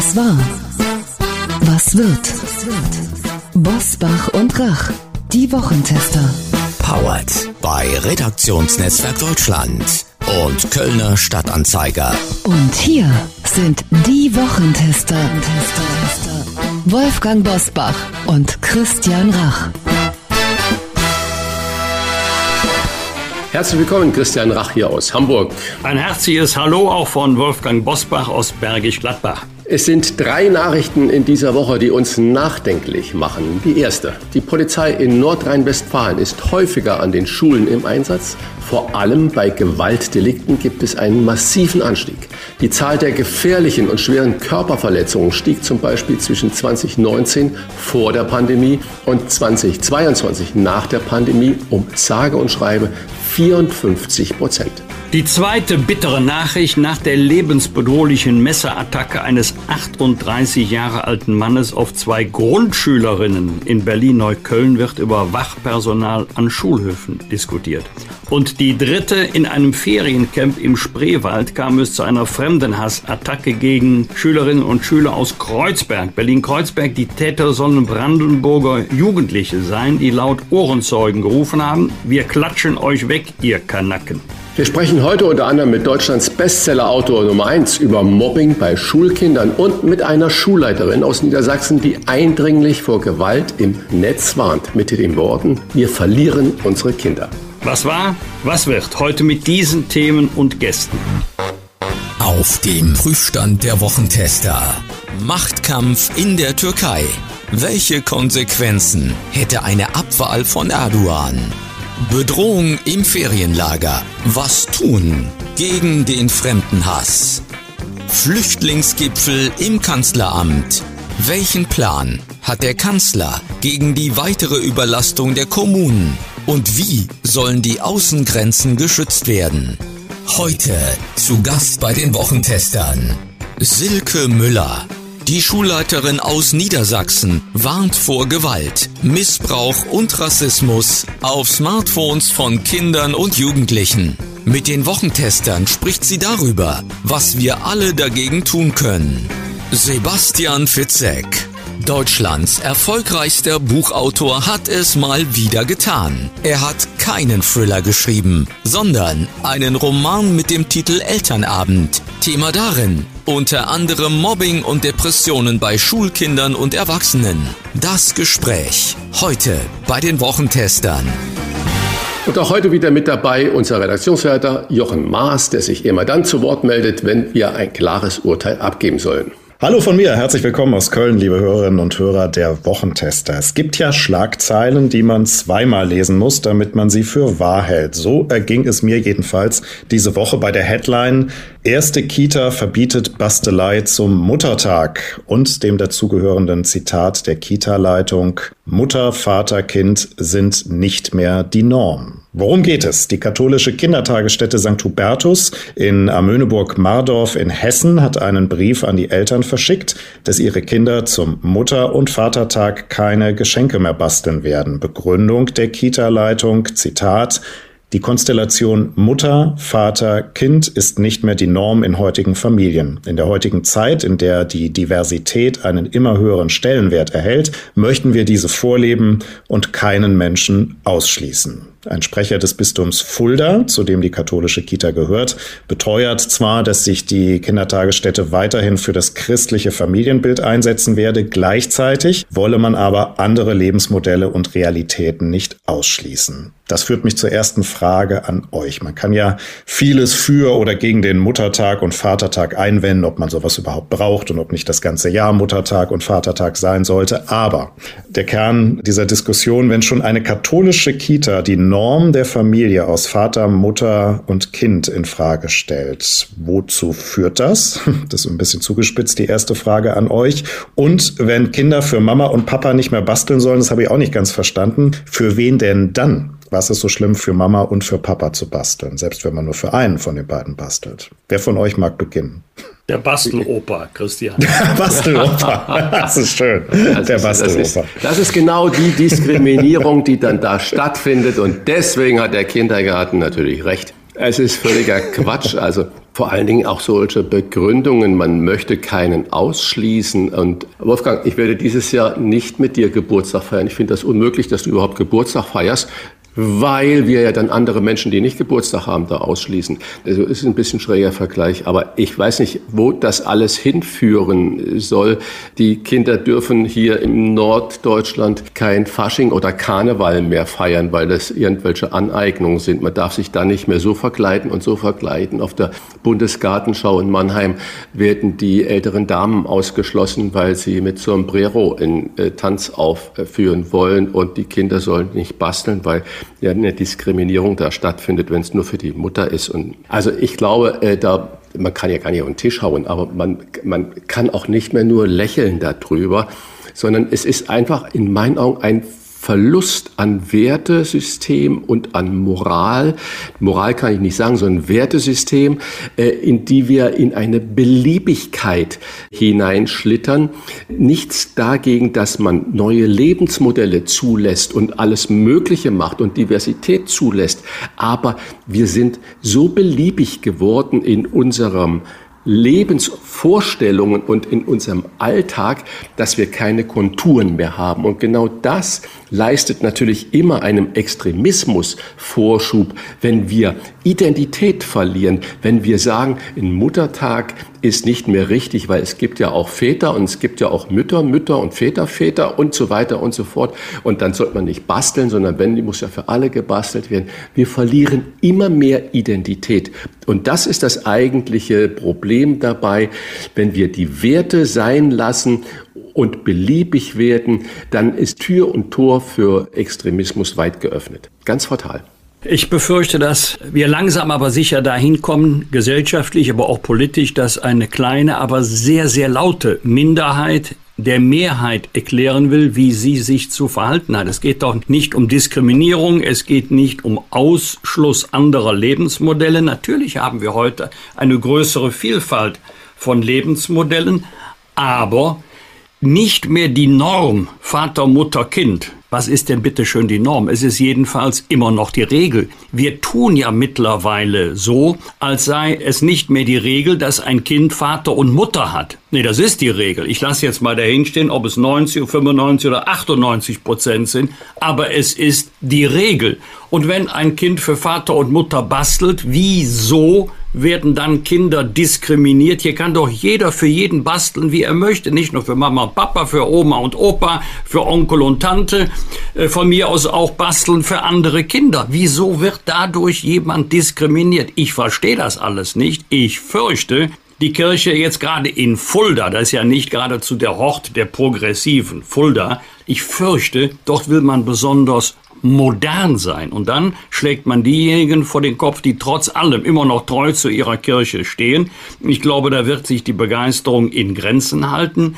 Was war? Was wird? Bosbach und Rach, die Wochentester. Powered bei Redaktionsnetzwerk Deutschland und Kölner Stadtanzeiger. Und hier sind die Wochentester. Wolfgang Bosbach und Christian Rach. Herzlich willkommen, Christian Rach hier aus Hamburg. Ein herzliches Hallo auch von Wolfgang Bosbach aus Bergisch Gladbach. Es sind drei Nachrichten in dieser Woche, die uns nachdenklich machen. Die erste. Die Polizei in Nordrhein-Westfalen ist häufiger an den Schulen im Einsatz. Vor allem bei Gewaltdelikten gibt es einen massiven Anstieg. Die Zahl der gefährlichen und schweren Körperverletzungen stieg zum Beispiel zwischen 2019 vor der Pandemie und 2022 nach der Pandemie um sage und schreibe 54 Prozent. Die zweite bittere Nachricht nach der lebensbedrohlichen Messerattacke eines 38 Jahre alten Mannes auf zwei Grundschülerinnen in Berlin-Neukölln wird über Wachpersonal an Schulhöfen diskutiert. Und die dritte, in einem Feriencamp im Spreewald kam es zu einer Fremdenhassattacke gegen Schülerinnen und Schüler aus Kreuzberg, Berlin-Kreuzberg. Die Täter sollen Brandenburger Jugendliche sein, die laut Ohrenzeugen gerufen haben, wir klatschen euch weg, ihr Kanacken. Wir sprechen heute unter anderem mit Deutschlands Bestsellerautor Nummer 1 über Mobbing bei Schulkindern und mit einer Schulleiterin aus Niedersachsen, die eindringlich vor Gewalt im Netz warnt, mit den Worten, wir verlieren unsere Kinder. Was war, was wird heute mit diesen Themen und Gästen? Auf dem Prüfstand der Wochentester. Machtkampf in der Türkei. Welche Konsequenzen hätte eine Abwahl von Erdogan? Bedrohung im Ferienlager. Was tun gegen den Fremdenhass? Flüchtlingsgipfel im Kanzleramt. Welchen Plan hat der Kanzler gegen die weitere Überlastung der Kommunen? Und wie sollen die Außengrenzen geschützt werden? Heute zu Gast bei den Wochentestern. Silke Müller, die Schulleiterin aus Niedersachsen warnt vor Gewalt, Missbrauch und Rassismus auf Smartphones von Kindern und Jugendlichen. Mit den Wochentestern spricht sie darüber, was wir alle dagegen tun können. Sebastian Fitzek Deutschlands erfolgreichster Buchautor hat es mal wieder getan. Er hat keinen Thriller geschrieben, sondern einen Roman mit dem Titel Elternabend. Thema darin unter anderem Mobbing und Depressionen bei Schulkindern und Erwachsenen. Das Gespräch heute bei den Wochentestern. Und auch heute wieder mit dabei unser Redaktionsleiter Jochen Maas, der sich immer dann zu Wort meldet, wenn wir ein klares Urteil abgeben sollen. Hallo von mir, herzlich willkommen aus Köln, liebe Hörerinnen und Hörer der Wochentester. Es gibt ja Schlagzeilen, die man zweimal lesen muss, damit man sie für wahr hält. So erging es mir jedenfalls diese Woche bei der Headline Erste Kita verbietet Bastelei zum Muttertag und dem dazugehörenden Zitat der Kita-Leitung Mutter, Vater, Kind sind nicht mehr die Norm. Worum geht es? Die katholische Kindertagesstätte St. Hubertus in Amöneburg-Mardorf in Hessen hat einen Brief an die Eltern verschickt, dass ihre Kinder zum Mutter- und Vatertag keine Geschenke mehr basteln werden. Begründung der Kita-Leitung, Zitat, die Konstellation Mutter, Vater, Kind ist nicht mehr die Norm in heutigen Familien. In der heutigen Zeit, in der die Diversität einen immer höheren Stellenwert erhält, möchten wir diese vorleben und keinen Menschen ausschließen. Ein Sprecher des Bistums Fulda, zu dem die katholische Kita gehört, beteuert zwar, dass sich die Kindertagesstätte weiterhin für das christliche Familienbild einsetzen werde, gleichzeitig wolle man aber andere Lebensmodelle und Realitäten nicht ausschließen. Das führt mich zur ersten Frage an euch. Man kann ja vieles für oder gegen den Muttertag und Vatertag einwenden, ob man sowas überhaupt braucht und ob nicht das ganze Jahr Muttertag und Vatertag sein sollte. Aber der Kern dieser Diskussion, wenn schon eine katholische Kita die Norm der Familie aus Vater, Mutter und Kind in Frage stellt, wozu führt das? Das ist ein bisschen zugespitzt, die erste Frage an euch. Und wenn Kinder für Mama und Papa nicht mehr basteln sollen, das habe ich auch nicht ganz verstanden, für wen denn dann? Was ist so schlimm für Mama und für Papa zu basteln, selbst wenn man nur für einen von den beiden bastelt? Wer von euch mag beginnen? Der Basteloper, Christian. Der Basteloper, das ist schön. Das Der ist, Basteloper. Das ist, das ist genau die Diskriminierung, die dann da stattfindet und deswegen hat der Kindergarten natürlich recht. Es ist völliger Quatsch. Also vor allen Dingen auch solche Begründungen, man möchte keinen ausschließen. Und Wolfgang, ich werde dieses Jahr nicht mit dir Geburtstag feiern. Ich finde das unmöglich, dass du überhaupt Geburtstag feierst weil wir ja dann andere Menschen, die nicht Geburtstag haben, da ausschließen. Also ist ein bisschen schräger Vergleich, aber ich weiß nicht, wo das alles hinführen soll. Die Kinder dürfen hier im Norddeutschland kein Fasching oder Karneval mehr feiern, weil das irgendwelche Aneignungen sind. Man darf sich da nicht mehr so verkleiden und so verkleiden. Auf der Bundesgartenschau in Mannheim werden die älteren Damen ausgeschlossen, weil sie mit Sombrero in äh, Tanz aufführen wollen und die Kinder sollen nicht basteln, weil ja eine Diskriminierung da stattfindet, wenn es nur für die Mutter ist. Und also ich glaube, äh, da man kann ja gar nicht auf den Tisch hauen, aber man, man kann auch nicht mehr nur lächeln darüber, sondern es ist einfach in meinen Augen ein Verlust an Wertesystem und an Moral, Moral kann ich nicht sagen, sondern Wertesystem, äh, in die wir in eine Beliebigkeit hineinschlittern. Nichts dagegen, dass man neue Lebensmodelle zulässt und alles Mögliche macht und Diversität zulässt. Aber wir sind so beliebig geworden in unserem Lebensvorstellungen und in unserem Alltag, dass wir keine Konturen mehr haben. Und genau das leistet natürlich immer einem Extremismus Vorschub, wenn wir Identität verlieren, wenn wir sagen, ein Muttertag ist nicht mehr richtig, weil es gibt ja auch Väter und es gibt ja auch Mütter, Mütter und Väter, Väter und so weiter und so fort. Und dann sollte man nicht basteln, sondern wenn, die muss ja für alle gebastelt werden. Wir verlieren immer mehr Identität. Und das ist das eigentliche Problem dabei, wenn wir die Werte sein lassen und beliebig werden, dann ist Tür und Tor für Extremismus weit geöffnet. Ganz fatal. Ich befürchte, dass wir langsam aber sicher dahin kommen, gesellschaftlich, aber auch politisch, dass eine kleine, aber sehr, sehr laute Minderheit der Mehrheit erklären will, wie sie sich zu verhalten hat. Es geht doch nicht um Diskriminierung, es geht nicht um Ausschluss anderer Lebensmodelle. Natürlich haben wir heute eine größere Vielfalt von Lebensmodellen, aber nicht mehr die Norm Vater, Mutter, Kind was ist denn bitte schön die Norm? Es ist jedenfalls immer noch die Regel. Wir tun ja mittlerweile so, als sei es nicht mehr die Regel, dass ein Kind Vater und Mutter hat. Nee, das ist die Regel. Ich lasse jetzt mal dahinstehen, ob es 90, 95 oder 98 Prozent sind, aber es ist die Regel. Und wenn ein Kind für Vater und Mutter bastelt, wieso werden dann Kinder diskriminiert? Hier kann doch jeder für jeden basteln, wie er möchte. Nicht nur für Mama und Papa, für Oma und Opa, für Onkel und Tante. Äh, von mir aus auch basteln für andere Kinder. Wieso wird dadurch jemand diskriminiert? Ich verstehe das alles nicht. Ich fürchte, die Kirche jetzt gerade in Fulda, das ist ja nicht geradezu der Hort der Progressiven, Fulda, ich fürchte, dort will man besonders modern sein. Und dann schlägt man diejenigen vor den Kopf, die trotz allem immer noch treu zu ihrer Kirche stehen. Ich glaube, da wird sich die Begeisterung in Grenzen halten.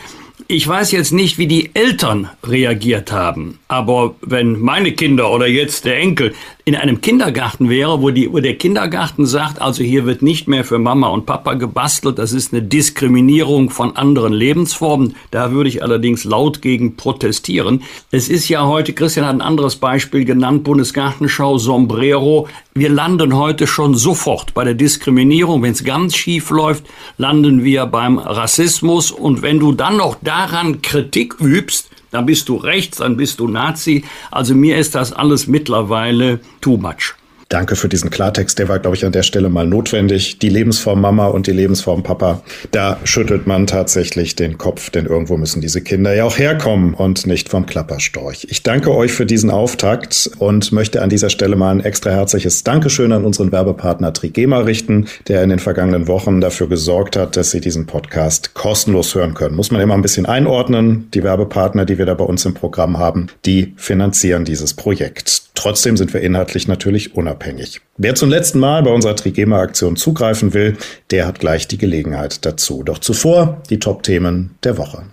Ich weiß jetzt nicht, wie die Eltern reagiert haben, aber wenn meine Kinder oder jetzt der Enkel in einem Kindergarten wäre, wo, die, wo der Kindergarten sagt, also hier wird nicht mehr für Mama und Papa gebastelt, das ist eine Diskriminierung von anderen Lebensformen, da würde ich allerdings laut gegen protestieren. Es ist ja heute, Christian hat ein anderes Beispiel genannt, Bundesgartenschau, Sombrero. Wir landen heute schon sofort bei der Diskriminierung. Wenn es ganz schief läuft, landen wir beim Rassismus. Und wenn du dann noch daran Kritik übst, dann bist du rechts, dann bist du Nazi. Also mir ist das alles mittlerweile too much. Danke für diesen Klartext. Der war, glaube ich, an der Stelle mal notwendig. Die Lebensform Mama und die Lebensform Papa, da schüttelt man tatsächlich den Kopf, denn irgendwo müssen diese Kinder ja auch herkommen und nicht vom Klapperstorch. Ich danke euch für diesen Auftakt und möchte an dieser Stelle mal ein extra herzliches Dankeschön an unseren Werbepartner Trigema richten, der in den vergangenen Wochen dafür gesorgt hat, dass Sie diesen Podcast kostenlos hören können. Muss man immer ein bisschen einordnen. Die Werbepartner, die wir da bei uns im Programm haben, die finanzieren dieses Projekt. Trotzdem sind wir inhaltlich natürlich unabhängig. Wer zum letzten Mal bei unserer Trigema-Aktion zugreifen will, der hat gleich die Gelegenheit dazu. Doch zuvor die Top-Themen der Woche.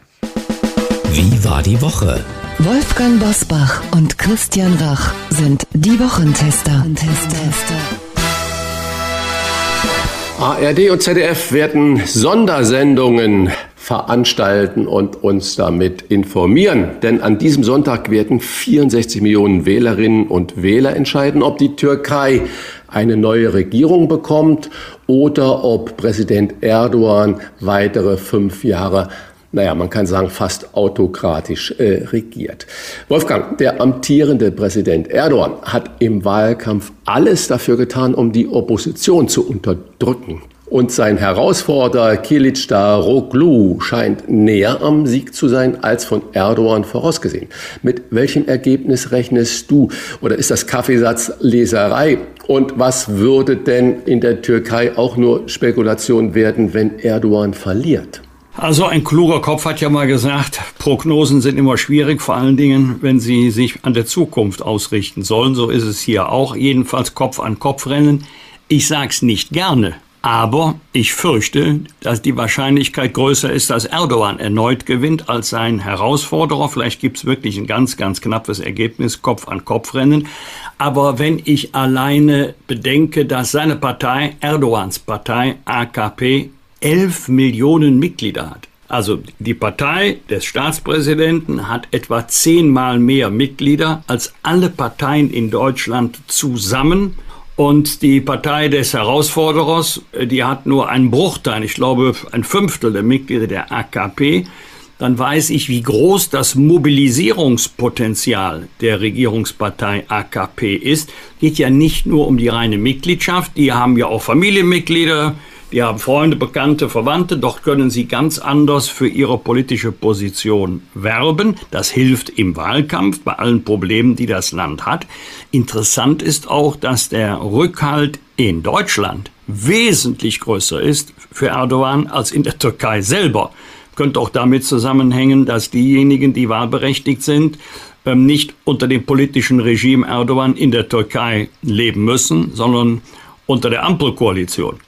Wie war die Woche? Wolfgang Bosbach und Christian Rach sind die Wochentester. ARD und ZDF werden Sondersendungen veranstalten und uns damit informieren. Denn an diesem Sonntag werden 64 Millionen Wählerinnen und Wähler entscheiden, ob die Türkei eine neue Regierung bekommt oder ob Präsident Erdogan weitere fünf Jahre naja, man kann sagen, fast autokratisch äh, regiert. Wolfgang, der amtierende Präsident Erdogan hat im Wahlkampf alles dafür getan, um die Opposition zu unterdrücken. Und sein Herausforderer Kilic Daroglu scheint näher am Sieg zu sein als von Erdogan vorausgesehen. Mit welchem Ergebnis rechnest du? Oder ist das Kaffeesatzleserei? Und was würde denn in der Türkei auch nur Spekulation werden, wenn Erdogan verliert? Also ein kluger Kopf hat ja mal gesagt, Prognosen sind immer schwierig, vor allen Dingen, wenn sie sich an der Zukunft ausrichten sollen. So ist es hier auch. Jedenfalls Kopf an Kopf rennen. Ich sag's nicht gerne, aber ich fürchte, dass die Wahrscheinlichkeit größer ist, dass Erdogan erneut gewinnt als sein Herausforderer. Vielleicht gibt's wirklich ein ganz, ganz knappes Ergebnis, Kopf an Kopf rennen. Aber wenn ich alleine bedenke, dass seine Partei, Erdogans Partei, AKP, 11 Millionen Mitglieder hat. Also die Partei des Staatspräsidenten hat etwa zehnmal mehr Mitglieder als alle Parteien in Deutschland zusammen. Und die Partei des Herausforderers, die hat nur einen Bruchteil, ich glaube ein Fünftel der Mitglieder der AKP. Dann weiß ich, wie groß das Mobilisierungspotenzial der Regierungspartei AKP ist. Geht ja nicht nur um die reine Mitgliedschaft, die haben ja auch Familienmitglieder, die haben Freunde, Bekannte, Verwandte. Dort können sie ganz anders für ihre politische Position werben. Das hilft im Wahlkampf bei allen Problemen, die das Land hat. Interessant ist auch, dass der Rückhalt in Deutschland wesentlich größer ist für Erdogan als in der Türkei selber. Könnte auch damit zusammenhängen, dass diejenigen, die wahlberechtigt sind, ähm, nicht unter dem politischen Regime Erdogan in der Türkei leben müssen, sondern unter der Ampelkoalition.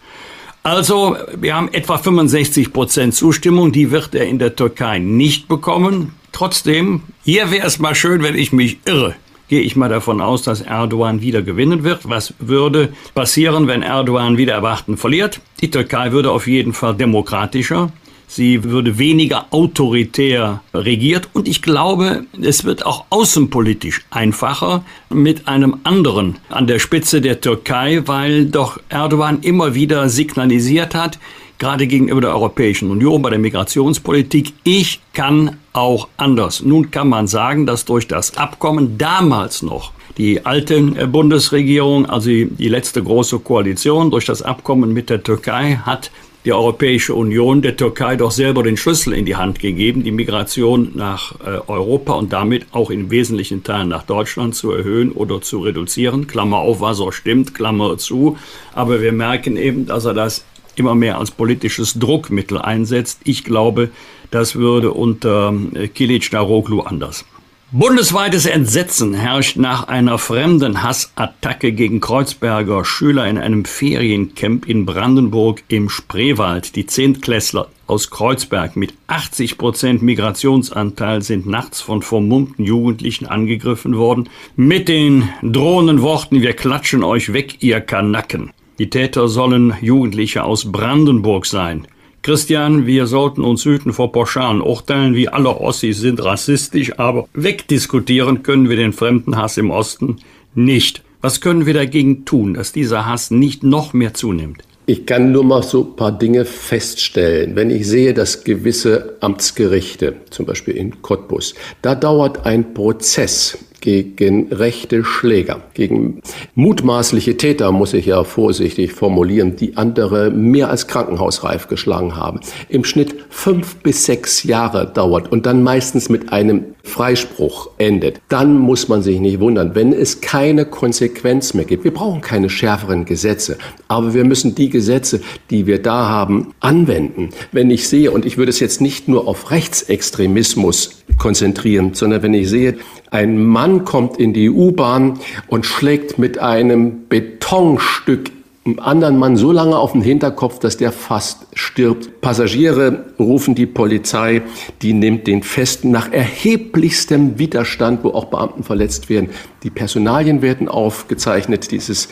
Also, wir haben etwa 65 Prozent Zustimmung, die wird er in der Türkei nicht bekommen. Trotzdem, hier wäre es mal schön, wenn ich mich irre. Gehe ich mal davon aus, dass Erdogan wieder gewinnen wird. Was würde passieren, wenn Erdogan wieder erwarten verliert? Die Türkei würde auf jeden Fall demokratischer, Sie würde weniger autoritär regiert und ich glaube, es wird auch außenpolitisch einfacher mit einem anderen an der Spitze der Türkei, weil doch Erdogan immer wieder signalisiert hat, gerade gegenüber der Europäischen Union bei der Migrationspolitik, ich kann auch anders. Nun kann man sagen, dass durch das Abkommen damals noch die alte Bundesregierung, also die letzte große Koalition, durch das Abkommen mit der Türkei hat die Europäische Union der Türkei doch selber den Schlüssel in die Hand gegeben, die Migration nach äh, Europa und damit auch in wesentlichen Teilen nach Deutschland zu erhöhen oder zu reduzieren. Klammer auf, was auch stimmt, Klammer zu. Aber wir merken eben, dass er das immer mehr als politisches Druckmittel einsetzt. Ich glaube, das würde unter äh, Kilic Daroglu anders. Bundesweites Entsetzen herrscht nach einer fremden Hassattacke gegen Kreuzberger Schüler in einem Feriencamp in Brandenburg im Spreewald. Die Zehntklässler aus Kreuzberg mit 80 Prozent Migrationsanteil sind nachts von vermummten Jugendlichen angegriffen worden mit den drohenden Worten, wir klatschen euch weg, ihr Kanacken. Die Täter sollen Jugendliche aus Brandenburg sein. Christian, wir sollten uns hüten vor pauschalen Urteilen, wie alle Ossis sind rassistisch, aber wegdiskutieren können wir den Fremdenhass im Osten nicht. Was können wir dagegen tun, dass dieser Hass nicht noch mehr zunimmt? Ich kann nur mal so ein paar Dinge feststellen. Wenn ich sehe, dass gewisse Amtsgerichte, zum Beispiel in Cottbus, da dauert ein Prozess gegen rechte Schläger, gegen mutmaßliche Täter, muss ich ja vorsichtig formulieren, die andere mehr als krankenhausreif geschlagen haben. Im Schnitt fünf bis sechs Jahre dauert und dann meistens mit einem Freispruch endet. Dann muss man sich nicht wundern, wenn es keine Konsequenz mehr gibt. Wir brauchen keine schärferen Gesetze, aber wir müssen die Gesetze, die wir da haben, anwenden. Wenn ich sehe, und ich würde es jetzt nicht nur auf Rechtsextremismus konzentrieren, sondern wenn ich sehe, ein Mann kommt in die U-Bahn und schlägt mit einem Betonstück einem anderen Mann so lange auf den Hinterkopf, dass der fast stirbt. Passagiere rufen die Polizei, die nimmt den fest nach erheblichstem Widerstand, wo auch Beamten verletzt werden. Die Personalien werden aufgezeichnet dieses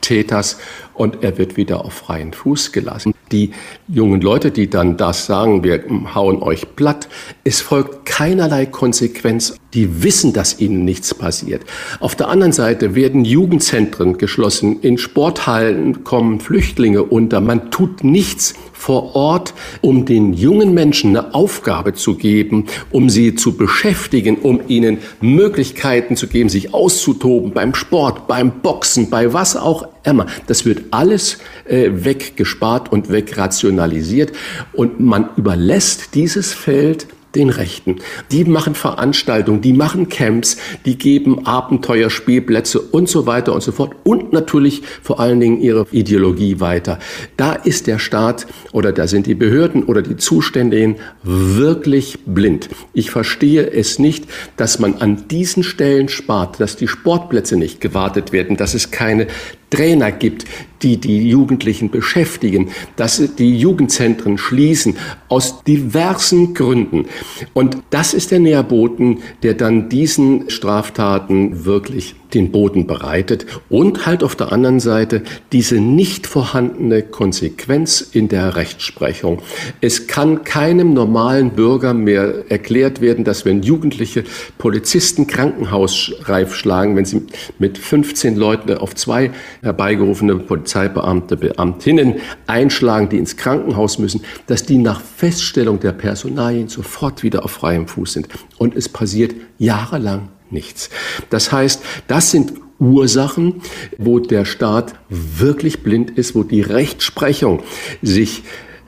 Täters und er wird wieder auf freien Fuß gelassen. Die jungen Leute, die dann das sagen, wir hauen euch platt, es folgt keinerlei Konsequenz. Die wissen, dass ihnen nichts passiert. Auf der anderen Seite werden Jugendzentren geschlossen, in Sporthallen kommen Flüchtlinge unter. Man tut nichts vor Ort, um den jungen Menschen eine Aufgabe zu geben, um sie zu beschäftigen, um ihnen Möglichkeiten zu geben, sich auszutoben beim Sport, beim Boxen, bei was auch immer. Das wird alles äh, weggespart und wegrationalisiert und man überlässt dieses Feld den Rechten. Die machen Veranstaltungen, die machen Camps, die geben Abenteuerspielplätze und so weiter und so fort und natürlich vor allen Dingen ihre Ideologie weiter. Da ist der Staat oder da sind die Behörden oder die Zuständigen wirklich blind. Ich verstehe es nicht, dass man an diesen Stellen spart, dass die Sportplätze nicht gewartet werden, dass es keine Trainer gibt, die die Jugendlichen beschäftigen, dass die Jugendzentren schließen, aus diversen Gründen. Und das ist der Nährboten, der dann diesen Straftaten wirklich den Boden bereitet und halt auf der anderen Seite diese nicht vorhandene Konsequenz in der Rechtsprechung. Es kann keinem normalen Bürger mehr erklärt werden, dass wenn Jugendliche Polizisten krankenhausreif schlagen, wenn sie mit 15 Leuten auf zwei herbeigerufene Polizeibeamte, Beamtinnen einschlagen, die ins Krankenhaus müssen, dass die nach Feststellung der Personalien sofort wieder auf freiem Fuß sind. Und es passiert jahrelang nichts. Das heißt, das sind Ursachen, wo der Staat wirklich blind ist, wo die Rechtsprechung sich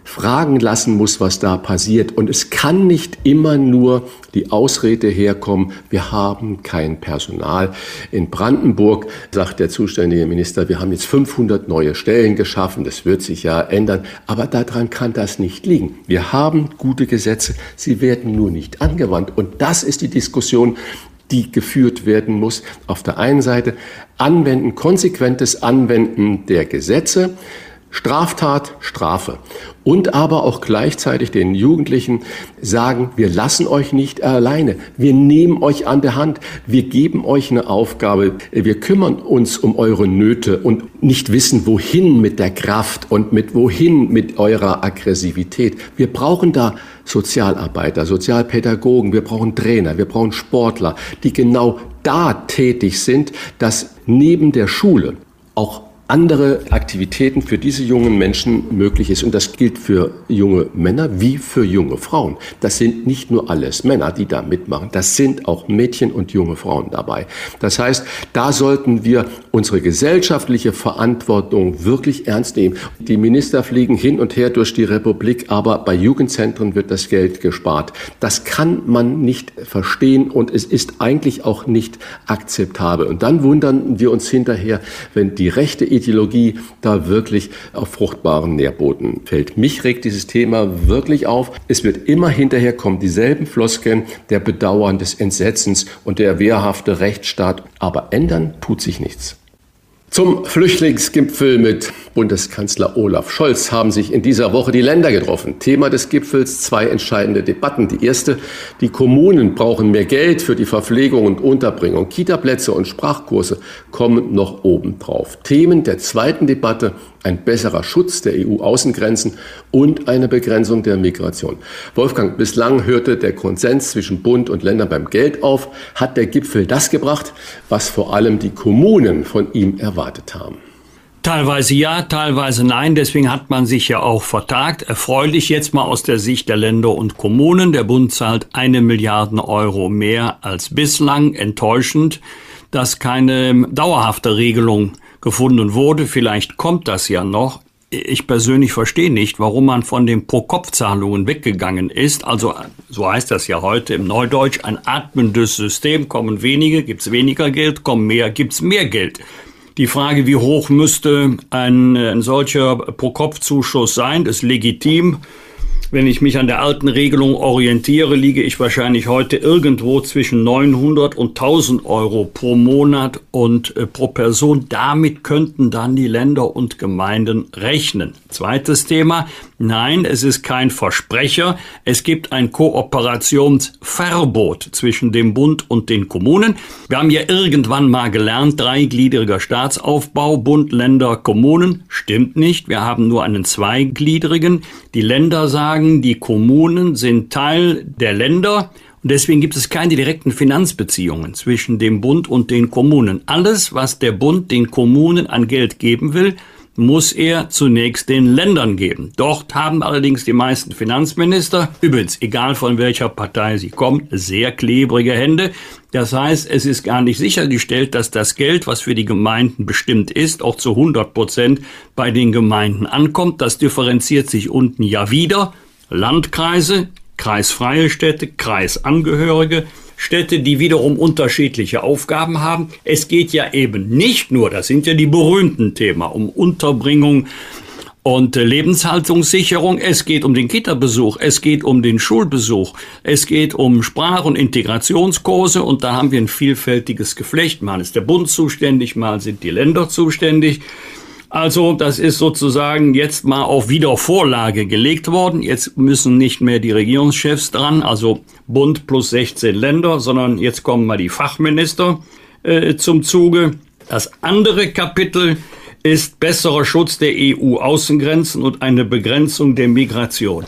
fragen lassen muss, was da passiert. Und es kann nicht immer nur die Ausrede herkommen, wir haben kein Personal. In Brandenburg sagt der zuständige Minister, wir haben jetzt 500 neue Stellen geschaffen, das wird sich ja ändern. Aber daran kann das nicht liegen. Wir haben gute Gesetze, sie werden nur nicht angewandt. Und das ist die Diskussion, die geführt werden muss. Auf der einen Seite Anwenden, konsequentes Anwenden der Gesetze, Straftat, Strafe. Und aber auch gleichzeitig den Jugendlichen sagen, wir lassen euch nicht alleine. Wir nehmen euch an der Hand. Wir geben euch eine Aufgabe. Wir kümmern uns um eure Nöte und nicht wissen, wohin mit der Kraft und mit wohin mit eurer Aggressivität. Wir brauchen da Sozialarbeiter, Sozialpädagogen, wir brauchen Trainer, wir brauchen Sportler, die genau da tätig sind, dass neben der Schule auch andere Aktivitäten für diese jungen Menschen möglich ist. Und das gilt für junge Männer wie für junge Frauen. Das sind nicht nur alles Männer, die da mitmachen. Das sind auch Mädchen und junge Frauen dabei. Das heißt, da sollten wir unsere gesellschaftliche Verantwortung wirklich ernst nehmen. Die Minister fliegen hin und her durch die Republik, aber bei Jugendzentren wird das Geld gespart. Das kann man nicht verstehen und es ist eigentlich auch nicht akzeptabel. Und dann wundern wir uns hinterher, wenn die rechte Ideologie da wirklich auf fruchtbaren Nährboden fällt. Mich regt dieses Thema wirklich auf. Es wird immer hinterher kommen dieselben Floskeln der Bedauern, des Entsetzens und der wehrhafte Rechtsstaat. Aber ändern tut sich nichts. Zum Flüchtlingsgipfel mit Bundeskanzler Olaf Scholz haben sich in dieser Woche die Länder getroffen. Thema des Gipfels zwei entscheidende Debatten. Die erste, die Kommunen brauchen mehr Geld für die Verpflegung und Unterbringung. Kitaplätze und Sprachkurse kommen noch obendrauf. Themen der zweiten Debatte, ein besserer Schutz der EU-Außengrenzen und eine Begrenzung der Migration. Wolfgang, bislang hörte der Konsens zwischen Bund und Ländern beim Geld auf. Hat der Gipfel das gebracht, was vor allem die Kommunen von ihm erwartet haben? Teilweise ja, teilweise nein. Deswegen hat man sich ja auch vertagt. Erfreulich jetzt mal aus der Sicht der Länder und Kommunen. Der Bund zahlt eine Milliarde Euro mehr als bislang. Enttäuschend, dass keine dauerhafte Regelung gefunden wurde. Vielleicht kommt das ja noch. Ich persönlich verstehe nicht, warum man von den Pro-Kopf-Zahlungen weggegangen ist. Also, so heißt das ja heute im Neudeutsch, ein atmendes System. Kommen wenige, gibt's weniger Geld, kommen mehr, gibt's mehr Geld. Die Frage, wie hoch müsste ein, ein solcher Pro-Kopf-Zuschuss sein, ist legitim. Wenn ich mich an der alten Regelung orientiere, liege ich wahrscheinlich heute irgendwo zwischen 900 und 1000 Euro pro Monat und äh, pro Person. Damit könnten dann die Länder und Gemeinden rechnen. Zweites Thema. Nein, es ist kein Versprecher. Es gibt ein Kooperationsverbot zwischen dem Bund und den Kommunen. Wir haben ja irgendwann mal gelernt, dreigliedriger Staatsaufbau, Bund, Länder, Kommunen. Stimmt nicht. Wir haben nur einen zweigliedrigen. Die Länder sagen, die Kommunen sind Teil der Länder. Und deswegen gibt es keine direkten Finanzbeziehungen zwischen dem Bund und den Kommunen. Alles, was der Bund den Kommunen an Geld geben will, muss er zunächst den Ländern geben. Dort haben allerdings die meisten Finanzminister, übrigens egal von welcher Partei sie kommen, sehr klebrige Hände. Das heißt, es ist gar nicht sichergestellt, dass das Geld, was für die Gemeinden bestimmt ist, auch zu 100 Prozent bei den Gemeinden ankommt. Das differenziert sich unten ja wieder. Landkreise, kreisfreie Städte, Kreisangehörige, Städte, die wiederum unterschiedliche Aufgaben haben. Es geht ja eben nicht nur, das sind ja die berühmten Themen, um Unterbringung und Lebenshaltungssicherung. Es geht um den Kita-Besuch, es geht um den Schulbesuch, es geht um Sprach- und Integrationskurse und da haben wir ein vielfältiges Geflecht. Mal ist der Bund zuständig, mal sind die Länder zuständig. Also das ist sozusagen jetzt mal auf Wiedervorlage gelegt worden. Jetzt müssen nicht mehr die Regierungschefs dran, also Bund plus 16 Länder, sondern jetzt kommen mal die Fachminister äh, zum Zuge. Das andere Kapitel ist besserer Schutz der EU-Außengrenzen und eine Begrenzung der Migration.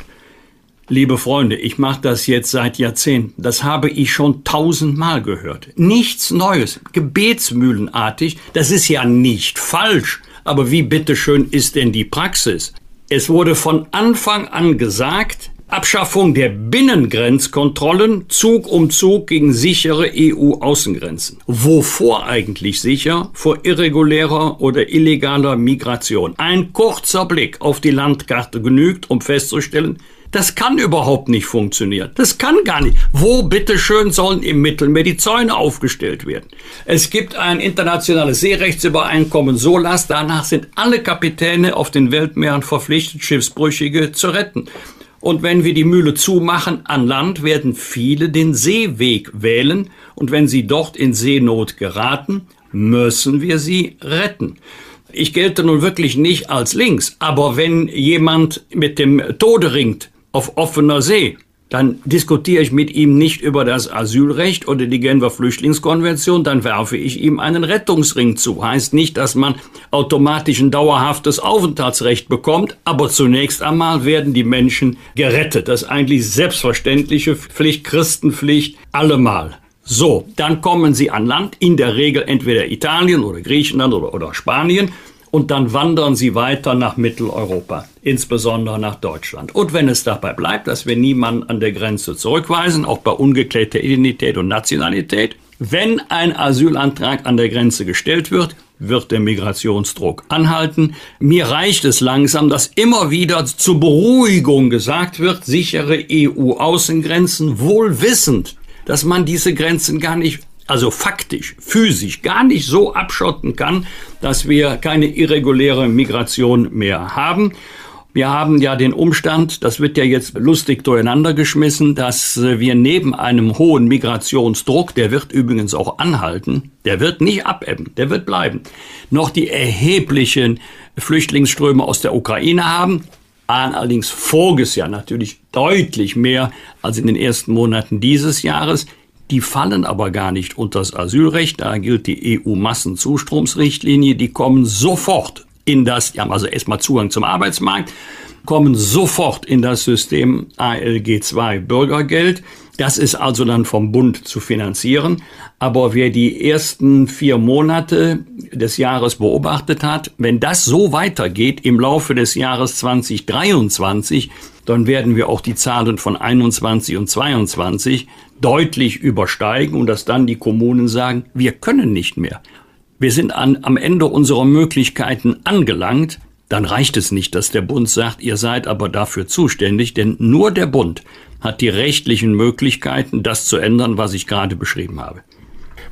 Liebe Freunde, ich mache das jetzt seit Jahrzehnten. Das habe ich schon tausendmal gehört. Nichts Neues, gebetsmühlenartig. Das ist ja nicht falsch. Aber wie bitteschön ist denn die Praxis? Es wurde von Anfang an gesagt, Abschaffung der Binnengrenzkontrollen Zug um Zug gegen sichere EU-Außengrenzen. Wovor eigentlich sicher? Vor irregulärer oder illegaler Migration. Ein kurzer Blick auf die Landkarte genügt, um festzustellen, das kann überhaupt nicht funktionieren. Das kann gar nicht. Wo bitteschön sollen im Mittelmeer die Zäune aufgestellt werden? Es gibt ein internationales Seerechtsübereinkommen SOLAS. Danach sind alle Kapitäne auf den Weltmeeren verpflichtet, Schiffsbrüchige zu retten. Und wenn wir die Mühle zumachen an Land, werden viele den Seeweg wählen. Und wenn sie dort in Seenot geraten, müssen wir sie retten. Ich gelte nun wirklich nicht als links, aber wenn jemand mit dem Tode ringt, auf offener See, dann diskutiere ich mit ihm nicht über das Asylrecht oder die Genfer Flüchtlingskonvention, dann werfe ich ihm einen Rettungsring zu. Heißt nicht, dass man automatisch ein dauerhaftes Aufenthaltsrecht bekommt, aber zunächst einmal werden die Menschen gerettet. Das ist eigentlich selbstverständliche Pflicht, Christenpflicht, allemal. So, dann kommen sie an Land, in der Regel entweder Italien oder Griechenland oder, oder Spanien und dann wandern sie weiter nach Mitteleuropa, insbesondere nach Deutschland. Und wenn es dabei bleibt, dass wir niemanden an der Grenze zurückweisen, auch bei ungeklärter Identität und Nationalität, wenn ein Asylantrag an der Grenze gestellt wird, wird der Migrationsdruck anhalten. Mir reicht es langsam, dass immer wieder zur Beruhigung gesagt wird, sichere EU-Außengrenzen, wohl wissend, dass man diese Grenzen gar nicht also faktisch, physisch gar nicht so abschotten kann, dass wir keine irreguläre Migration mehr haben. Wir haben ja den Umstand, das wird ja jetzt lustig durcheinander geschmissen, dass wir neben einem hohen Migrationsdruck, der wird übrigens auch anhalten, der wird nicht abebben, der wird bleiben, noch die erheblichen Flüchtlingsströme aus der Ukraine haben. Allerdings voriges Jahr natürlich deutlich mehr als in den ersten Monaten dieses Jahres. Die fallen aber gar nicht unter das Asylrecht. Da gilt die EU-Massenzustromsrichtlinie. Die kommen sofort in das, die haben also erstmal Zugang zum Arbeitsmarkt, kommen sofort in das System ALG 2 Bürgergeld. Das ist also dann vom Bund zu finanzieren. Aber wer die ersten vier Monate des Jahres beobachtet hat, wenn das so weitergeht im Laufe des Jahres 2023, dann werden wir auch die Zahlen von 21 und 22 deutlich übersteigen und dass dann die Kommunen sagen, wir können nicht mehr. Wir sind an, am Ende unserer Möglichkeiten angelangt. Dann reicht es nicht, dass der Bund sagt, ihr seid aber dafür zuständig, denn nur der Bund hat die rechtlichen Möglichkeiten, das zu ändern, was ich gerade beschrieben habe.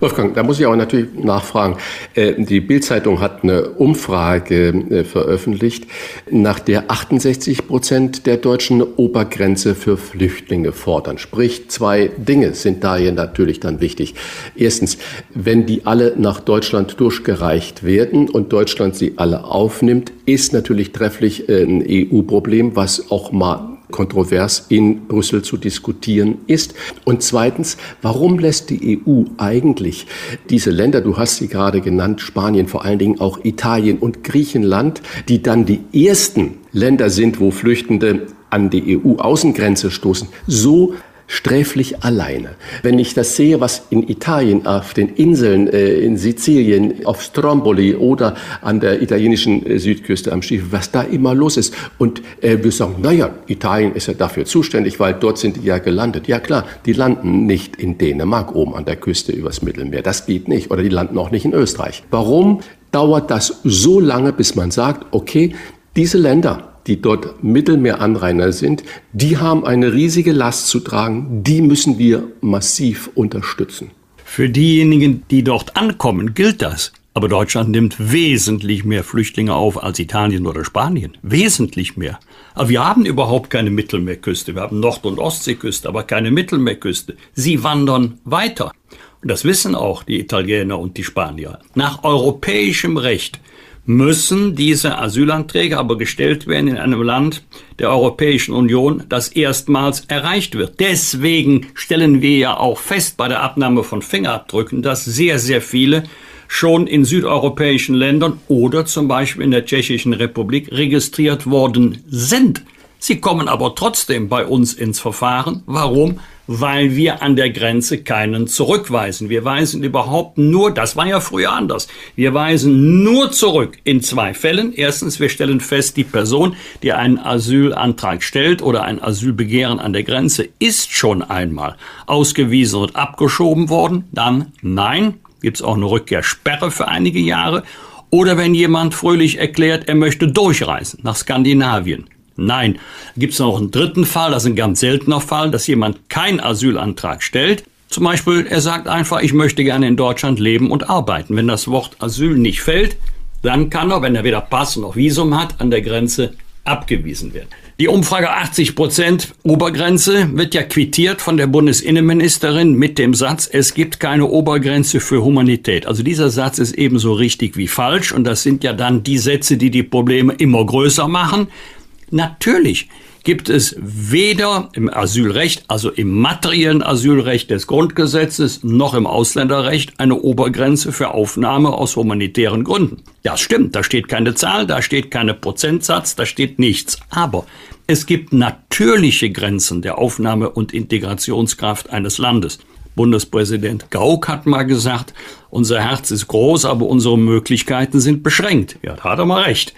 Wolfgang, da muss ich aber natürlich nachfragen. Äh, die Bildzeitung hat eine Umfrage äh, veröffentlicht, nach der 68 Prozent der Deutschen Obergrenze für Flüchtlinge fordern. Sprich, zwei Dinge sind da hier natürlich dann wichtig. Erstens, wenn die alle nach Deutschland durchgereicht werden und Deutschland sie alle aufnimmt, ist natürlich trefflich äh, ein EU-Problem, was auch mal kontrovers in Brüssel zu diskutieren ist. Und zweitens, warum lässt die EU eigentlich diese Länder, du hast sie gerade genannt, Spanien, vor allen Dingen auch Italien und Griechenland, die dann die ersten Länder sind, wo Flüchtende an die EU-Außengrenze stoßen, so sträflich alleine. Wenn ich das sehe, was in Italien auf den Inseln, äh, in Sizilien, auf Stromboli oder an der italienischen äh, Südküste am Schiff, was da immer los ist. Und äh, wir sagen, naja, Italien ist ja dafür zuständig, weil dort sind die ja gelandet. Ja klar, die landen nicht in Dänemark oben an der Küste übers Mittelmeer. Das geht nicht. Oder die landen auch nicht in Österreich. Warum dauert das so lange, bis man sagt, okay, diese Länder, die dort Mittelmeeranrainer sind, die haben eine riesige Last zu tragen, die müssen wir massiv unterstützen. Für diejenigen, die dort ankommen, gilt das. Aber Deutschland nimmt wesentlich mehr Flüchtlinge auf als Italien oder Spanien. Wesentlich mehr. Aber wir haben überhaupt keine Mittelmeerküste. Wir haben Nord- und Ostseeküste, aber keine Mittelmeerküste. Sie wandern weiter. Und das wissen auch die Italiener und die Spanier. Nach europäischem Recht müssen diese Asylanträge aber gestellt werden in einem Land der Europäischen Union, das erstmals erreicht wird. Deswegen stellen wir ja auch fest bei der Abnahme von Fingerabdrücken, dass sehr, sehr viele schon in südeuropäischen Ländern oder zum Beispiel in der Tschechischen Republik registriert worden sind. Sie kommen aber trotzdem bei uns ins Verfahren. Warum? Weil wir an der Grenze keinen zurückweisen. Wir weisen überhaupt nur, das war ja früher anders, wir weisen nur zurück in zwei Fällen. Erstens, wir stellen fest, die Person, die einen Asylantrag stellt oder ein Asylbegehren an der Grenze, ist schon einmal ausgewiesen und abgeschoben worden. Dann nein, gibt es auch eine Rückkehrsperre für einige Jahre. Oder wenn jemand fröhlich erklärt, er möchte durchreisen nach Skandinavien. Nein, gibt es noch einen dritten Fall, das ist ein ganz seltener Fall, dass jemand keinen Asylantrag stellt. Zum Beispiel, er sagt einfach, ich möchte gerne in Deutschland leben und arbeiten. Wenn das Wort Asyl nicht fällt, dann kann er, wenn er weder Pass noch Visum hat, an der Grenze abgewiesen werden. Die Umfrage 80 Prozent Obergrenze wird ja quittiert von der Bundesinnenministerin mit dem Satz, es gibt keine Obergrenze für Humanität. Also dieser Satz ist ebenso richtig wie falsch und das sind ja dann die Sätze, die die Probleme immer größer machen. Natürlich gibt es weder im Asylrecht, also im materiellen Asylrecht des Grundgesetzes, noch im Ausländerrecht eine Obergrenze für Aufnahme aus humanitären Gründen. Das stimmt, da steht keine Zahl, da steht keine Prozentsatz, da steht nichts. Aber es gibt natürliche Grenzen der Aufnahme und Integrationskraft eines Landes. Bundespräsident Gauck hat mal gesagt, unser Herz ist groß, aber unsere Möglichkeiten sind beschränkt. Ja, da hat er mal recht.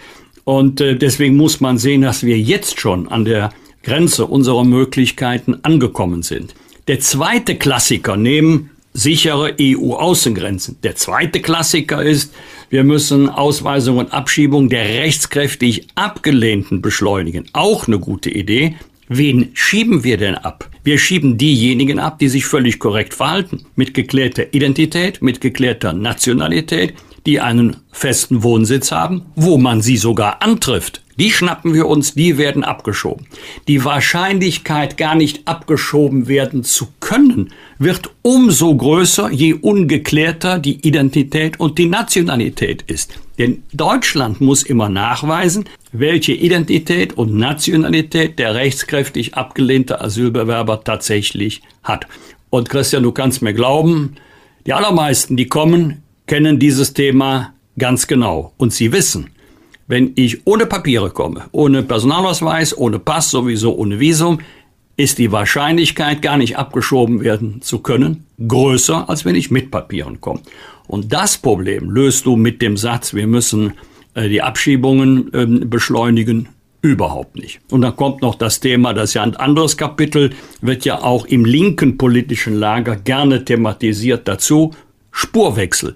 Und äh, deswegen muss man sehen, dass wir jetzt schon an der Grenze unserer Möglichkeiten angekommen sind. Der zweite Klassiker neben sichere EU-Außengrenzen. Der zweite Klassiker ist, wir müssen Ausweisung und Abschiebung der rechtskräftig Abgelehnten beschleunigen. Auch eine gute Idee. Wen schieben wir denn ab? Wir schieben diejenigen ab, die sich völlig korrekt verhalten, mit geklärter Identität, mit geklärter Nationalität, die einen festen Wohnsitz haben, wo man sie sogar antrifft. Die schnappen wir uns, die werden abgeschoben. Die Wahrscheinlichkeit, gar nicht abgeschoben werden zu können, wird umso größer, je ungeklärter die Identität und die Nationalität ist. Denn Deutschland muss immer nachweisen, welche Identität und Nationalität der rechtskräftig abgelehnte Asylbewerber tatsächlich hat. Und Christian, du kannst mir glauben, die allermeisten, die kommen, kennen dieses Thema ganz genau und sie wissen, wenn ich ohne Papiere komme, ohne Personalausweis, ohne Pass, sowieso ohne Visum, ist die Wahrscheinlichkeit, gar nicht abgeschoben werden zu können, größer, als wenn ich mit Papieren komme. Und das Problem löst du mit dem Satz, wir müssen die Abschiebungen äh, beschleunigen, überhaupt nicht. Und dann kommt noch das Thema, das ist ja ein anderes Kapitel, wird ja auch im linken politischen Lager gerne thematisiert dazu, Spurwechsel.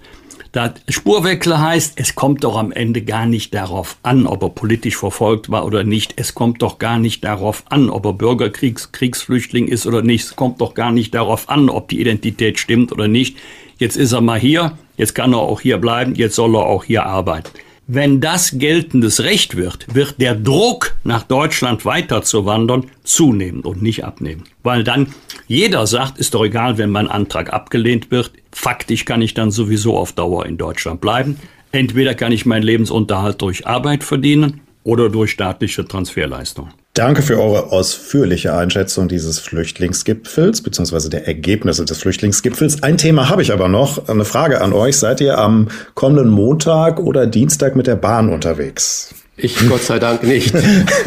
Das Spurwechsel heißt, es kommt doch am Ende gar nicht darauf an, ob er politisch verfolgt war oder nicht. Es kommt doch gar nicht darauf an, ob er Bürgerkriegs Kriegsflüchtling ist oder nicht. Es kommt doch gar nicht darauf an, ob die Identität stimmt oder nicht. Jetzt ist er mal hier, jetzt kann er auch hier bleiben, jetzt soll er auch hier arbeiten. Wenn das geltendes Recht wird, wird der Druck, nach Deutschland weiterzuwandern, zunehmen und nicht abnehmen. Weil dann jeder sagt, ist doch egal, wenn mein Antrag abgelehnt wird. Faktisch kann ich dann sowieso auf Dauer in Deutschland bleiben. Entweder kann ich meinen Lebensunterhalt durch Arbeit verdienen oder durch staatliche Transferleistungen. Danke für eure ausführliche Einschätzung dieses Flüchtlingsgipfels bzw. der Ergebnisse des Flüchtlingsgipfels. Ein Thema habe ich aber noch. Eine Frage an euch. Seid ihr am kommenden Montag oder Dienstag mit der Bahn unterwegs? Ich Gott sei Dank nicht.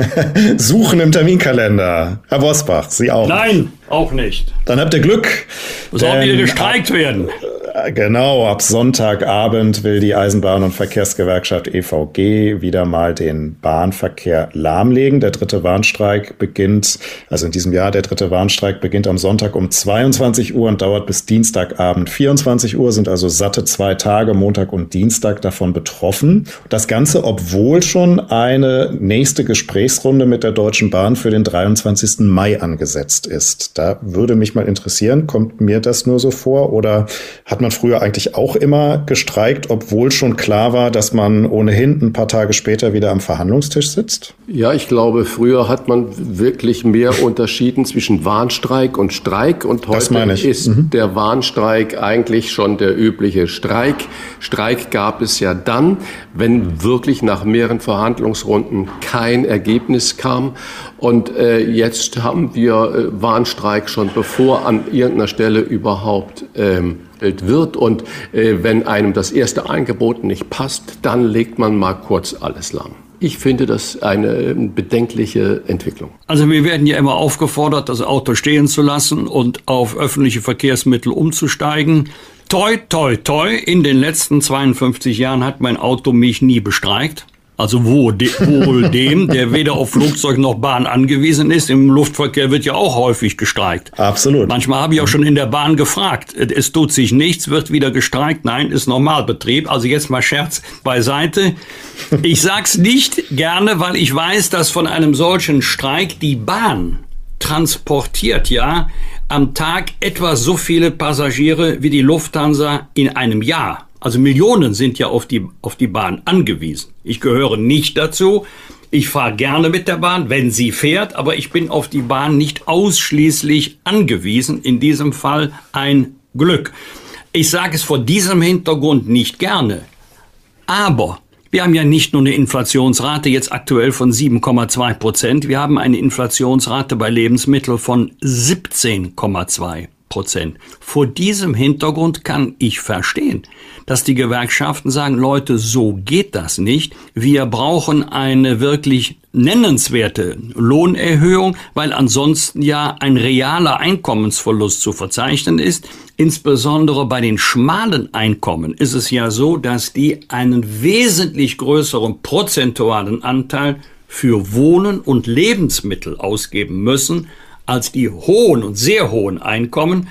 Suchen im Terminkalender. Herr Bosbach, Sie auch? Nein, auch nicht. Dann habt ihr Glück. Soll wieder gestreikt werden. Genau, ab Sonntagabend will die Eisenbahn- und Verkehrsgewerkschaft EVG wieder mal den Bahnverkehr lahmlegen. Der dritte Warnstreik beginnt, also in diesem Jahr, der dritte Warnstreik beginnt am Sonntag um 22 Uhr und dauert bis Dienstagabend 24 Uhr, sind also satte zwei Tage, Montag und Dienstag davon betroffen. Das Ganze, obwohl schon eine nächste Gesprächsrunde mit der Deutschen Bahn für den 23. Mai angesetzt ist. Da würde mich mal interessieren, kommt mir das nur so vor oder hat man früher eigentlich auch immer gestreikt, obwohl schon klar war, dass man ohnehin ein paar Tage später wieder am Verhandlungstisch sitzt? Ja, ich glaube, früher hat man wirklich mehr unterschieden zwischen Warnstreik und Streik und heute ist mhm. der Warnstreik eigentlich schon der übliche Streik. Streik gab es ja dann, wenn wirklich nach mehreren Verhandlungsrunden kein Ergebnis kam. Und äh, jetzt haben wir äh, Warnstreik schon bevor an irgendeiner Stelle überhaupt ähm, wird. Und äh, wenn einem das erste Angebot nicht passt, dann legt man mal kurz alles lahm. Ich finde das eine bedenkliche Entwicklung. Also wir werden ja immer aufgefordert, das Auto stehen zu lassen und auf öffentliche Verkehrsmittel umzusteigen. Toi, toi, toi, in den letzten 52 Jahren hat mein Auto mich nie bestreikt. Also wo, de, wohl dem, der weder auf Flugzeug noch Bahn angewiesen ist. Im Luftverkehr wird ja auch häufig gestreikt. Absolut. Manchmal habe ich auch schon in der Bahn gefragt. Es tut sich nichts, wird wieder gestreikt. Nein, ist Normalbetrieb. Also jetzt mal Scherz beiseite. Ich sag's nicht gerne, weil ich weiß, dass von einem solchen Streik die Bahn transportiert ja am Tag etwa so viele Passagiere wie die Lufthansa in einem Jahr. Also Millionen sind ja auf die, auf die Bahn angewiesen. Ich gehöre nicht dazu. Ich fahre gerne mit der Bahn, wenn sie fährt, aber ich bin auf die Bahn nicht ausschließlich angewiesen. In diesem Fall ein Glück. Ich sage es vor diesem Hintergrund nicht gerne. Aber wir haben ja nicht nur eine Inflationsrate jetzt aktuell von 7,2 Prozent, wir haben eine Inflationsrate bei Lebensmitteln von 17,2 Prozent. Vor diesem Hintergrund kann ich verstehen, dass die Gewerkschaften sagen, Leute, so geht das nicht. Wir brauchen eine wirklich nennenswerte Lohnerhöhung, weil ansonsten ja ein realer Einkommensverlust zu verzeichnen ist. Insbesondere bei den schmalen Einkommen ist es ja so, dass die einen wesentlich größeren prozentualen Anteil für Wohnen und Lebensmittel ausgeben müssen als die hohen und sehr hohen Einkommen.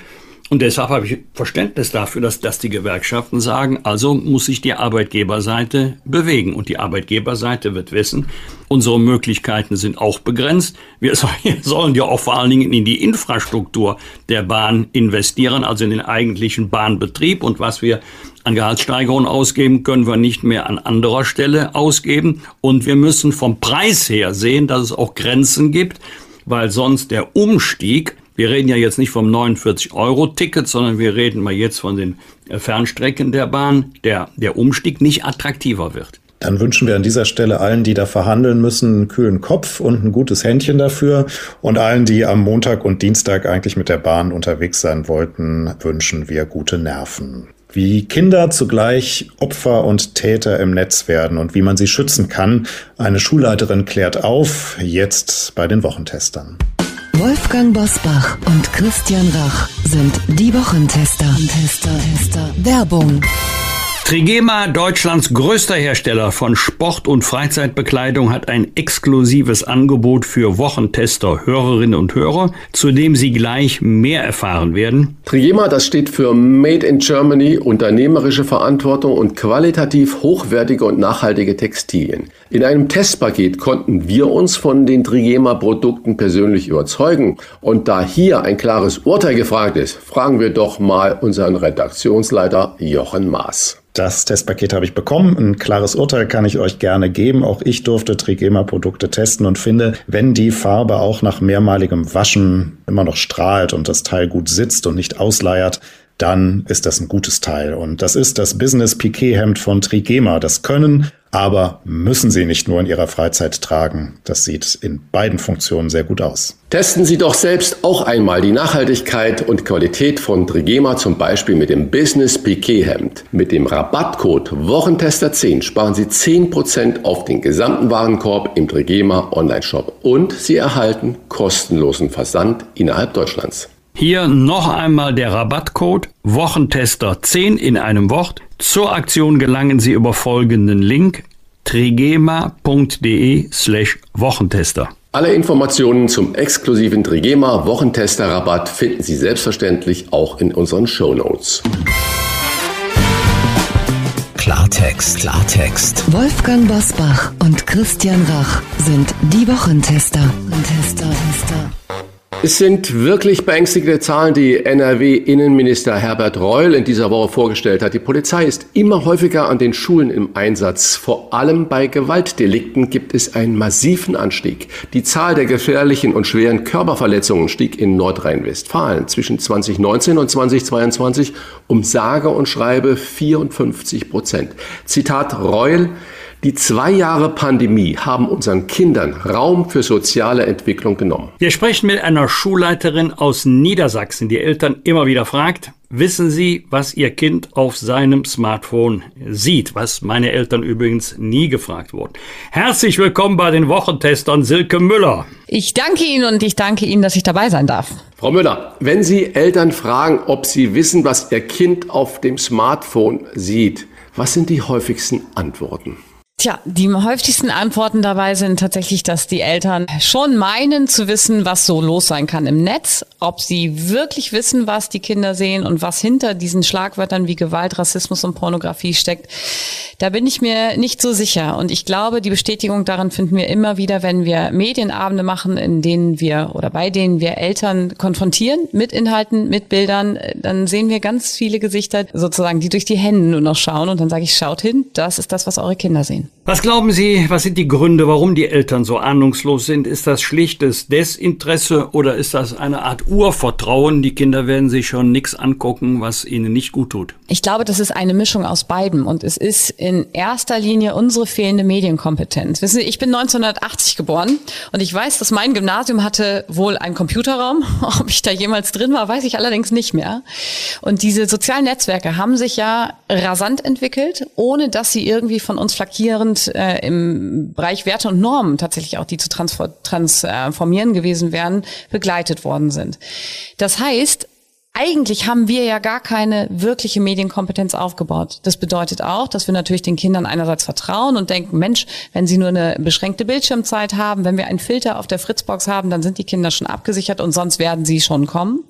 Und deshalb habe ich Verständnis dafür, dass, dass die Gewerkschaften sagen, also muss sich die Arbeitgeberseite bewegen. Und die Arbeitgeberseite wird wissen, unsere Möglichkeiten sind auch begrenzt. Wir sollen ja auch vor allen Dingen in die Infrastruktur der Bahn investieren, also in den eigentlichen Bahnbetrieb. Und was wir an Gehaltssteigerungen ausgeben, können wir nicht mehr an anderer Stelle ausgeben. Und wir müssen vom Preis her sehen, dass es auch Grenzen gibt weil sonst der Umstieg, wir reden ja jetzt nicht vom 49-Euro-Ticket, sondern wir reden mal jetzt von den äh, Fernstrecken der Bahn, der, der Umstieg nicht attraktiver wird. Dann wünschen wir an dieser Stelle allen, die da verhandeln müssen, einen kühlen Kopf und ein gutes Händchen dafür. Und allen, die am Montag und Dienstag eigentlich mit der Bahn unterwegs sein wollten, wünschen wir gute Nerven wie Kinder zugleich Opfer und Täter im Netz werden und wie man sie schützen kann. Eine Schulleiterin klärt auf, jetzt bei den Wochentestern. Wolfgang Bosbach und Christian Rach sind die Wochentester. Tester, Tester. Werbung Trigema, Deutschlands größter Hersteller von Sport- und Freizeitbekleidung, hat ein exklusives Angebot für Wochentester, Hörerinnen und Hörer, zu dem Sie gleich mehr erfahren werden. Trigema, das steht für Made in Germany, unternehmerische Verantwortung und qualitativ hochwertige und nachhaltige Textilien. In einem Testpaket konnten wir uns von den Trigema-Produkten persönlich überzeugen. Und da hier ein klares Urteil gefragt ist, fragen wir doch mal unseren Redaktionsleiter Jochen Maas. Das Testpaket habe ich bekommen. Ein klares Urteil kann ich euch gerne geben. Auch ich durfte Trigema-Produkte testen und finde, wenn die Farbe auch nach mehrmaligem Waschen immer noch strahlt und das Teil gut sitzt und nicht ausleiert, dann ist das ein gutes Teil. Und das ist das Business Piquet Hemd von Trigema. Das können, aber müssen Sie nicht nur in Ihrer Freizeit tragen. Das sieht in beiden Funktionen sehr gut aus. Testen Sie doch selbst auch einmal die Nachhaltigkeit und Qualität von Trigema, zum Beispiel mit dem Business Piquet Hemd. Mit dem Rabattcode Wochentester10 sparen Sie 10% auf den gesamten Warenkorb im Trigema Online-Shop und Sie erhalten kostenlosen Versand innerhalb Deutschlands. Hier noch einmal der Rabattcode Wochentester 10 in einem Wort. Zur Aktion gelangen Sie über folgenden Link trigema.de slash Wochentester. Alle Informationen zum exklusiven Trigema Wochentester Rabatt finden Sie selbstverständlich auch in unseren Show Notes. Klartext, Klartext. Wolfgang Bosbach und Christian Rach sind die Wochentester. Tester, Tester. Es sind wirklich beängstigende Zahlen, die NRW-Innenminister Herbert Reul in dieser Woche vorgestellt hat. Die Polizei ist immer häufiger an den Schulen im Einsatz. Vor allem bei Gewaltdelikten gibt es einen massiven Anstieg. Die Zahl der gefährlichen und schweren Körperverletzungen stieg in Nordrhein-Westfalen zwischen 2019 und 2022 um sage und schreibe 54 Prozent. Zitat Reul. Die zwei Jahre Pandemie haben unseren Kindern Raum für soziale Entwicklung genommen. Wir sprechen mit einer Schulleiterin aus Niedersachsen, die Eltern immer wieder fragt, wissen Sie, was Ihr Kind auf seinem Smartphone sieht? Was meine Eltern übrigens nie gefragt wurden. Herzlich willkommen bei den Wochentestern Silke Müller. Ich danke Ihnen und ich danke Ihnen, dass ich dabei sein darf. Frau Müller, wenn Sie Eltern fragen, ob sie wissen, was ihr Kind auf dem Smartphone sieht, was sind die häufigsten Antworten? Tja, die häufigsten Antworten dabei sind tatsächlich, dass die Eltern schon meinen zu wissen, was so los sein kann im Netz, ob sie wirklich wissen, was die Kinder sehen und was hinter diesen Schlagwörtern wie Gewalt, Rassismus und Pornografie steckt. Da bin ich mir nicht so sicher. Und ich glaube, die Bestätigung daran finden wir immer wieder, wenn wir Medienabende machen, in denen wir oder bei denen wir Eltern konfrontieren mit Inhalten, mit Bildern. Dann sehen wir ganz viele Gesichter sozusagen, die durch die Hände nur noch schauen. Und dann sage ich, schaut hin, das ist das, was eure Kinder sehen. Was glauben Sie, was sind die Gründe, warum die Eltern so ahnungslos sind? Ist das schlichtes Desinteresse oder ist das eine Art Urvertrauen? Die Kinder werden sich schon nichts angucken, was ihnen nicht gut tut. Ich glaube, das ist eine Mischung aus beiden und es ist in erster Linie unsere fehlende Medienkompetenz. Wissen Sie, ich bin 1980 geboren und ich weiß, dass mein Gymnasium hatte wohl einen Computerraum. Ob ich da jemals drin war, weiß ich allerdings nicht mehr. Und diese sozialen Netzwerke haben sich ja rasant entwickelt, ohne dass sie irgendwie von uns flankieren führend äh, im Bereich Werte und Normen tatsächlich auch, die zu transformieren gewesen wären, begleitet worden sind. Das heißt, eigentlich haben wir ja gar keine wirkliche Medienkompetenz aufgebaut. Das bedeutet auch, dass wir natürlich den Kindern einerseits vertrauen und denken, Mensch, wenn sie nur eine beschränkte Bildschirmzeit haben, wenn wir einen Filter auf der Fritzbox haben, dann sind die Kinder schon abgesichert und sonst werden sie schon kommen.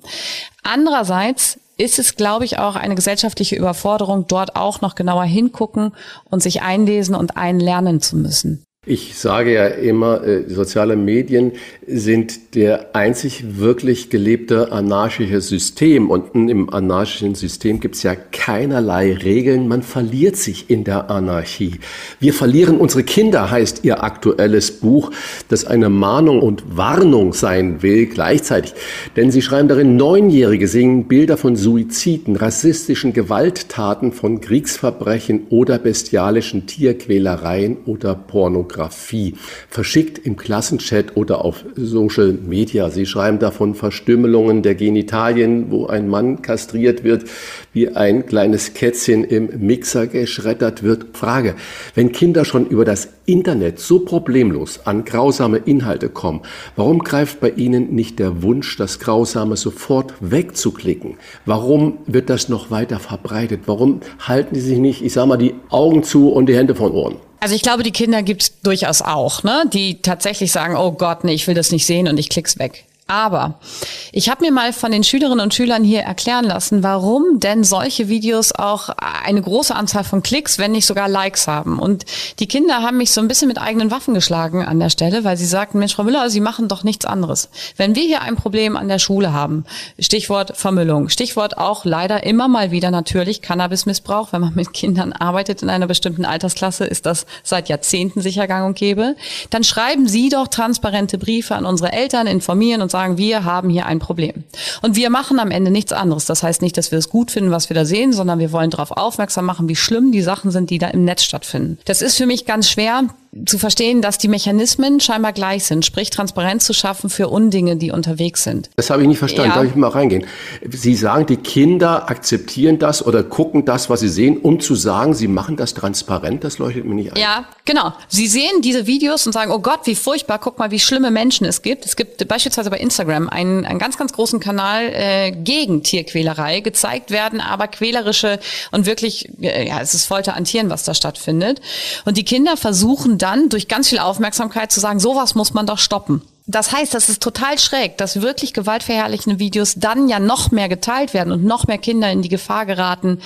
Andererseits ist es, glaube ich, auch eine gesellschaftliche Überforderung, dort auch noch genauer hingucken und sich einlesen und einlernen zu müssen. Ich sage ja immer, äh, soziale Medien sind der einzig wirklich gelebte anarchische System. Und im anarchischen System gibt es ja keinerlei Regeln. Man verliert sich in der Anarchie. Wir verlieren unsere Kinder, heißt ihr aktuelles Buch, das eine Mahnung und Warnung sein will gleichzeitig. Denn sie schreiben darin, Neunjährige sehen Bilder von Suiziden, rassistischen Gewalttaten, von Kriegsverbrechen oder bestialischen Tierquälereien oder Pornografie. Pornografie, verschickt im Klassenchat oder auf Social Media. Sie schreiben davon Verstümmelungen der Genitalien, wo ein Mann kastriert wird, wie ein kleines Kätzchen im Mixer geschreddert wird. Frage, wenn Kinder schon über das Internet so problemlos an grausame Inhalte kommen, warum greift bei ihnen nicht der Wunsch, das Grausame sofort wegzuklicken? Warum wird das noch weiter verbreitet? Warum halten die sich nicht, ich sage mal, die Augen zu und die Hände von Ohren? Also ich glaube, die Kinder gibt es durchaus auch, ne? die tatsächlich sagen, oh Gott, nee, ich will das nicht sehen und ich klick's weg. Aber ich habe mir mal von den Schülerinnen und Schülern hier erklären lassen, warum denn solche Videos auch eine große Anzahl von Klicks, wenn nicht sogar Likes haben. Und die Kinder haben mich so ein bisschen mit eigenen Waffen geschlagen an der Stelle, weil sie sagten, Mensch, Frau Müller, Sie machen doch nichts anderes. Wenn wir hier ein Problem an der Schule haben, Stichwort Vermüllung, Stichwort auch leider immer mal wieder natürlich Cannabismissbrauch, wenn man mit Kindern arbeitet in einer bestimmten Altersklasse, ist das seit Jahrzehnten sicher gang und gäbe, dann schreiben Sie doch transparente Briefe an unsere Eltern, informieren und sagen, wir haben hier ein Problem. Und wir machen am Ende nichts anderes. Das heißt nicht, dass wir es gut finden, was wir da sehen, sondern wir wollen darauf aufmerksam machen, wie schlimm die Sachen sind, die da im Netz stattfinden. Das ist für mich ganz schwer, zu verstehen, dass die Mechanismen scheinbar gleich sind, sprich Transparenz zu schaffen für Undinge, die unterwegs sind. Das habe ich nicht verstanden. Ja. Darf ich mal reingehen? Sie sagen, die Kinder akzeptieren das oder gucken das, was sie sehen, um zu sagen, sie machen das transparent. Das leuchtet mir nicht ein. Ja, genau. Sie sehen diese Videos und sagen, oh Gott, wie furchtbar, guck mal, wie schlimme Menschen es gibt. Es gibt beispielsweise bei Instagram einen, einen ganz, ganz großen Kanal äh, gegen Tierquälerei. Gezeigt werden aber quälerische und wirklich, äh, ja, es ist Folter an Tieren, was da stattfindet. Und die Kinder versuchen dann durch ganz viel Aufmerksamkeit zu sagen, sowas muss man doch stoppen. Das heißt, das ist total schräg, dass wirklich gewaltverherrlichende Videos dann ja noch mehr geteilt werden und noch mehr Kinder in die Gefahr geraten,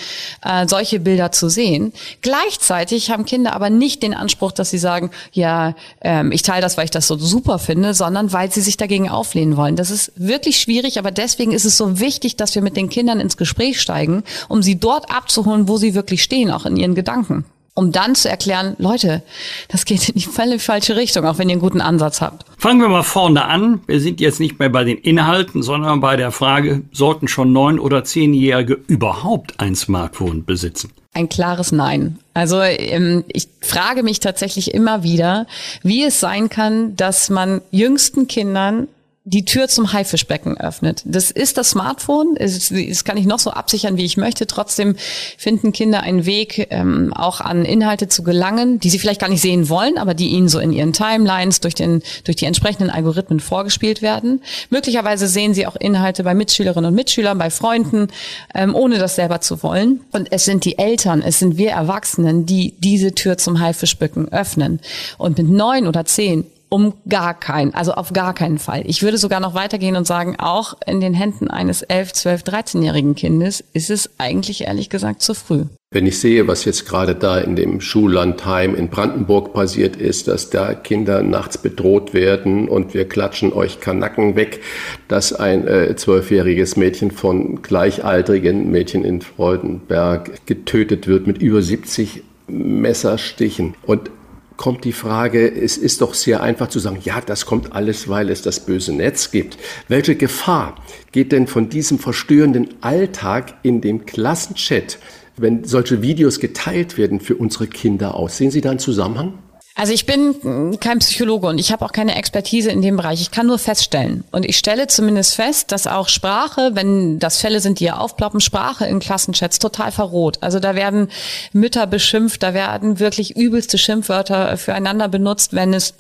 äh, solche Bilder zu sehen. Gleichzeitig haben Kinder aber nicht den Anspruch, dass sie sagen, ja, ähm, ich teile das, weil ich das so super finde, sondern weil sie sich dagegen auflehnen wollen. Das ist wirklich schwierig, aber deswegen ist es so wichtig, dass wir mit den Kindern ins Gespräch steigen, um sie dort abzuholen, wo sie wirklich stehen, auch in ihren Gedanken um dann zu erklären, Leute, das geht in die völlig falsche Richtung, auch wenn ihr einen guten Ansatz habt. Fangen wir mal vorne an. Wir sind jetzt nicht mehr bei den Inhalten, sondern bei der Frage, sollten schon neun- oder zehnjährige überhaupt ein Smartphone besitzen? Ein klares Nein. Also ähm, ich frage mich tatsächlich immer wieder, wie es sein kann, dass man jüngsten Kindern die Tür zum Haifischbecken öffnet. Das ist das Smartphone. Das kann ich noch so absichern, wie ich möchte. Trotzdem finden Kinder einen Weg, ähm, auch an Inhalte zu gelangen, die sie vielleicht gar nicht sehen wollen, aber die ihnen so in ihren Timelines durch, den, durch die entsprechenden Algorithmen vorgespielt werden. Möglicherweise sehen sie auch Inhalte bei Mitschülerinnen und Mitschülern, bei Freunden, ähm, ohne das selber zu wollen. Und es sind die Eltern, es sind wir Erwachsenen, die diese Tür zum Haifischbecken öffnen. Und mit neun oder zehn um gar keinen, also auf gar keinen Fall. Ich würde sogar noch weitergehen und sagen, auch in den Händen eines 11, 12, 13-jährigen Kindes ist es eigentlich ehrlich gesagt zu früh. Wenn ich sehe, was jetzt gerade da in dem Schullandheim in Brandenburg passiert ist, dass da Kinder nachts bedroht werden und wir klatschen euch Kanacken weg, dass ein äh, zwölfjähriges äh, Mädchen von gleichaltrigen Mädchen in Freudenberg getötet wird mit über 70 Messerstichen. Und kommt die Frage, es ist doch sehr einfach zu sagen, ja, das kommt alles, weil es das böse Netz gibt. Welche Gefahr geht denn von diesem verstörenden Alltag in dem Klassenchat, wenn solche Videos geteilt werden, für unsere Kinder aus? Sehen Sie da einen Zusammenhang? Also ich bin kein Psychologe und ich habe auch keine Expertise in dem Bereich. Ich kann nur feststellen und ich stelle zumindest fest, dass auch Sprache, wenn das Fälle sind, die ja aufploppen, Sprache in Klassenchats total verroht. Also da werden Mütter beschimpft, da werden wirklich übelste Schimpfwörter füreinander benutzt, wenn es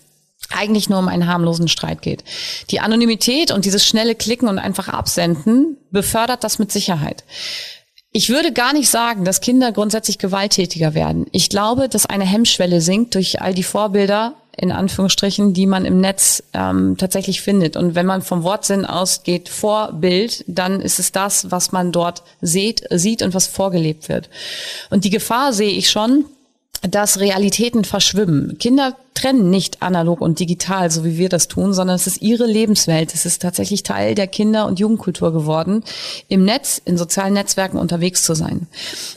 eigentlich nur um einen harmlosen Streit geht. Die Anonymität und dieses schnelle Klicken und einfach absenden befördert das mit Sicherheit. Ich würde gar nicht sagen, dass Kinder grundsätzlich gewalttätiger werden. Ich glaube, dass eine Hemmschwelle sinkt durch all die Vorbilder, in Anführungsstrichen, die man im Netz ähm, tatsächlich findet. Und wenn man vom Wortsinn ausgeht, Vorbild, dann ist es das, was man dort sieht, sieht und was vorgelebt wird. Und die Gefahr sehe ich schon, dass Realitäten verschwimmen. Kinder trennen nicht analog und digital, so wie wir das tun, sondern es ist ihre Lebenswelt. Es ist tatsächlich Teil der Kinder- und Jugendkultur geworden, im Netz, in sozialen Netzwerken unterwegs zu sein.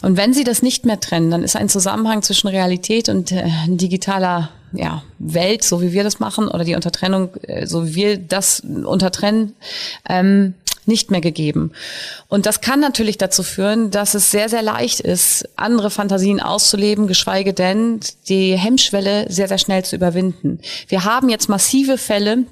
Und wenn sie das nicht mehr trennen, dann ist ein Zusammenhang zwischen Realität und äh, digitaler ja, Welt, so wie wir das machen, oder die Untertrennung, äh, so wie wir das untertrennen, ähm, nicht mehr gegeben. Und das kann natürlich dazu führen, dass es sehr, sehr leicht ist, andere Fantasien auszuleben, geschweige denn die Hemmschwelle sehr, sehr schnell zu überwinden. Wir haben jetzt massive Fälle,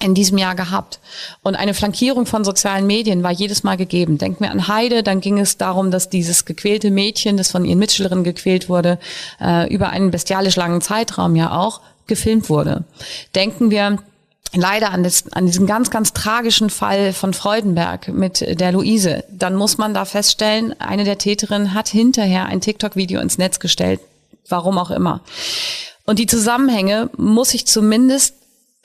in diesem Jahr gehabt. Und eine Flankierung von sozialen Medien war jedes Mal gegeben. Denken wir an Heide, dann ging es darum, dass dieses gequälte Mädchen, das von ihren Mitschülerinnen gequält wurde, äh, über einen bestialisch langen Zeitraum ja auch gefilmt wurde. Denken wir leider an, das, an diesen ganz, ganz tragischen Fall von Freudenberg mit der Luise, dann muss man da feststellen, eine der Täterinnen hat hinterher ein TikTok-Video ins Netz gestellt, warum auch immer. Und die Zusammenhänge muss ich zumindest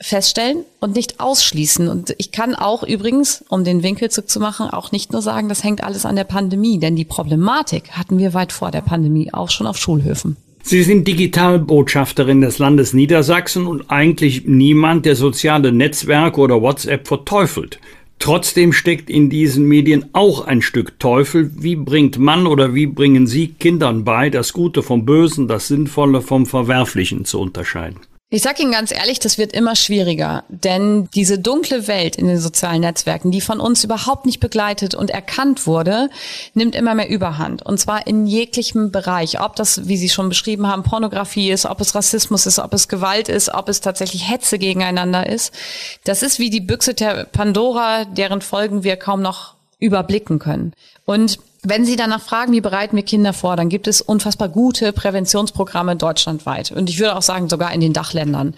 feststellen und nicht ausschließen. Und ich kann auch übrigens, um den Winkel zu machen, auch nicht nur sagen, das hängt alles an der Pandemie, denn die Problematik hatten wir weit vor der Pandemie auch schon auf Schulhöfen. Sie sind Digitalbotschafterin des Landes Niedersachsen und eigentlich niemand, der soziale Netzwerke oder WhatsApp verteufelt. Trotzdem steckt in diesen Medien auch ein Stück Teufel. Wie bringt man oder wie bringen Sie Kindern bei, das Gute vom Bösen, das Sinnvolle vom Verwerflichen zu unterscheiden? Ich sage Ihnen ganz ehrlich, das wird immer schwieriger, denn diese dunkle Welt in den sozialen Netzwerken, die von uns überhaupt nicht begleitet und erkannt wurde, nimmt immer mehr Überhand. Und zwar in jeglichem Bereich. Ob das, wie Sie schon beschrieben haben, Pornografie ist, ob es Rassismus ist, ob es Gewalt ist, ob es tatsächlich Hetze gegeneinander ist. Das ist wie die Büchse der Pandora, deren Folgen wir kaum noch überblicken können. Und wenn Sie danach fragen, wie bereiten wir Kinder vor, dann gibt es unfassbar gute Präventionsprogramme deutschlandweit. Und ich würde auch sagen, sogar in den Dachländern.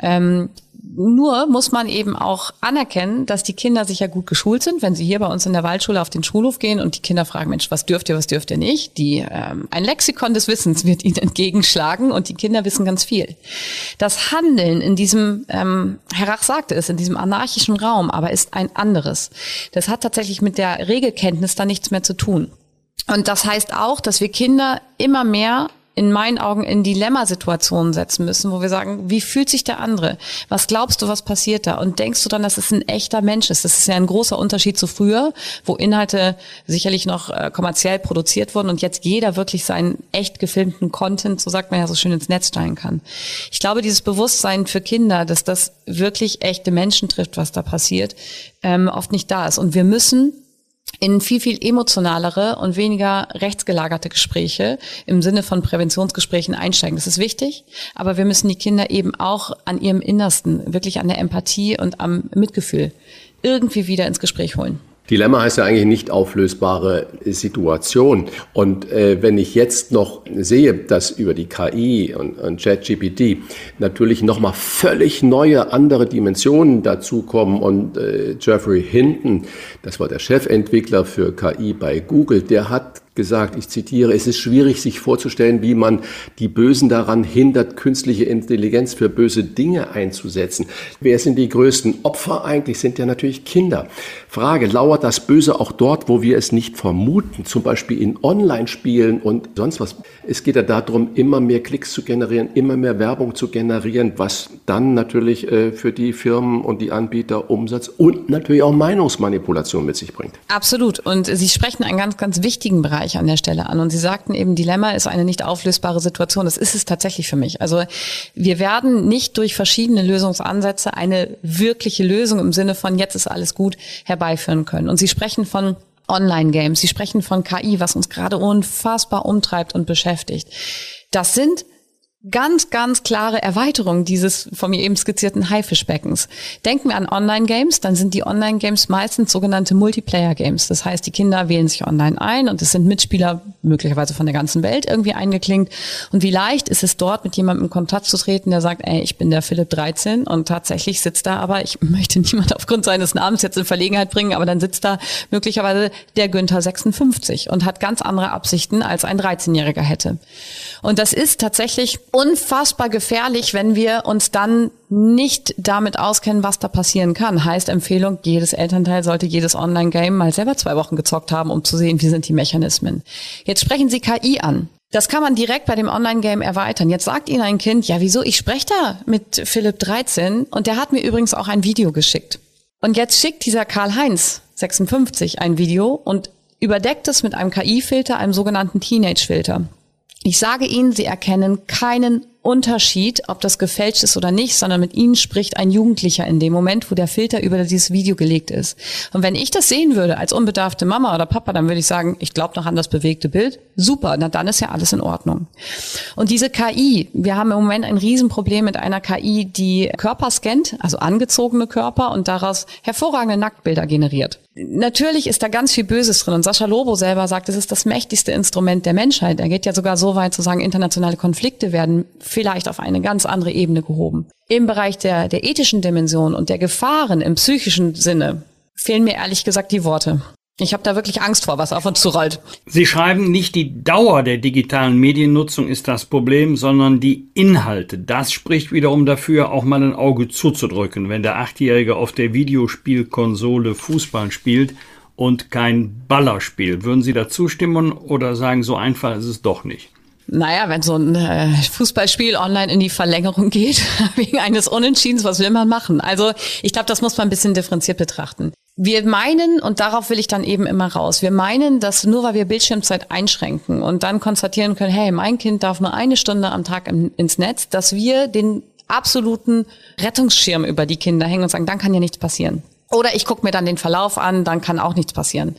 Ähm, nur muss man eben auch anerkennen, dass die Kinder sicher gut geschult sind. Wenn sie hier bei uns in der Waldschule auf den Schulhof gehen und die Kinder fragen, Mensch, was dürft ihr, was dürft ihr nicht? Die, ähm, ein Lexikon des Wissens wird ihnen entgegenschlagen und die Kinder wissen ganz viel. Das Handeln in diesem, ähm, Herr Rach sagte es, in diesem anarchischen Raum, aber ist ein anderes. Das hat tatsächlich mit der Regelkenntnis da nichts mehr zu tun. Und das heißt auch, dass wir Kinder immer mehr in meinen Augen in Dilemmasituationen setzen müssen, wo wir sagen, wie fühlt sich der andere? Was glaubst du, was passiert da? Und denkst du dann, dass es ein echter Mensch ist? Das ist ja ein großer Unterschied zu früher, wo Inhalte sicherlich noch äh, kommerziell produziert wurden und jetzt jeder wirklich seinen echt gefilmten Content, so sagt man ja so schön, ins Netz steigen kann. Ich glaube, dieses Bewusstsein für Kinder, dass das wirklich echte Menschen trifft, was da passiert, ähm, oft nicht da ist. Und wir müssen in viel, viel emotionalere und weniger rechtsgelagerte Gespräche im Sinne von Präventionsgesprächen einsteigen. Das ist wichtig, aber wir müssen die Kinder eben auch an ihrem Innersten, wirklich an der Empathie und am Mitgefühl irgendwie wieder ins Gespräch holen. Dilemma heißt ja eigentlich nicht auflösbare Situation. Und äh, wenn ich jetzt noch sehe, dass über die KI und, und ChatGPT natürlich nochmal völlig neue andere Dimensionen dazukommen und äh, Jeffrey Hinton, das war der Chefentwickler für KI bei Google, der hat gesagt, ich zitiere, es ist schwierig sich vorzustellen, wie man die Bösen daran hindert, künstliche Intelligenz für böse Dinge einzusetzen. Wer sind die größten Opfer eigentlich? Sind ja natürlich Kinder. Frage, lauert das Böse auch dort, wo wir es nicht vermuten, zum Beispiel in Online-Spielen und sonst was? Es geht ja darum, immer mehr Klicks zu generieren, immer mehr Werbung zu generieren, was dann natürlich äh, für die Firmen und die Anbieter Umsatz und natürlich auch Meinungsmanipulation mit sich bringt. Absolut. Und Sie sprechen einen ganz, ganz wichtigen Bereich Bereich an der Stelle an. Und Sie sagten eben, Dilemma ist eine nicht auflösbare Situation. Das ist es tatsächlich für mich. Also wir werden nicht durch verschiedene Lösungsansätze eine wirkliche Lösung im Sinne von jetzt ist alles gut herbeiführen können. Und Sie sprechen von Online-Games, Sie sprechen von KI, was uns gerade unfassbar umtreibt und beschäftigt. Das sind ganz, ganz klare Erweiterung dieses von mir eben skizzierten Haifischbeckens. Denken wir an Online-Games, dann sind die Online-Games meistens sogenannte Multiplayer-Games. Das heißt, die Kinder wählen sich online ein und es sind Mitspieler möglicherweise von der ganzen Welt irgendwie eingeklinkt. Und wie leicht ist es dort, mit jemandem in Kontakt zu treten, der sagt, ey, ich bin der Philipp 13 und tatsächlich sitzt da aber, ich möchte niemand aufgrund seines Namens jetzt in Verlegenheit bringen, aber dann sitzt da möglicherweise der Günther 56 und hat ganz andere Absichten, als ein 13-Jähriger hätte. Und das ist tatsächlich unfassbar gefährlich, wenn wir uns dann nicht damit auskennen, was da passieren kann. Heißt Empfehlung, jedes Elternteil sollte jedes Online-Game mal selber zwei Wochen gezockt haben, um zu sehen, wie sind die Mechanismen. Jetzt sprechen Sie KI an. Das kann man direkt bei dem Online-Game erweitern. Jetzt sagt Ihnen ein Kind, ja wieso, ich spreche da mit Philipp 13 und der hat mir übrigens auch ein Video geschickt. Und jetzt schickt dieser Karl-Heinz 56 ein Video und überdeckt es mit einem KI-Filter, einem sogenannten Teenage-Filter. Ich sage Ihnen, Sie erkennen keinen Unterschied, ob das gefälscht ist oder nicht, sondern mit ihnen spricht ein Jugendlicher in dem Moment, wo der Filter über dieses Video gelegt ist. Und wenn ich das sehen würde als unbedarfte Mama oder Papa, dann würde ich sagen, ich glaube noch an das bewegte Bild. Super, na dann ist ja alles in Ordnung. Und diese KI, wir haben im Moment ein Riesenproblem mit einer KI, die Körper scannt, also angezogene Körper und daraus hervorragende Nacktbilder generiert. Natürlich ist da ganz viel Böses drin. Und Sascha Lobo selber sagt, es ist das mächtigste Instrument der Menschheit. Er geht ja sogar so weit zu sagen, internationale Konflikte werden vielleicht auf eine ganz andere Ebene gehoben. Im Bereich der, der ethischen Dimension und der Gefahren im psychischen Sinne fehlen mir ehrlich gesagt die Worte. Ich habe da wirklich Angst vor, was auf uns zurollt. Sie schreiben, nicht die Dauer der digitalen Mediennutzung ist das Problem, sondern die Inhalte. Das spricht wiederum dafür, auch mal ein Auge zuzudrücken, wenn der Achtjährige auf der Videospielkonsole Fußball spielt und kein Baller spielt. Würden Sie da zustimmen oder sagen, so einfach ist es doch nicht? Naja, wenn so ein äh, Fußballspiel online in die Verlängerung geht, wegen eines Unentschiedens, was will man machen? Also ich glaube, das muss man ein bisschen differenziert betrachten. Wir meinen, und darauf will ich dann eben immer raus, wir meinen, dass nur weil wir Bildschirmzeit einschränken und dann konstatieren können, hey, mein Kind darf nur eine Stunde am Tag im, ins Netz, dass wir den absoluten Rettungsschirm über die Kinder hängen und sagen, dann kann ja nichts passieren. Oder ich gucke mir dann den Verlauf an, dann kann auch nichts passieren.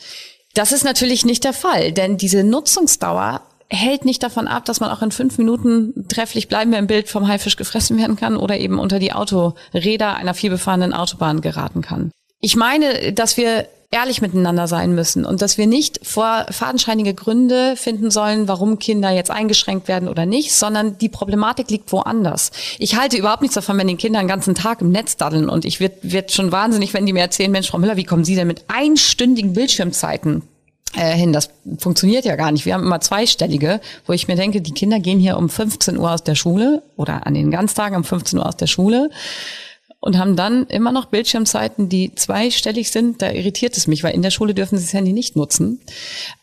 Das ist natürlich nicht der Fall, denn diese Nutzungsdauer hält nicht davon ab, dass man auch in fünf Minuten trefflich bleiben wir im Bild vom Haifisch gefressen werden kann oder eben unter die Autoräder einer vielbefahrenen Autobahn geraten kann. Ich meine, dass wir ehrlich miteinander sein müssen und dass wir nicht vor fadenscheinige Gründe finden sollen, warum Kinder jetzt eingeschränkt werden oder nicht, sondern die Problematik liegt woanders. Ich halte überhaupt nichts davon, wenn die Kinder den ganzen Tag im Netz daddeln und ich wird, wird schon wahnsinnig, wenn die mir erzählen, Mensch, Frau Müller, wie kommen Sie denn mit einstündigen Bildschirmzeiten äh, hin. Das funktioniert ja gar nicht. Wir haben immer zweistellige, wo ich mir denke, die Kinder gehen hier um 15 Uhr aus der Schule oder an den Ganztagen um 15 Uhr aus der Schule und haben dann immer noch Bildschirmzeiten, die zweistellig sind. Da irritiert es mich, weil in der Schule dürfen sie das Handy nicht nutzen.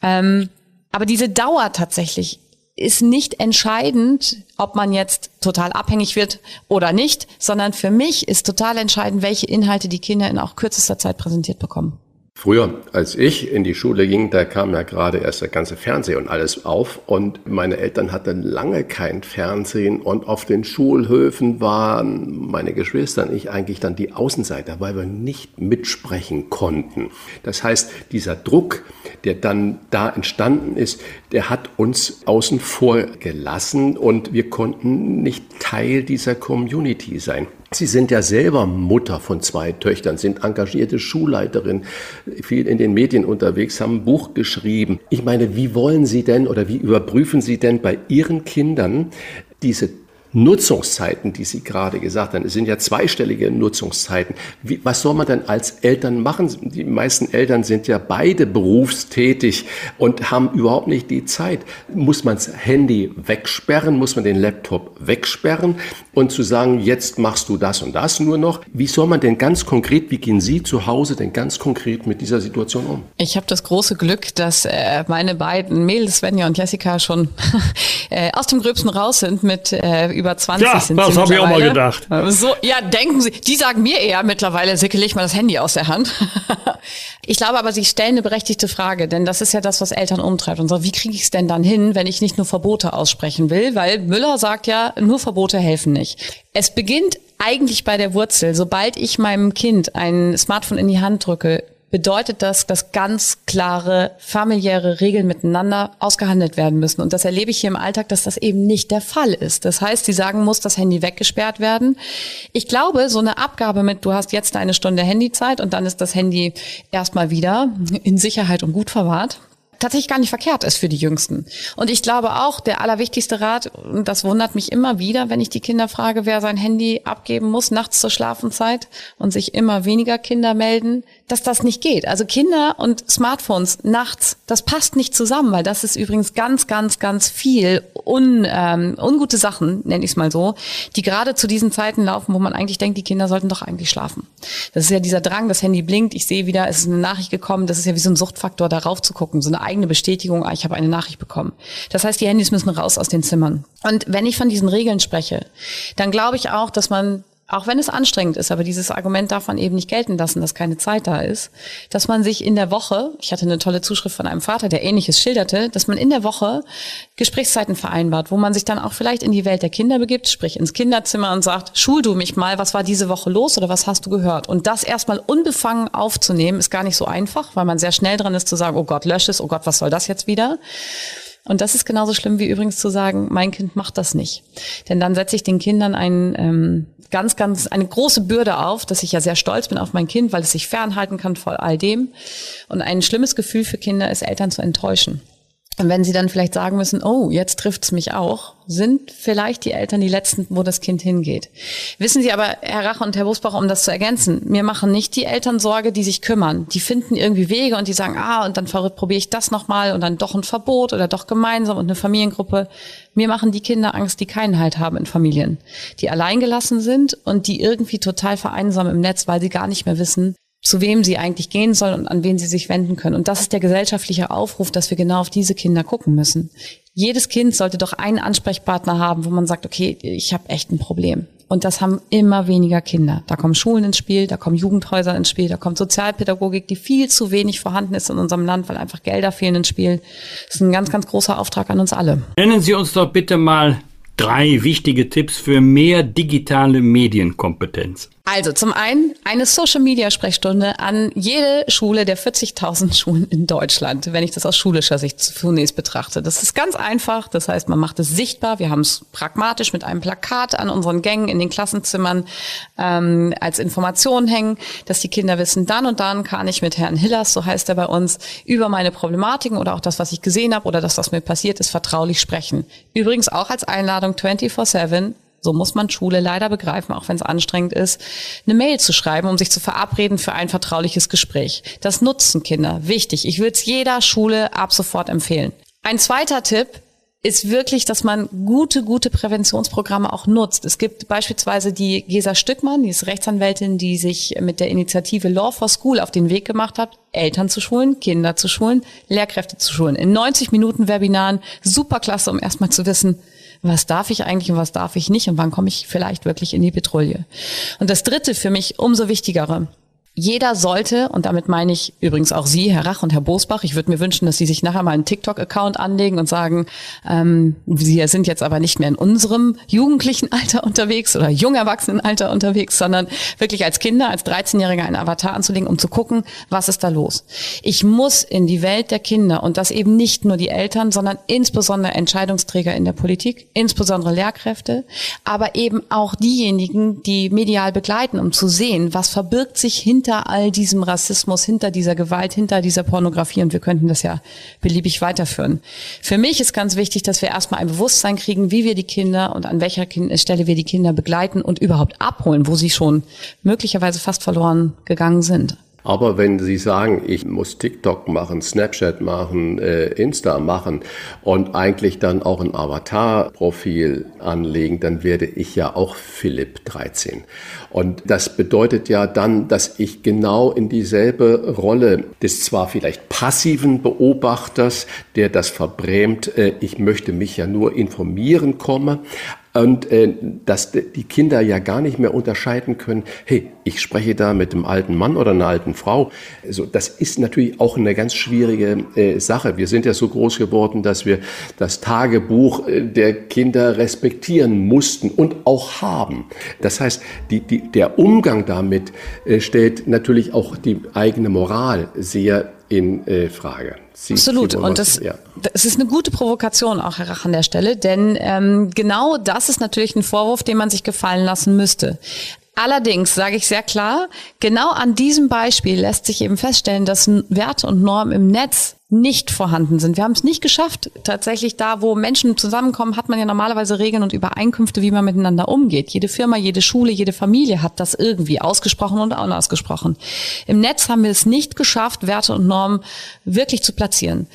Ähm, aber diese Dauer tatsächlich ist nicht entscheidend, ob man jetzt total abhängig wird oder nicht, sondern für mich ist total entscheidend, welche Inhalte die Kinder in auch kürzester Zeit präsentiert bekommen. Früher, als ich in die Schule ging, da kam ja gerade erst der ganze Fernseher und alles auf und meine Eltern hatten lange kein Fernsehen und auf den Schulhöfen waren meine Geschwister und ich eigentlich dann die Außenseiter, weil wir nicht mitsprechen konnten. Das heißt, dieser Druck, der dann da entstanden ist, der hat uns außen vor gelassen und wir konnten nicht Teil dieser Community sein. Sie sind ja selber Mutter von zwei Töchtern, sind engagierte Schulleiterin, viel in den Medien unterwegs, haben ein Buch geschrieben. Ich meine, wie wollen Sie denn oder wie überprüfen Sie denn bei Ihren Kindern diese Nutzungszeiten, die Sie gerade gesagt haben, es sind ja zweistellige Nutzungszeiten. Wie, was soll man denn als Eltern machen? Die meisten Eltern sind ja beide berufstätig und haben überhaupt nicht die Zeit. Muss man das Handy wegsperren? Muss man den Laptop wegsperren? Und zu sagen, jetzt machst du das und das nur noch. Wie soll man denn ganz konkret, wie gehen Sie zu Hause denn ganz konkret mit dieser Situation um? Ich habe das große Glück, dass äh, meine beiden Mädels, Svenja und Jessica, schon äh, aus dem Gröbsten raus sind mit äh, über 20 ja, sind das habe ich auch mal gedacht. So, ja, denken Sie, die sagen mir eher mittlerweile, Sicke, leg mal das Handy aus der Hand. ich glaube aber, Sie stellen eine berechtigte Frage, denn das ist ja das, was Eltern umtreibt und so, wie kriege ich es denn dann hin, wenn ich nicht nur Verbote aussprechen will, weil Müller sagt ja, nur Verbote helfen nicht. Es beginnt eigentlich bei der Wurzel. Sobald ich meinem Kind ein Smartphone in die Hand drücke, bedeutet das, dass ganz klare familiäre Regeln miteinander ausgehandelt werden müssen. Und das erlebe ich hier im Alltag, dass das eben nicht der Fall ist. Das heißt, sie sagen, muss das Handy weggesperrt werden. Ich glaube, so eine Abgabe mit, du hast jetzt eine Stunde Handyzeit und dann ist das Handy erstmal wieder in Sicherheit und gut verwahrt tatsächlich gar nicht verkehrt ist für die Jüngsten. Und ich glaube auch, der allerwichtigste Rat, und das wundert mich immer wieder, wenn ich die Kinder frage, wer sein Handy abgeben muss nachts zur Schlafenszeit und sich immer weniger Kinder melden, dass das nicht geht. Also Kinder und Smartphones nachts, das passt nicht zusammen, weil das ist übrigens ganz, ganz, ganz viel un, ähm, ungute Sachen, nenne ich es mal so, die gerade zu diesen Zeiten laufen, wo man eigentlich denkt, die Kinder sollten doch eigentlich schlafen. Das ist ja dieser Drang, das Handy blinkt, ich sehe wieder, es ist eine Nachricht gekommen, das ist ja wie so ein Suchtfaktor, darauf zu gucken, so eine eigene Bestätigung, ah, ich habe eine Nachricht bekommen. Das heißt, die Handys müssen raus aus den Zimmern. Und wenn ich von diesen Regeln spreche, dann glaube ich auch, dass man auch wenn es anstrengend ist, aber dieses Argument darf man eben nicht gelten lassen, dass keine Zeit da ist, dass man sich in der Woche, ich hatte eine tolle Zuschrift von einem Vater, der ähnliches schilderte, dass man in der Woche Gesprächszeiten vereinbart, wo man sich dann auch vielleicht in die Welt der Kinder begibt, sprich ins Kinderzimmer und sagt, schul du mich mal, was war diese Woche los oder was hast du gehört? Und das erstmal unbefangen aufzunehmen, ist gar nicht so einfach, weil man sehr schnell dran ist zu sagen, oh Gott, lösch es, oh Gott, was soll das jetzt wieder? Und das ist genauso schlimm wie übrigens zu sagen, mein Kind macht das nicht. Denn dann setze ich den Kindern einen ähm, ganz, ganz eine große Bürde auf, dass ich ja sehr stolz bin auf mein Kind, weil es sich fernhalten kann vor all dem. Und ein schlimmes Gefühl für Kinder ist, Eltern zu enttäuschen. Und wenn sie dann vielleicht sagen müssen, oh, jetzt trifft's mich auch, sind vielleicht die Eltern die Letzten, wo das Kind hingeht. Wissen Sie aber, Herr Rache und Herr Busbach, um das zu ergänzen, mir machen nicht die Eltern Sorge, die sich kümmern. Die finden irgendwie Wege und die sagen, ah, und dann probiere ich das nochmal und dann doch ein Verbot oder doch gemeinsam und eine Familiengruppe. Mir machen die Kinder Angst, die keinen Halt haben in Familien, die alleingelassen sind und die irgendwie total vereinsamen im Netz, weil sie gar nicht mehr wissen, zu wem sie eigentlich gehen sollen und an wen sie sich wenden können. Und das ist der gesellschaftliche Aufruf, dass wir genau auf diese Kinder gucken müssen. Jedes Kind sollte doch einen Ansprechpartner haben, wo man sagt, okay, ich habe echt ein Problem. Und das haben immer weniger Kinder. Da kommen Schulen ins Spiel, da kommen Jugendhäuser ins Spiel, da kommt Sozialpädagogik, die viel zu wenig vorhanden ist in unserem Land, weil einfach Gelder fehlen ins Spiel. Das ist ein ganz, ganz großer Auftrag an uns alle. Nennen Sie uns doch bitte mal drei wichtige Tipps für mehr digitale Medienkompetenz. Also zum einen eine Social-Media-Sprechstunde an jede Schule der 40.000 Schulen in Deutschland, wenn ich das aus schulischer Sicht zunächst betrachte. Das ist ganz einfach. Das heißt, man macht es sichtbar. Wir haben es pragmatisch mit einem Plakat an unseren Gängen in den Klassenzimmern ähm, als Information hängen, dass die Kinder wissen, dann und dann kann ich mit Herrn Hillers, so heißt er bei uns, über meine Problematiken oder auch das, was ich gesehen habe oder das, was mir passiert ist, vertraulich sprechen. Übrigens auch als Einladung 24-7 so muss man Schule leider begreifen, auch wenn es anstrengend ist, eine Mail zu schreiben, um sich zu verabreden für ein vertrauliches Gespräch. Das nutzen Kinder. Wichtig. Ich würde es jeder Schule ab sofort empfehlen. Ein zweiter Tipp ist wirklich, dass man gute, gute Präventionsprogramme auch nutzt. Es gibt beispielsweise die Gesa Stückmann, die ist Rechtsanwältin, die sich mit der Initiative Law for School auf den Weg gemacht hat, Eltern zu schulen, Kinder zu schulen, Lehrkräfte zu schulen. In 90 Minuten Webinaren, superklasse, um erstmal zu wissen, was darf ich eigentlich und was darf ich nicht und wann komme ich vielleicht wirklich in die Petrouille. Und das dritte für mich umso wichtigere, jeder sollte, und damit meine ich übrigens auch Sie, Herr Rach und Herr Bosbach, ich würde mir wünschen, dass Sie sich nachher mal einen TikTok-Account anlegen und sagen, ähm, Sie sind jetzt aber nicht mehr in unserem jugendlichen Alter unterwegs oder Jungerwachsenenalter unterwegs, sondern wirklich als Kinder, als 13-Jähriger einen Avatar anzulegen, um zu gucken, was ist da los. Ich muss in die Welt der Kinder und das eben nicht nur die Eltern, sondern insbesondere Entscheidungsträger in der Politik, insbesondere Lehrkräfte, aber eben auch diejenigen, die medial begleiten, um zu sehen, was verbirgt sich hinter hinter all diesem Rassismus, hinter dieser Gewalt, hinter dieser Pornografie und wir könnten das ja beliebig weiterführen. Für mich ist ganz wichtig, dass wir erstmal ein Bewusstsein kriegen, wie wir die Kinder und an welcher Stelle wir die Kinder begleiten und überhaupt abholen, wo sie schon möglicherweise fast verloren gegangen sind. Aber wenn Sie sagen, ich muss TikTok machen, Snapchat machen, äh, Insta machen und eigentlich dann auch ein Avatar-Profil anlegen, dann werde ich ja auch Philipp 13. Und das bedeutet ja dann, dass ich genau in dieselbe Rolle des zwar vielleicht passiven Beobachters, der das verbrämt, äh, ich möchte mich ja nur informieren komme, und äh, dass die Kinder ja gar nicht mehr unterscheiden können, hey, ich spreche da mit einem alten Mann oder einer alten Frau. Also das ist natürlich auch eine ganz schwierige äh, Sache. Wir sind ja so groß geworden, dass wir das Tagebuch äh, der Kinder respektieren mussten und auch haben. Das heißt, die, die, der Umgang damit äh, stellt natürlich auch die eigene Moral sehr in äh, Frage. Sie, Absolut. Sie und das, ja. das ist eine gute Provokation auch, Herr Rach, an der Stelle, denn ähm, genau das ist natürlich ein Vorwurf, den man sich gefallen lassen müsste. Allerdings sage ich sehr klar, genau an diesem Beispiel lässt sich eben feststellen, dass Werte und Normen im Netz nicht vorhanden sind. Wir haben es nicht geschafft. Tatsächlich da, wo Menschen zusammenkommen, hat man ja normalerweise Regeln und Übereinkünfte, wie man miteinander umgeht. Jede Firma, jede Schule, jede Familie hat das irgendwie ausgesprochen und unausgesprochen. Im Netz haben wir es nicht geschafft, Werte und Normen wirklich zu platzieren.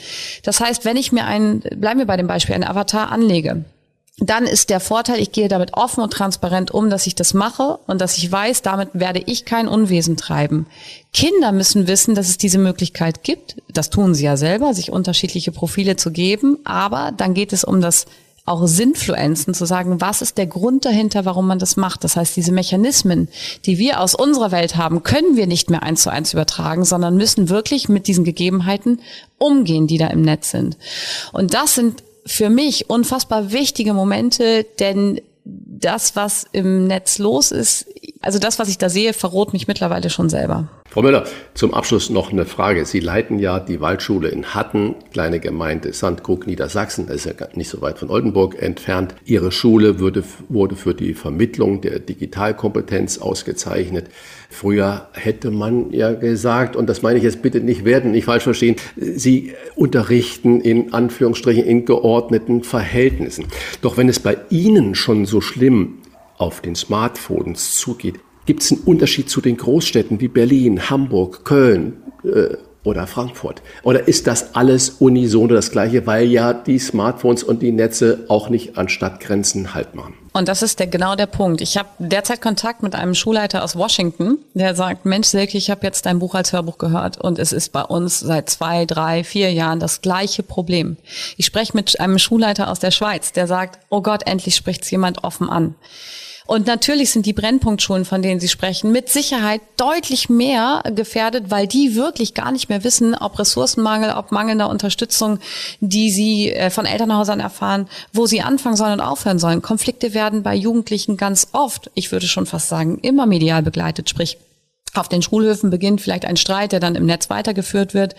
Das heißt, wenn ich mir einen, bleiben wir bei dem Beispiel, einen Avatar anlege, dann ist der Vorteil, ich gehe damit offen und transparent um, dass ich das mache und dass ich weiß, damit werde ich kein Unwesen treiben. Kinder müssen wissen, dass es diese Möglichkeit gibt. Das tun sie ja selber, sich unterschiedliche Profile zu geben. Aber dann geht es um das auch Sinnfluenzen, zu sagen, was ist der Grund dahinter, warum man das macht. Das heißt, diese Mechanismen, die wir aus unserer Welt haben, können wir nicht mehr eins zu eins übertragen, sondern müssen wirklich mit diesen Gegebenheiten umgehen, die da im Netz sind. Und das sind für mich unfassbar wichtige Momente, denn das, was im Netz los ist, also das, was ich da sehe, verroht mich mittlerweile schon selber. Frau Müller, zum Abschluss noch eine Frage. Sie leiten ja die Waldschule in Hatten, kleine Gemeinde Sandkrug, Niedersachsen, das ist ja nicht so weit von Oldenburg entfernt. Ihre Schule wurde, wurde für die Vermittlung der Digitalkompetenz ausgezeichnet. Früher hätte man ja gesagt, und das meine ich jetzt bitte nicht werden, nicht falsch verstehen, Sie unterrichten in Anführungsstrichen in geordneten Verhältnissen. Doch wenn es bei Ihnen schon so schlimm auf den Smartphones zugeht, gibt es einen Unterschied zu den Großstädten wie Berlin, Hamburg, Köln äh, oder Frankfurt? Oder ist das alles unisono das Gleiche, weil ja die Smartphones und die Netze auch nicht an Stadtgrenzen Halt machen? Und das ist der, genau der Punkt. Ich habe derzeit Kontakt mit einem Schulleiter aus Washington, der sagt, Mensch Silke, ich habe jetzt dein Buch als Hörbuch gehört und es ist bei uns seit zwei, drei, vier Jahren das gleiche Problem. Ich spreche mit einem Schulleiter aus der Schweiz, der sagt, oh Gott, endlich spricht es jemand offen an. Und natürlich sind die Brennpunktschulen, von denen Sie sprechen, mit Sicherheit deutlich mehr gefährdet, weil die wirklich gar nicht mehr wissen, ob Ressourcenmangel, ob mangelnder Unterstützung, die sie äh, von Elternhäusern erfahren, wo sie anfangen sollen und aufhören sollen. Konflikte werden bei Jugendlichen ganz oft, ich würde schon fast sagen, immer medial begleitet, sprich auf den Schulhöfen beginnt vielleicht ein Streit, der dann im Netz weitergeführt wird.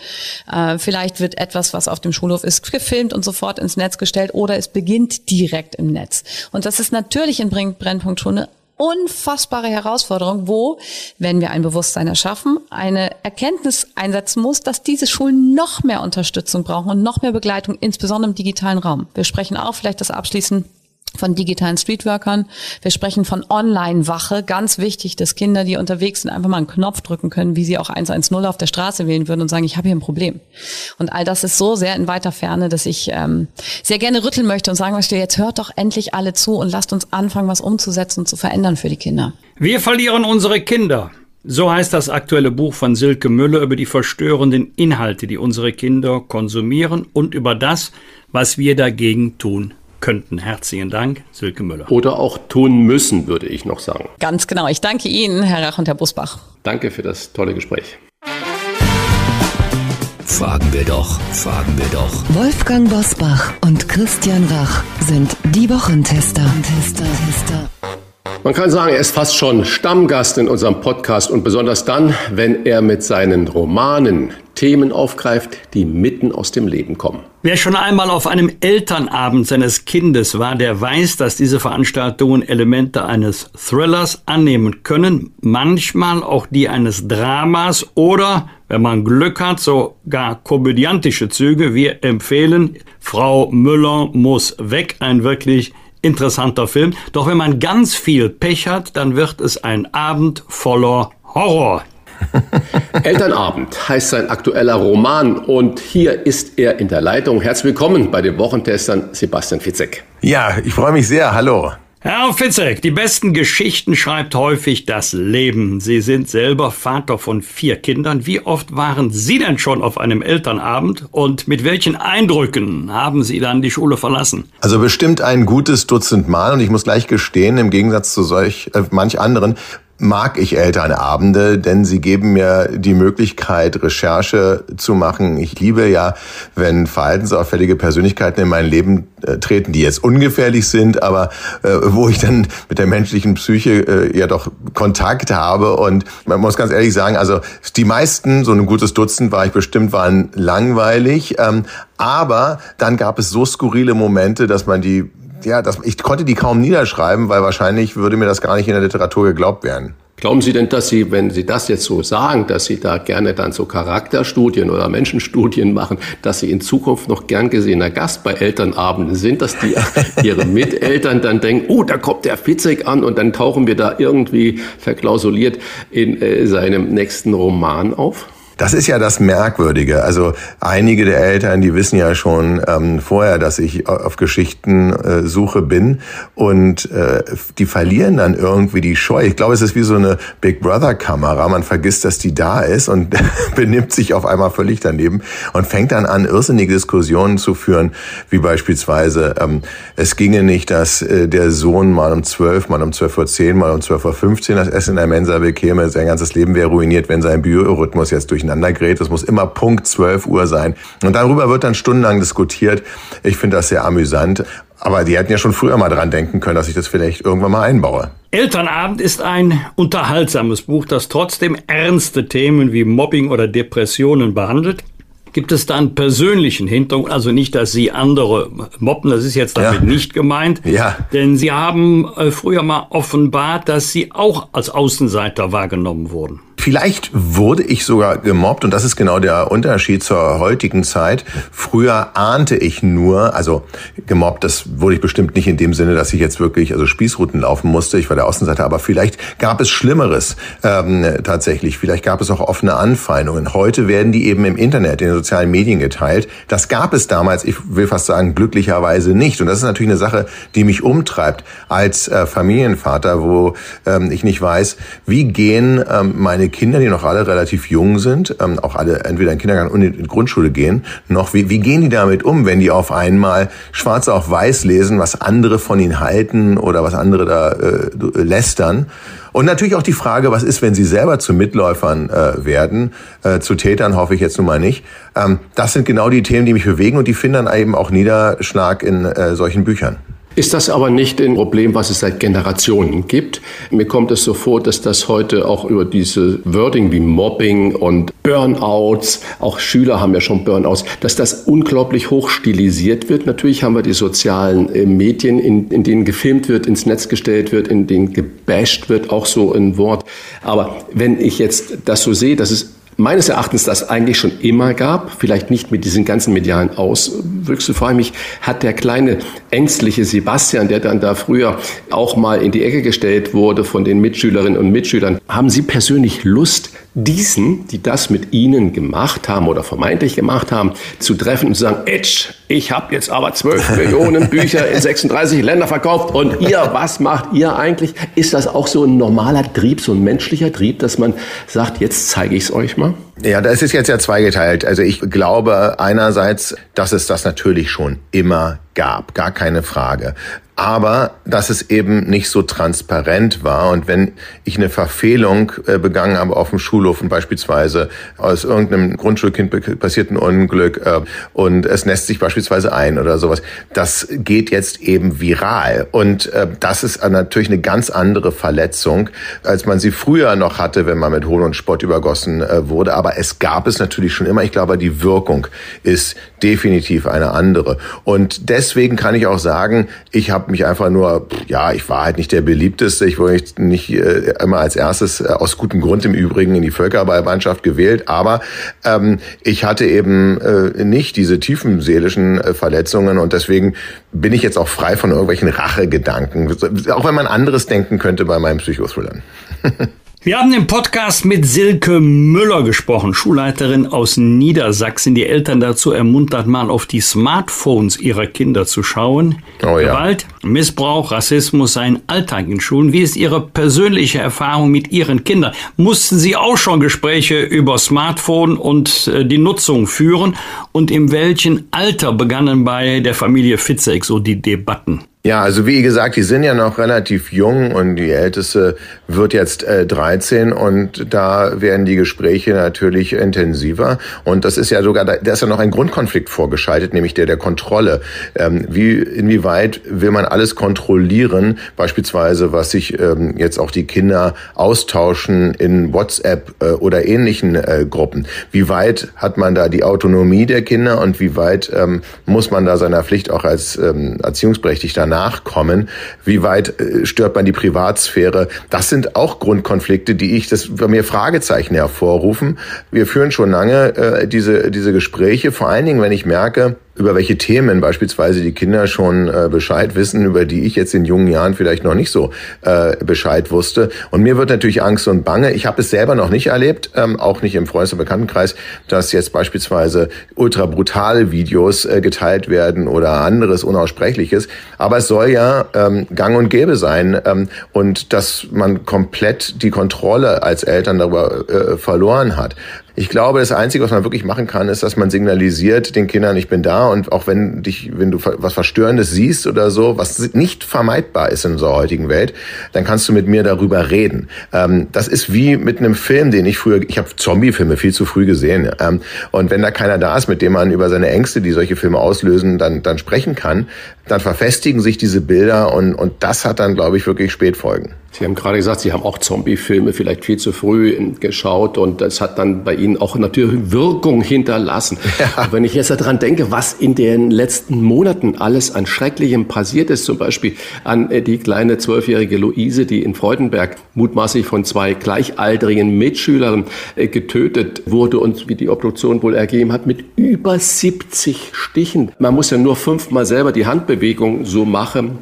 Äh, vielleicht wird etwas, was auf dem Schulhof ist, gefilmt und sofort ins Netz gestellt oder es beginnt direkt im Netz. Und das ist natürlich in Brennpunkt schon eine unfassbare Herausforderung, wo, wenn wir ein Bewusstsein erschaffen, eine Erkenntnis einsetzen muss, dass diese Schulen noch mehr Unterstützung brauchen und noch mehr Begleitung, insbesondere im digitalen Raum. Wir sprechen auch vielleicht das abschließend von digitalen Streetworkern. Wir sprechen von Online-Wache. Ganz wichtig, dass Kinder, die unterwegs sind, einfach mal einen Knopf drücken können, wie sie auch 110 auf der Straße wählen würden und sagen, ich habe hier ein Problem. Und all das ist so sehr in weiter Ferne, dass ich ähm, sehr gerne rütteln möchte und sagen möchte, jetzt hört doch endlich alle zu und lasst uns anfangen, was umzusetzen und zu verändern für die Kinder. Wir verlieren unsere Kinder. So heißt das aktuelle Buch von Silke Müller über die verstörenden Inhalte, die unsere Kinder konsumieren und über das, was wir dagegen tun könnten. Herzlichen Dank, Silke Müller. Oder auch tun müssen, würde ich noch sagen. Ganz genau. Ich danke Ihnen, Herr Rach und Herr Busbach. Danke für das tolle Gespräch. Fragen wir doch, fragen wir doch. Wolfgang Bosbach und Christian Rach sind die Wochentester. Tester, Tester. Man kann sagen, er ist fast schon Stammgast in unserem Podcast und besonders dann, wenn er mit seinen Romanen Themen aufgreift, die mitten aus dem Leben kommen. Wer schon einmal auf einem Elternabend seines Kindes war, der weiß, dass diese Veranstaltungen Elemente eines Thrillers annehmen können, manchmal auch die eines Dramas oder, wenn man Glück hat, sogar komödiantische Züge. Wir empfehlen Frau Müller muss weg, ein wirklich interessanter Film. Doch wenn man ganz viel Pech hat, dann wird es ein Abend voller Horror. Elternabend heißt sein aktueller Roman und hier ist er in der Leitung. Herzlich willkommen bei den Wochentestern Sebastian Fitzek. Ja, ich freue mich sehr. Hallo. Herr Fitzek, die besten Geschichten schreibt häufig das Leben. Sie sind selber Vater von vier Kindern. Wie oft waren Sie denn schon auf einem Elternabend und mit welchen Eindrücken haben Sie dann die Schule verlassen? Also bestimmt ein gutes Dutzend Mal und ich muss gleich gestehen, im Gegensatz zu solch äh, manch anderen mag ich Elternabende, denn sie geben mir die Möglichkeit, Recherche zu machen. Ich liebe ja, wenn verhaltensauffällige Persönlichkeiten in mein Leben äh, treten, die jetzt ungefährlich sind, aber äh, wo ich dann mit der menschlichen Psyche äh, ja doch Kontakt habe. Und man muss ganz ehrlich sagen, also die meisten, so ein gutes Dutzend war ich bestimmt, waren langweilig. Ähm, aber dann gab es so skurrile Momente, dass man die ja, das, ich konnte die kaum niederschreiben, weil wahrscheinlich würde mir das gar nicht in der Literatur geglaubt werden. Glauben Sie denn, dass Sie, wenn Sie das jetzt so sagen, dass Sie da gerne dann so Charakterstudien oder Menschenstudien machen, dass Sie in Zukunft noch gern gesehener Gast bei Elternabenden sind, dass die Ihre Miteltern dann denken, oh, da kommt der Fitzek an und dann tauchen wir da irgendwie verklausuliert in äh, seinem nächsten Roman auf? Das ist ja das Merkwürdige. Also einige der Eltern, die wissen ja schon ähm, vorher, dass ich auf Geschichtensuche äh, bin und äh, die verlieren dann irgendwie die Scheu. Ich glaube, es ist wie so eine Big Brother Kamera. Man vergisst, dass die da ist und benimmt sich auf einmal völlig daneben und fängt dann an, irrsinnige Diskussionen zu führen, wie beispielsweise, ähm, es ginge nicht, dass äh, der Sohn mal um 12, mal um 12.10 Uhr, mal um 12.15 Uhr das Essen in der Mensa bekäme. Sein ganzes Leben wäre ruiniert, wenn sein Biorhythmus jetzt durch durcheinander gerät. Es muss immer Punkt 12 Uhr sein. Und darüber wird dann stundenlang diskutiert. Ich finde das sehr amüsant. Aber die hätten ja schon früher mal dran denken können, dass ich das vielleicht irgendwann mal einbaue. Elternabend ist ein unterhaltsames Buch, das trotzdem ernste Themen wie Mobbing oder Depressionen behandelt. Gibt es da einen persönlichen Hintergrund? Also nicht, dass Sie andere mobben, das ist jetzt damit ja. nicht gemeint. Ja. Denn Sie haben äh, früher mal offenbart, dass Sie auch als Außenseiter wahrgenommen wurden. Vielleicht wurde ich sogar gemobbt und das ist genau der Unterschied zur heutigen Zeit. Früher ahnte ich nur, also gemobbt, das wurde ich bestimmt nicht in dem Sinne, dass ich jetzt wirklich also Spießruten laufen musste. Ich war der Außenseiter, aber vielleicht gab es Schlimmeres ähm, tatsächlich. Vielleicht gab es auch offene Anfeindungen. Heute werden die eben im Internet, in den sozialen Medien geteilt. Das gab es damals, ich will fast sagen, glücklicherweise nicht. Und das ist natürlich eine Sache, die mich umtreibt als äh, Familienvater, wo ähm, ich nicht weiß, wie gehen ähm, meine Kinder, die noch alle relativ jung sind, ähm, auch alle entweder in Kindergarten und in Grundschule gehen, noch, wie, wie gehen die damit um, wenn die auf einmal schwarz auf weiß lesen, was andere von ihnen halten oder was andere da äh, lästern? Und natürlich auch die Frage, was ist, wenn sie selber zu Mitläufern äh, werden, äh, zu Tätern hoffe ich jetzt nun mal nicht. Ähm, das sind genau die Themen, die mich bewegen und die finden dann eben auch Niederschlag in äh, solchen Büchern. Ist das aber nicht ein Problem, was es seit Generationen gibt? Mir kommt es so vor, dass das heute auch über diese Wording wie Mobbing und Burnouts, auch Schüler haben ja schon Burnouts, dass das unglaublich hoch stilisiert wird. Natürlich haben wir die sozialen äh, Medien, in, in denen gefilmt wird, ins Netz gestellt wird, in denen gebasht wird, auch so ein Wort. Aber wenn ich jetzt das so sehe, dass es meines Erachtens das eigentlich schon immer gab, vielleicht nicht mit diesen ganzen medialen Auswüchsen. Vor allem hat der kleine ängstliche Sebastian, der dann da früher auch mal in die Ecke gestellt wurde von den Mitschülerinnen und Mitschülern, haben Sie persönlich Lust, diesen, die das mit Ihnen gemacht haben oder vermeintlich gemacht haben, zu treffen und zu sagen, Edge, ich habe jetzt aber 12 Millionen Bücher in 36 Länder verkauft und ihr, was macht ihr eigentlich? Ist das auch so ein normaler Trieb, so ein menschlicher Trieb, dass man sagt, jetzt zeige ich es euch mal? Ja, das ist jetzt ja zweigeteilt. Also ich glaube einerseits, dass es das natürlich schon immer gab, gar keine Frage aber dass es eben nicht so transparent war. Und wenn ich eine Verfehlung äh, begangen habe auf dem Schulhof und beispielsweise aus irgendeinem Grundschulkind passierten Unglück äh, und es nässt sich beispielsweise ein oder sowas, das geht jetzt eben viral. Und äh, das ist natürlich eine ganz andere Verletzung, als man sie früher noch hatte, wenn man mit Hohn und Spott übergossen wurde. Aber es gab es natürlich schon immer. Ich glaube, die Wirkung ist definitiv eine andere. Und deswegen kann ich auch sagen, ich habe mich einfach nur, ja, ich war halt nicht der beliebteste. Ich wurde nicht äh, immer als erstes, äh, aus gutem Grund im Übrigen, in die Völkerballmannschaft gewählt. Aber ähm, ich hatte eben äh, nicht diese tiefen seelischen äh, Verletzungen und deswegen bin ich jetzt auch frei von irgendwelchen Rachegedanken. Auch wenn man anderes denken könnte bei meinen Psychothrillern. Wir haben im Podcast mit Silke Müller gesprochen, Schulleiterin aus Niedersachsen, die Eltern dazu ermuntert, mal auf die Smartphones ihrer Kinder zu schauen. Oh ja. Gewalt, Missbrauch, Rassismus seien Alltag in Schulen. Wie ist Ihre persönliche Erfahrung mit Ihren Kindern? Mussten Sie auch schon Gespräche über Smartphone und äh, die Nutzung führen? Und in welchem Alter begannen bei der Familie Fitzek so die Debatten? Ja, also wie gesagt, die sind ja noch relativ jung und die älteste wird jetzt äh, 13 und da werden die Gespräche natürlich intensiver und das ist ja sogar, da, ist ja noch ein Grundkonflikt vorgeschaltet, nämlich der der Kontrolle. Ähm, wie inwieweit will man alles kontrollieren, beispielsweise was sich ähm, jetzt auch die Kinder austauschen in WhatsApp äh, oder ähnlichen äh, Gruppen? Wie weit hat man da die Autonomie der Kinder und wie weit ähm, muss man da seiner Pflicht auch als ähm, Erziehungsberechtigter nachkommen? Wie weit äh, stört man die Privatsphäre? Das sind auch Grundkonflikte, die ich, das bei mir Fragezeichen hervorrufen. Wir führen schon lange äh, diese, diese Gespräche, vor allen Dingen, wenn ich merke, über welche Themen beispielsweise die Kinder schon äh, Bescheid wissen, über die ich jetzt in jungen Jahren vielleicht noch nicht so äh, Bescheid wusste. Und mir wird natürlich Angst und Bange. Ich habe es selber noch nicht erlebt, ähm, auch nicht im Freundes- und Bekanntenkreis, dass jetzt beispielsweise ultra brutale Videos äh, geteilt werden oder anderes Unaussprechliches. Aber es soll ja ähm, gang und gäbe sein ähm, und dass man komplett die Kontrolle als Eltern darüber äh, verloren hat. Ich glaube, das Einzige, was man wirklich machen kann, ist, dass man signalisiert den Kindern, ich bin da und auch wenn dich, wenn du was Verstörendes siehst oder so, was nicht vermeidbar ist in unserer heutigen Welt, dann kannst du mit mir darüber reden. Ähm, das ist wie mit einem Film, den ich früher, ich habe Zombie-Filme viel zu früh gesehen. Ähm, und wenn da keiner da ist, mit dem man über seine Ängste, die solche Filme auslösen, dann, dann sprechen kann, dann verfestigen sich diese Bilder und, und das hat dann, glaube ich, wirklich Spätfolgen. Sie haben gerade gesagt, Sie haben auch Zombie-Filme vielleicht viel zu früh geschaut und das hat dann bei Ihnen auch natürlich Wirkung hinterlassen. Ja. Wenn ich jetzt daran denke, was in den letzten Monaten alles an Schrecklichem passiert ist, zum Beispiel an äh, die kleine zwölfjährige Luise, die in Freudenberg mutmaßlich von zwei gleichaltrigen Mitschülern äh, getötet wurde und wie die Obduktion wohl ergeben hat, mit über 70 Stichen. Man muss ja nur fünfmal selber die Handbewegung so machen.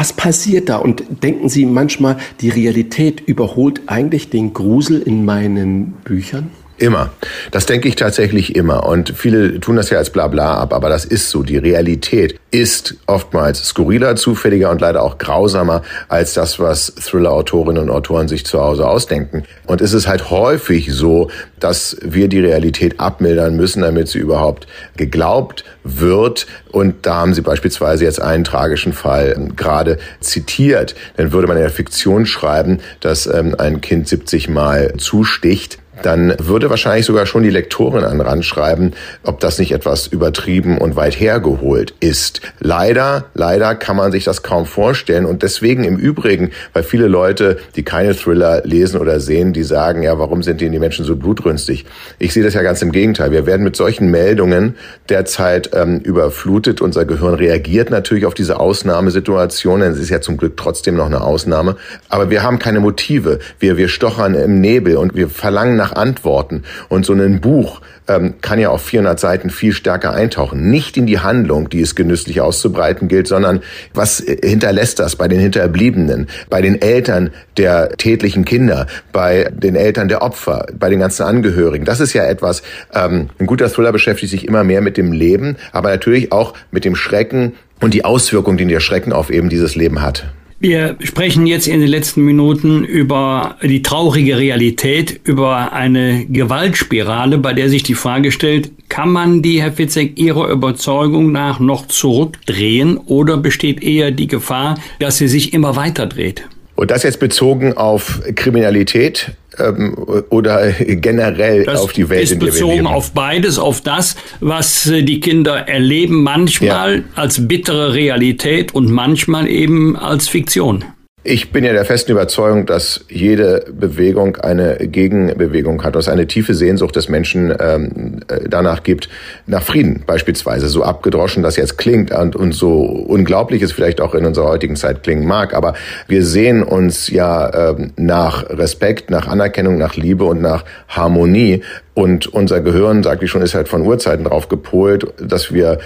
Was passiert da? Und denken Sie manchmal, die Realität überholt eigentlich den Grusel in meinen Büchern? Immer. Das denke ich tatsächlich immer. Und viele tun das ja als Blabla ab, aber das ist so. Die Realität ist oftmals skurriler, zufälliger und leider auch grausamer als das, was Thriller-Autorinnen und Autoren sich zu Hause ausdenken. Und es ist halt häufig so, dass wir die Realität abmildern müssen, damit sie überhaupt geglaubt wird. Und da haben Sie beispielsweise jetzt einen tragischen Fall ähm, gerade zitiert. Dann würde man in der Fiktion schreiben, dass ähm, ein Kind 70 Mal zusticht dann würde wahrscheinlich sogar schon die Lektorin an Rand schreiben, ob das nicht etwas übertrieben und weit hergeholt ist. Leider, leider kann man sich das kaum vorstellen und deswegen im Übrigen, weil viele Leute, die keine Thriller lesen oder sehen, die sagen, ja, warum sind denn die Menschen so blutrünstig? Ich sehe das ja ganz im Gegenteil. Wir werden mit solchen Meldungen derzeit ähm, überflutet. Unser Gehirn reagiert natürlich auf diese Ausnahmesituationen. Es ist ja zum Glück trotzdem noch eine Ausnahme. Aber wir haben keine Motive. Wir, wir stochern im Nebel und wir verlangen nach nach Antworten. Und so ein Buch ähm, kann ja auf 400 Seiten viel stärker eintauchen. Nicht in die Handlung, die es genüsslich auszubreiten gilt, sondern was äh, hinterlässt das bei den Hinterbliebenen, bei den Eltern der tätlichen Kinder, bei den Eltern der Opfer, bei den ganzen Angehörigen. Das ist ja etwas, ähm, ein guter Thriller beschäftigt sich immer mehr mit dem Leben, aber natürlich auch mit dem Schrecken und die Auswirkungen, die der Schrecken auf eben dieses Leben hat. Wir sprechen jetzt in den letzten Minuten über die traurige Realität, über eine Gewaltspirale, bei der sich die Frage stellt, kann man die, Herr Fitzek, Ihrer Überzeugung nach noch zurückdrehen oder besteht eher die Gefahr, dass sie sich immer weiter dreht? Und das jetzt bezogen auf Kriminalität ähm, oder generell das auf die Welt, ist in der bezogen wir leben? auf beides, auf das, was äh, die Kinder erleben, manchmal ja. als bittere Realität und manchmal eben als Fiktion. Ich bin ja der festen Überzeugung, dass jede Bewegung eine Gegenbewegung hat, dass eine tiefe Sehnsucht des Menschen ähm, äh, danach gibt, nach Frieden beispielsweise. So abgedroschen das jetzt klingt und, und so unglaublich es vielleicht auch in unserer heutigen Zeit klingen mag, aber wir sehen uns ja ähm, nach Respekt, nach Anerkennung, nach Liebe und nach Harmonie und unser Gehirn, sagte ich schon, ist halt von Urzeiten drauf gepolt, dass wir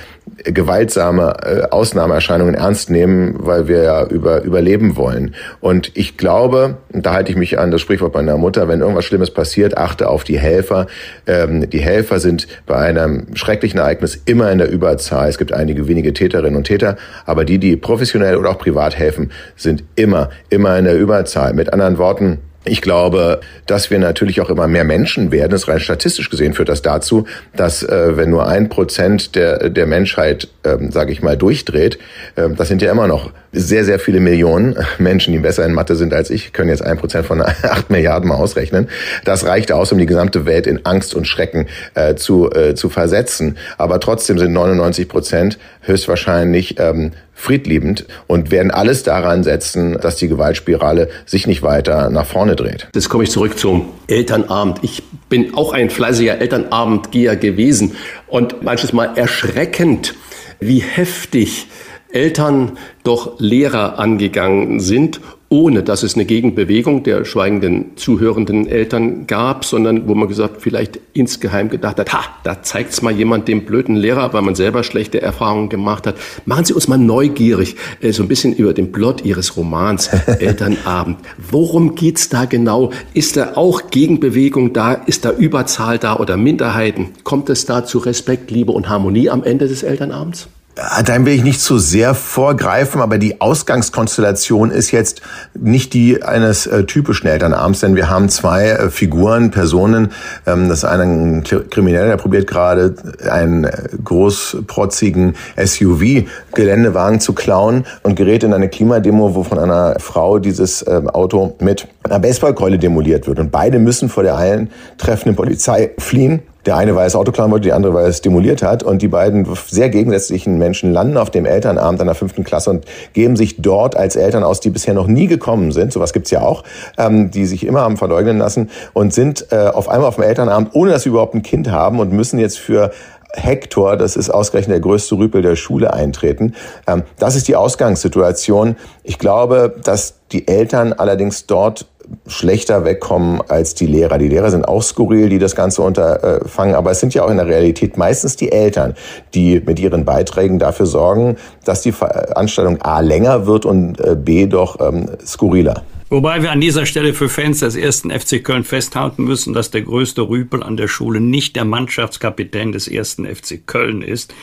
gewaltsame äh, Ausnahmeerscheinungen ernst nehmen, weil wir ja über, überleben wollen. Und ich glaube, da halte ich mich an das Sprichwort meiner Mutter, wenn irgendwas Schlimmes passiert, achte auf die Helfer. Ähm, die Helfer sind bei einem schrecklichen Ereignis immer in der Überzahl. Es gibt einige wenige Täterinnen und Täter, aber die, die professionell oder auch privat helfen, sind immer, immer in der Überzahl. Mit anderen Worten, ich glaube, dass wir natürlich auch immer mehr Menschen werden. Das rein statistisch gesehen führt das dazu, dass äh, wenn nur ein Prozent der, der Menschheit, ähm, sage ich mal, durchdreht, äh, das sind ja immer noch sehr, sehr viele Millionen Menschen, die besser in Mathe sind als ich, können jetzt ein Prozent von acht Milliarden mal ausrechnen. Das reicht aus, um die gesamte Welt in Angst und Schrecken äh, zu, äh, zu versetzen. Aber trotzdem sind 99 Prozent höchstwahrscheinlich ähm, friedliebend und werden alles daran setzen, dass die Gewaltspirale sich nicht weiter nach vorne dreht. Jetzt komme ich zurück zum Elternabend. Ich bin auch ein fleißiger Elternabendgeher gewesen und manches Mal erschreckend, wie heftig Eltern doch Lehrer angegangen sind ohne dass es eine Gegenbewegung der schweigenden, zuhörenden Eltern gab, sondern wo man gesagt, vielleicht insgeheim gedacht hat, ha, da zeigt's mal jemand dem blöden Lehrer, weil man selber schlechte Erfahrungen gemacht hat. Machen Sie uns mal neugierig, äh, so ein bisschen über den Plot Ihres Romans Elternabend. Worum geht's da genau? Ist da auch Gegenbewegung da? Ist da Überzahl da oder Minderheiten? Kommt es da zu Respekt, Liebe und Harmonie am Ende des Elternabends? Dann will ich nicht zu sehr vorgreifen, aber die Ausgangskonstellation ist jetzt nicht die eines äh, typischen Elternabends, denn wir haben zwei äh, Figuren, Personen. Ähm, das eine ein Krimineller, der probiert gerade einen äh, großprotzigen SUV-Geländewagen zu klauen und gerät in eine Klimademo, wo von einer Frau dieses äh, Auto mit einer Baseballkeule demoliert wird. Und beide müssen vor der eintreffenden Polizei fliehen. Der eine, weil es Auto klauen wollte, die andere, weil es demoliert hat. Und die beiden sehr gegensätzlichen Menschen landen auf dem Elternabend einer fünften Klasse und geben sich dort als Eltern aus, die bisher noch nie gekommen sind. Sowas gibt's ja auch, ähm, die sich immer haben verleugnen lassen und sind äh, auf einmal auf dem Elternabend, ohne dass sie überhaupt ein Kind haben und müssen jetzt für Hector, das ist ausgerechnet der größte Rüpel der Schule, eintreten. Ähm, das ist die Ausgangssituation. Ich glaube, dass die Eltern allerdings dort schlechter wegkommen als die Lehrer. Die Lehrer sind auch skurril, die das Ganze unterfangen, aber es sind ja auch in der Realität meistens die Eltern, die mit ihren Beiträgen dafür sorgen, dass die Veranstaltung A länger wird und äh, B doch ähm, skurriler. Wobei wir an dieser Stelle für Fans des ersten FC Köln festhalten müssen, dass der größte Rüpel an der Schule nicht der Mannschaftskapitän des ersten FC Köln ist.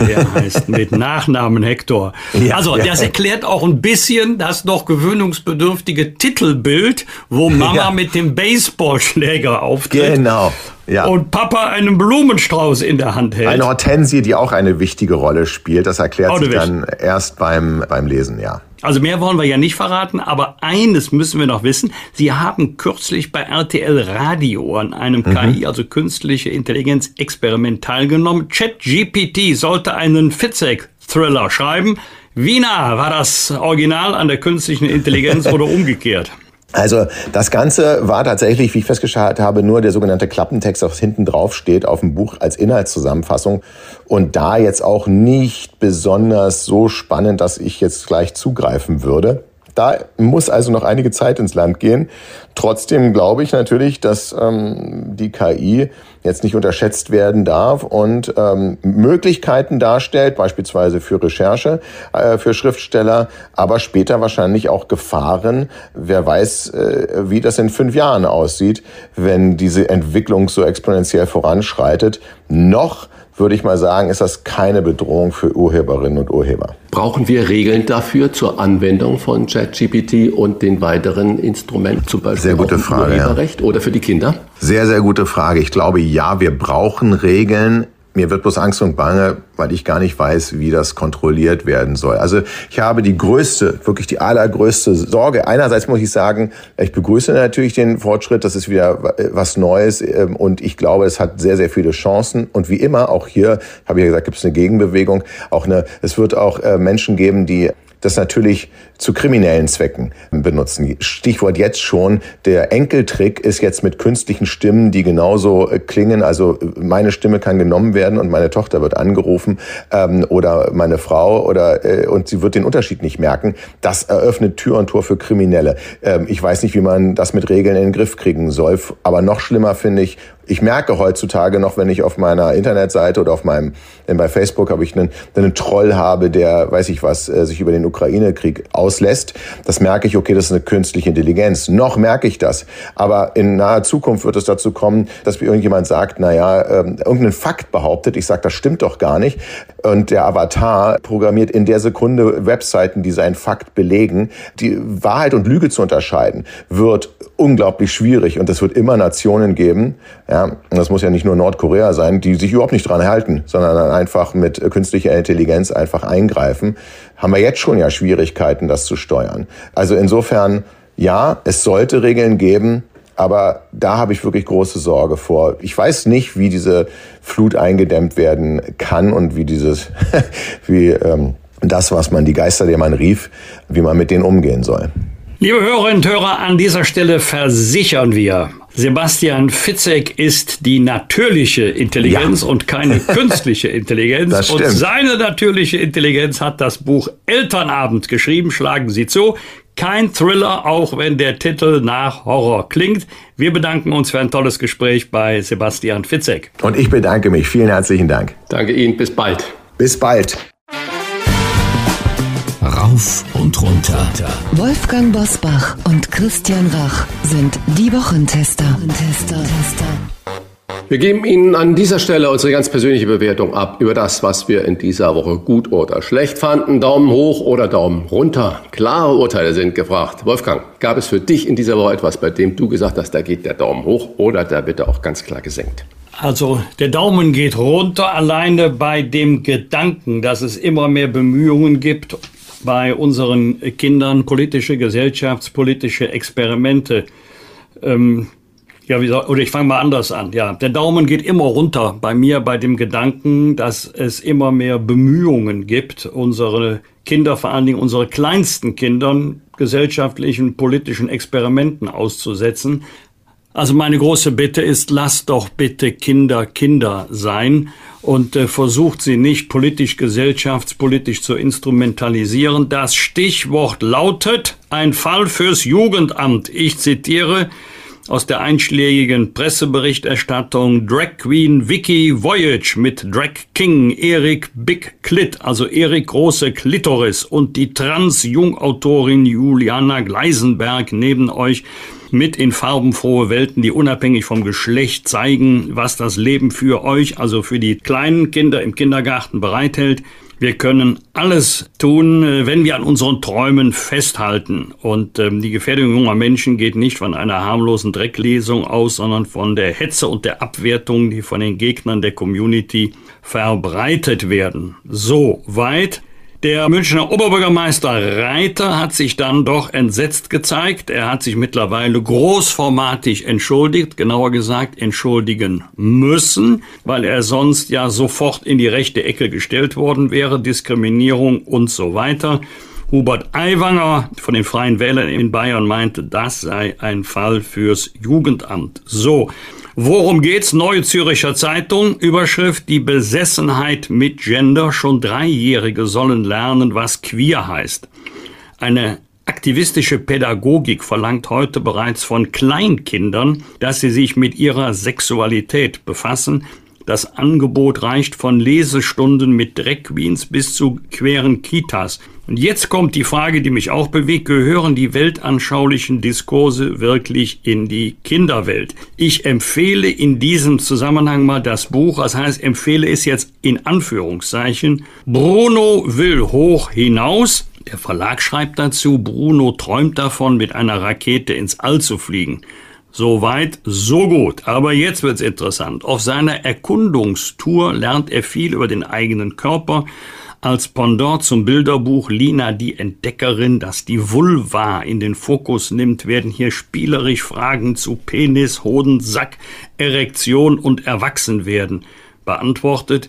Der heißt mit Nachnamen Hector. Ja, also ja. das erklärt auch ein bisschen das noch gewöhnungsbedürftige Titelbild, wo Mama ja. mit dem Baseballschläger auftritt. Genau. Ja. Und Papa einen Blumenstrauß in der Hand hält. Eine Hortensie, die auch eine wichtige Rolle spielt. Das erklärt sich dann erst beim, beim Lesen, ja. Also mehr wollen wir ja nicht verraten, aber eines müssen wir noch wissen. Sie haben kürzlich bei RTL Radio an einem mhm. KI, also künstliche Intelligenz, Experiment teilgenommen. ChatGPT sollte einen Fitzek-Thriller schreiben. Wie nah war das Original an der künstlichen Intelligenz oder umgekehrt? Also das Ganze war tatsächlich, wie ich festgestellt habe, nur der sogenannte Klappentext, was hinten drauf steht, auf dem Buch als Inhaltszusammenfassung. Und da jetzt auch nicht besonders so spannend, dass ich jetzt gleich zugreifen würde. Da muss also noch einige Zeit ins Land gehen. Trotzdem glaube ich natürlich, dass ähm, die KI jetzt nicht unterschätzt werden darf und ähm, Möglichkeiten darstellt, beispielsweise für Recherche, äh, für Schriftsteller, aber später wahrscheinlich auch Gefahren. Wer weiß, äh, wie das in fünf Jahren aussieht, wenn diese Entwicklung so exponentiell voranschreitet. Noch würde ich mal sagen, ist das keine Bedrohung für Urheberinnen und Urheber. Brauchen wir Regeln dafür zur Anwendung von ChatGPT und den weiteren Instrumenten, zum Beispiel sehr gute Frage, Urheberrecht ja. oder für die Kinder? Sehr, sehr gute Frage. Ich glaube, ja, wir brauchen Regeln. Mir wird bloß Angst und Bange, weil ich gar nicht weiß, wie das kontrolliert werden soll. Also ich habe die größte, wirklich die allergrößte Sorge. Einerseits muss ich sagen, ich begrüße natürlich den Fortschritt, das ist wieder was Neues ähm, und ich glaube, es hat sehr, sehr viele Chancen. Und wie immer, auch hier, habe ich ja gesagt, gibt es eine Gegenbewegung. Auch eine, es wird auch äh, Menschen geben, die das natürlich zu kriminellen Zwecken benutzen. Stichwort jetzt schon, der Enkeltrick ist jetzt mit künstlichen Stimmen, die genauso äh, klingen. Also meine Stimme kann genommen werden und meine Tochter wird angerufen ähm, oder meine Frau oder äh, und sie wird den Unterschied nicht merken. Das eröffnet Tür und Tor für Kriminelle. Ähm, ich weiß nicht, wie man das mit Regeln in den Griff kriegen soll. Aber noch schlimmer finde ich, ich merke heutzutage noch, wenn ich auf meiner Internetseite oder auf meinem, bei Facebook habe ich einen, einen Troll habe, der, weiß ich was, äh, sich über den Ukraine-Krieg auslässt. Das merke ich, okay, das ist eine künstliche Intelligenz. Noch merke ich das. Aber in naher Zukunft wird es dazu kommen, dass mir irgendjemand sagt, naja, ähm, irgendeinen Fakt behauptet. Ich sage, das stimmt doch gar nicht. Und der Avatar programmiert in der Sekunde Webseiten, die seinen Fakt belegen. Die Wahrheit und Lüge zu unterscheiden, wird unglaublich schwierig. Und es wird immer Nationen geben, ja, und das muss ja nicht nur Nordkorea sein, die sich überhaupt nicht dran halten, sondern dann einfach mit künstlicher Intelligenz einfach eingreifen. Haben wir jetzt schon ja Schwierigkeiten, das zu steuern. Also insofern, ja, es sollte Regeln geben, aber da habe ich wirklich große Sorge vor. Ich weiß nicht, wie diese Flut eingedämmt werden kann und wie dieses, wie ähm, das, was man die Geister, der man rief, wie man mit denen umgehen soll. Liebe Hörerinnen und Hörer, an dieser Stelle versichern wir, Sebastian Fitzek ist die natürliche Intelligenz ja. und keine künstliche Intelligenz. und seine natürliche Intelligenz hat das Buch Elternabend geschrieben. Schlagen Sie zu. kein Thriller, auch wenn der Titel nach Horror klingt. Wir bedanken uns für ein tolles Gespräch bei Sebastian Fitzek. Und ich bedanke mich. Vielen herzlichen Dank. Danke Ihnen. Bis bald. Bis bald. Rauf und runter. Wolfgang Bosbach und Christian Rach sind die Wochentester. Tester. Wir geben Ihnen an dieser Stelle unsere ganz persönliche Bewertung ab über das, was wir in dieser Woche gut oder schlecht fanden. Daumen hoch oder Daumen runter. Klare Urteile sind gefragt. Wolfgang, gab es für dich in dieser Woche etwas, bei dem du gesagt hast, da geht der Daumen hoch oder da bitte auch ganz klar gesenkt? Also der Daumen geht runter alleine bei dem Gedanken, dass es immer mehr Bemühungen gibt, bei unseren Kindern politische, gesellschaftspolitische Experimente ähm, ja, wie soll, oder ich fange mal anders an. Ja, der Daumen geht immer runter bei mir bei dem Gedanken, dass es immer mehr Bemühungen gibt, unsere Kinder, vor allen Dingen unsere kleinsten Kindern, gesellschaftlichen, politischen Experimenten auszusetzen. Also meine große Bitte ist, lasst doch bitte Kinder Kinder sein und äh, versucht sie nicht politisch, gesellschaftspolitisch zu instrumentalisieren. Das Stichwort lautet ein Fall fürs Jugendamt. Ich zitiere aus der einschlägigen Presseberichterstattung Drag Queen Vicky Voyage mit Drag King Erik Big Clit, also Erik Große Klitoris und die Trans-Jungautorin Juliana Gleisenberg neben euch mit in farbenfrohe Welten, die unabhängig vom Geschlecht zeigen, was das Leben für euch, also für die kleinen Kinder im Kindergarten bereithält. Wir können alles tun, äh, wenn wir an unseren Träumen festhalten. Und ähm, die Gefährdung junger Menschen geht nicht von einer harmlosen Drecklesung aus, sondern von der Hetze und der Abwertung, die von den Gegnern der Community verbreitet werden. So weit der Münchner Oberbürgermeister Reiter hat sich dann doch entsetzt gezeigt. Er hat sich mittlerweile großformatig entschuldigt, genauer gesagt entschuldigen müssen, weil er sonst ja sofort in die rechte Ecke gestellt worden wäre, Diskriminierung und so weiter. Hubert Aiwanger von den Freien Wählern in Bayern meinte, das sei ein Fall fürs Jugendamt. So. Worum geht's? Neue Züricher Zeitung. Überschrift Die Besessenheit mit Gender. Schon Dreijährige sollen lernen, was queer heißt. Eine aktivistische Pädagogik verlangt heute bereits von Kleinkindern, dass sie sich mit ihrer Sexualität befassen, das Angebot reicht von Lesestunden mit Drag bis zu queren Kitas. Und jetzt kommt die Frage, die mich auch bewegt, gehören die weltanschaulichen Diskurse wirklich in die Kinderwelt? Ich empfehle in diesem Zusammenhang mal das Buch, das heißt, empfehle es jetzt in Anführungszeichen, Bruno will hoch hinaus. Der Verlag schreibt dazu, Bruno träumt davon, mit einer Rakete ins All zu fliegen. So weit, so gut. Aber jetzt wird's interessant. Auf seiner Erkundungstour lernt er viel über den eigenen Körper. Als Pendant zum Bilderbuch Lina die Entdeckerin, das die Vulva in den Fokus nimmt, werden hier spielerisch Fragen zu Penis, Hoden, Sack, Erektion und Erwachsenwerden beantwortet.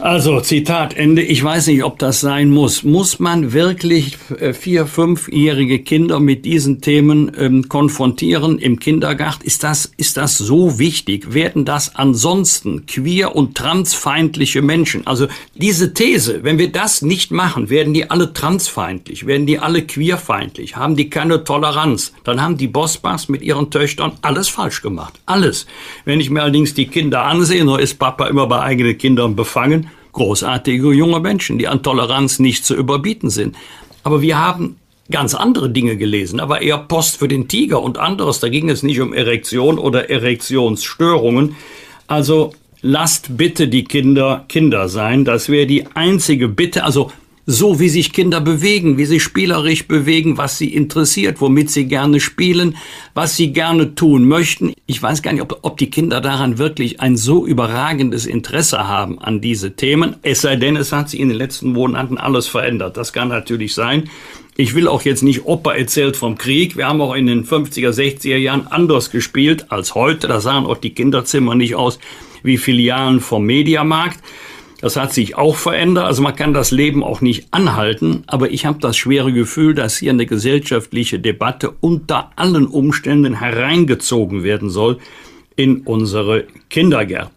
Also, Zitat Ende. Ich weiß nicht, ob das sein muss. Muss man wirklich äh, vier-, fünfjährige Kinder mit diesen Themen ähm, konfrontieren im Kindergarten? Ist das, ist das so wichtig? Werden das ansonsten queer- und transfeindliche Menschen? Also, diese These, wenn wir das nicht machen, werden die alle transfeindlich, werden die alle queerfeindlich, haben die keine Toleranz. Dann haben die Bossbachs mit ihren Töchtern alles falsch gemacht. Alles. Wenn ich mir allerdings die Kinder ansehe, nur ist Papa immer bei eigenen Kindern befangen, großartige junge Menschen, die an Toleranz nicht zu überbieten sind. Aber wir haben ganz andere Dinge gelesen, aber eher Post für den Tiger und anderes. Da ging es nicht um Erektion oder Erektionsstörungen. Also lasst bitte die Kinder Kinder sein. Das wäre die einzige Bitte. Also so wie sich Kinder bewegen, wie sie spielerisch bewegen, was sie interessiert, womit sie gerne spielen, was sie gerne tun möchten. Ich weiß gar nicht, ob, ob die Kinder daran wirklich ein so überragendes Interesse haben an diese Themen. Es sei denn, es hat sich in den letzten Monaten alles verändert. Das kann natürlich sein. Ich will auch jetzt nicht Opa erzählt vom Krieg. Wir haben auch in den 50er, 60er Jahren anders gespielt als heute. Da sahen auch die Kinderzimmer nicht aus wie Filialen vom Mediamarkt. Das hat sich auch verändert. Also man kann das Leben auch nicht anhalten. Aber ich habe das schwere Gefühl, dass hier eine gesellschaftliche Debatte unter allen Umständen hereingezogen werden soll in unsere Kindergärten.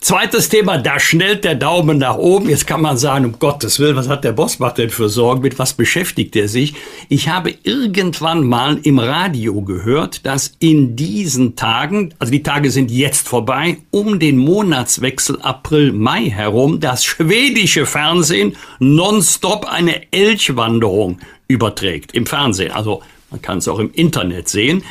Zweites Thema, da schnellt der Daumen nach oben. Jetzt kann man sagen, um Gottes Willen, was hat der Bossbach denn für Sorgen? Mit was beschäftigt er sich? Ich habe irgendwann mal im Radio gehört, dass in diesen Tagen, also die Tage sind jetzt vorbei, um den Monatswechsel April-Mai herum, das schwedische Fernsehen nonstop eine Elchwanderung überträgt. Im Fernsehen. Also man kann es auch im Internet sehen.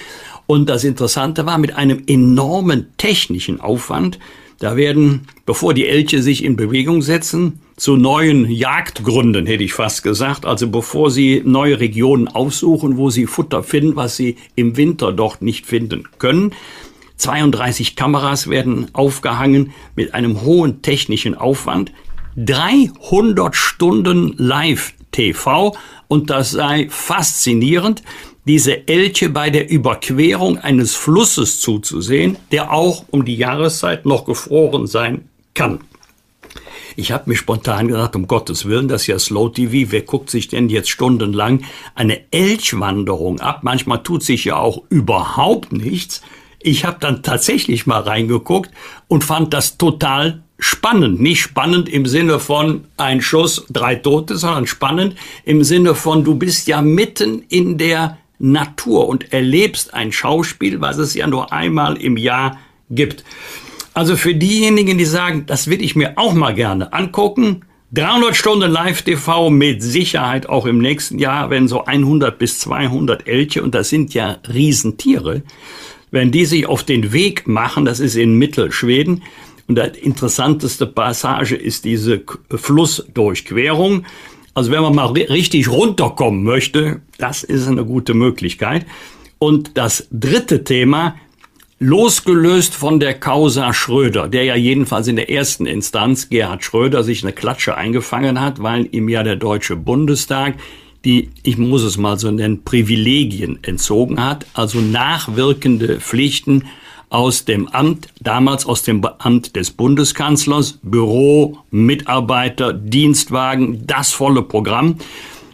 Und das Interessante war, mit einem enormen technischen Aufwand, da werden, bevor die Elche sich in Bewegung setzen, zu neuen Jagdgründen, hätte ich fast gesagt, also bevor sie neue Regionen aufsuchen, wo sie Futter finden, was sie im Winter dort nicht finden können. 32 Kameras werden aufgehangen mit einem hohen technischen Aufwand. 300 Stunden Live-TV und das sei faszinierend diese Elche bei der Überquerung eines Flusses zuzusehen, der auch um die Jahreszeit noch gefroren sein kann. Ich habe mir spontan gedacht, um Gottes Willen, das ist ja Slow TV, wer guckt sich denn jetzt stundenlang eine Elchwanderung ab? Manchmal tut sich ja auch überhaupt nichts. Ich habe dann tatsächlich mal reingeguckt und fand das total spannend. Nicht spannend im Sinne von ein Schuss, drei Tote, sondern spannend im Sinne von, du bist ja mitten in der Natur und erlebst ein Schauspiel, was es ja nur einmal im Jahr gibt. Also für diejenigen, die sagen, das will ich mir auch mal gerne angucken, 300 Stunden Live-TV mit Sicherheit auch im nächsten Jahr, wenn so 100 bis 200 Elche, und das sind ja Riesentiere, wenn die sich auf den Weg machen, das ist in Mittelschweden, und die interessanteste Passage ist diese Flussdurchquerung. Also wenn man mal richtig runterkommen möchte, das ist eine gute Möglichkeit. Und das dritte Thema, losgelöst von der Causa Schröder, der ja jedenfalls in der ersten Instanz Gerhard Schröder sich eine Klatsche eingefangen hat, weil ihm ja der Deutsche Bundestag die, ich muss es mal so nennen, Privilegien entzogen hat, also nachwirkende Pflichten aus dem Amt, damals aus dem Amt des Bundeskanzlers, Büro, Mitarbeiter, Dienstwagen, das volle Programm.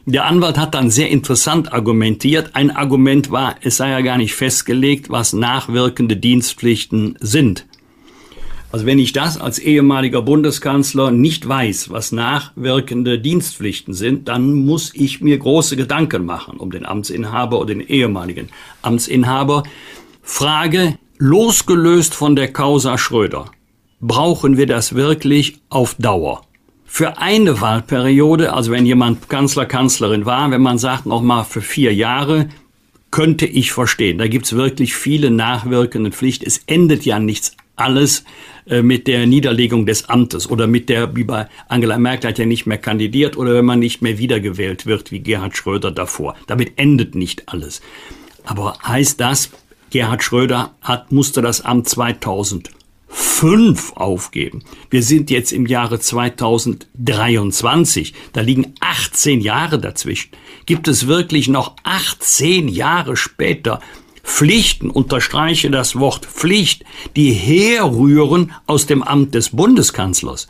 Der Anwalt hat dann sehr interessant argumentiert. Ein Argument war, es sei ja gar nicht festgelegt, was nachwirkende Dienstpflichten sind. Also wenn ich das als ehemaliger Bundeskanzler nicht weiß, was nachwirkende Dienstpflichten sind, dann muss ich mir große Gedanken machen um den Amtsinhaber oder den ehemaligen Amtsinhaber. Frage, Losgelöst von der Causa Schröder brauchen wir das wirklich auf Dauer. Für eine Wahlperiode, also wenn jemand Kanzler, Kanzlerin war, wenn man sagt noch mal für vier Jahre, könnte ich verstehen. Da gibt's wirklich viele nachwirkende Pflichten. Es endet ja nichts alles äh, mit der Niederlegung des Amtes oder mit der, wie bei Angela Merkel hat ja nicht mehr kandidiert oder wenn man nicht mehr wiedergewählt wird, wie Gerhard Schröder davor. Damit endet nicht alles. Aber heißt das, Gerhard Schröder hat, musste das Amt 2005 aufgeben. Wir sind jetzt im Jahre 2023. Da liegen 18 Jahre dazwischen. Gibt es wirklich noch 18 Jahre später Pflichten, unterstreiche das Wort Pflicht, die herrühren aus dem Amt des Bundeskanzlers?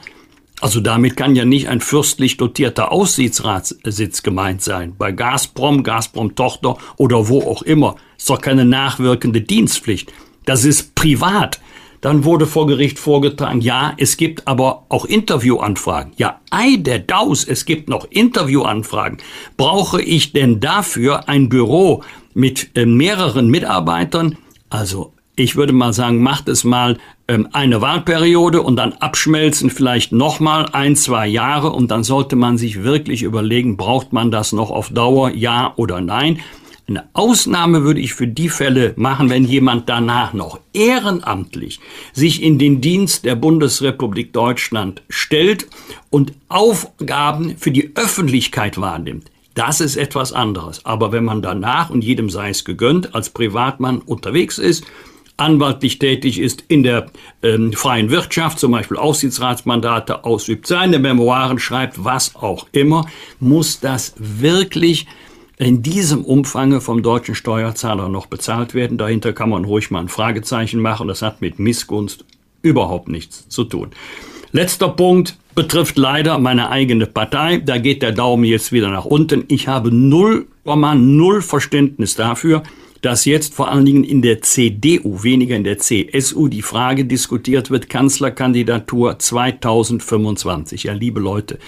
Also damit kann ja nicht ein fürstlich dotierter Aussichtsratssitz gemeint sein. Bei Gazprom, Gazprom-Tochter oder wo auch immer. Ist doch keine nachwirkende Dienstpflicht. Das ist privat. Dann wurde vor Gericht vorgetragen, ja, es gibt aber auch Interviewanfragen. Ja, ei der Daus, es gibt noch Interviewanfragen. Brauche ich denn dafür ein Büro mit äh, mehreren Mitarbeitern? Also ich würde mal sagen, macht es mal ähm, eine Wahlperiode und dann abschmelzen vielleicht nochmal ein, zwei Jahre und dann sollte man sich wirklich überlegen, braucht man das noch auf Dauer, ja oder nein. Eine Ausnahme würde ich für die Fälle machen, wenn jemand danach noch ehrenamtlich sich in den Dienst der Bundesrepublik Deutschland stellt und Aufgaben für die Öffentlichkeit wahrnimmt. Das ist etwas anderes. Aber wenn man danach, und jedem sei es gegönnt, als Privatmann unterwegs ist, anwaltlich tätig ist in der ähm, freien Wirtschaft, zum Beispiel Aufsichtsratsmandate ausübt, seine Memoiren schreibt, was auch immer, muss das wirklich in diesem Umfange vom deutschen Steuerzahler noch bezahlt werden. Dahinter kann man ruhig mal ein Fragezeichen machen. Das hat mit Missgunst überhaupt nichts zu tun. Letzter Punkt betrifft leider meine eigene Partei. Da geht der Daumen jetzt wieder nach unten. Ich habe 0,0 Verständnis dafür, dass jetzt vor allen Dingen in der CDU, weniger in der CSU, die Frage diskutiert wird, Kanzlerkandidatur 2025. Ja, liebe Leute,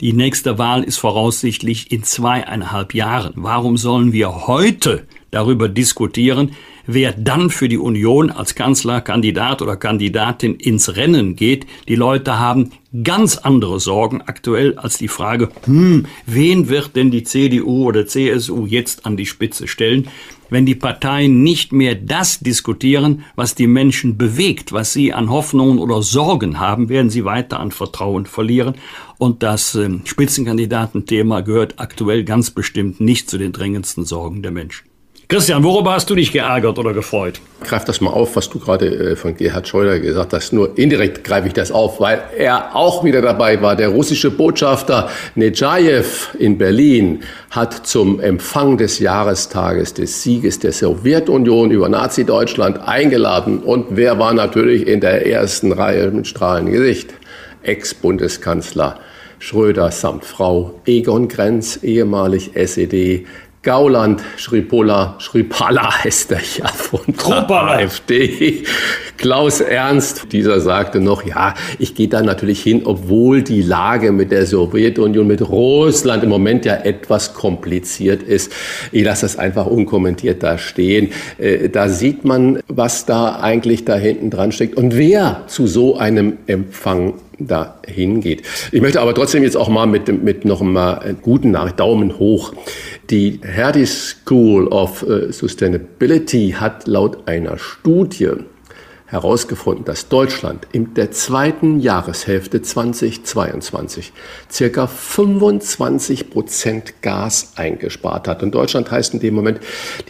die nächste Wahl ist voraussichtlich in zweieinhalb Jahren. Warum sollen wir heute darüber diskutieren, wer dann für die Union als Kanzlerkandidat oder Kandidatin ins Rennen geht. Die Leute haben ganz andere Sorgen aktuell als die Frage, hm, wen wird denn die CDU oder CSU jetzt an die Spitze stellen? Wenn die Parteien nicht mehr das diskutieren, was die Menschen bewegt, was sie an Hoffnungen oder Sorgen haben, werden sie weiter an Vertrauen verlieren. Und das äh, Spitzenkandidatenthema gehört aktuell ganz bestimmt nicht zu den drängendsten Sorgen der Menschen. Christian, worüber hast du dich geärgert oder gefreut? Greif das mal auf, was du gerade äh, von Gerhard Schröder gesagt hast. Nur indirekt greife ich das auf, weil er auch wieder dabei war. Der russische Botschafter Nejayev in Berlin hat zum Empfang des Jahrestages des Sieges der Sowjetunion über Nazi-Deutschland eingeladen. Und wer war natürlich in der ersten Reihe mit strahlendem Gesicht? Ex-Bundeskanzler Schröder samt Frau Egon Grenz, ehemalig SED, Gauland, Schripola, Schripala heißt er ja von der AfD. Klaus Ernst, dieser sagte noch, ja, ich gehe da natürlich hin, obwohl die Lage mit der Sowjetunion, mit Russland im Moment ja etwas kompliziert ist. Ich lasse das einfach unkommentiert da stehen. Äh, da sieht man, was da eigentlich da hinten dran steckt und wer zu so einem Empfang da hingeht. Ich möchte aber trotzdem jetzt auch mal mit, mit noch mal guten Nachricht, Daumen hoch. Die Hertie School of äh, Sustainability hat laut einer Studie herausgefunden, dass Deutschland in der zweiten Jahreshälfte 2022 circa 25 Prozent Gas eingespart hat. Und Deutschland heißt in dem Moment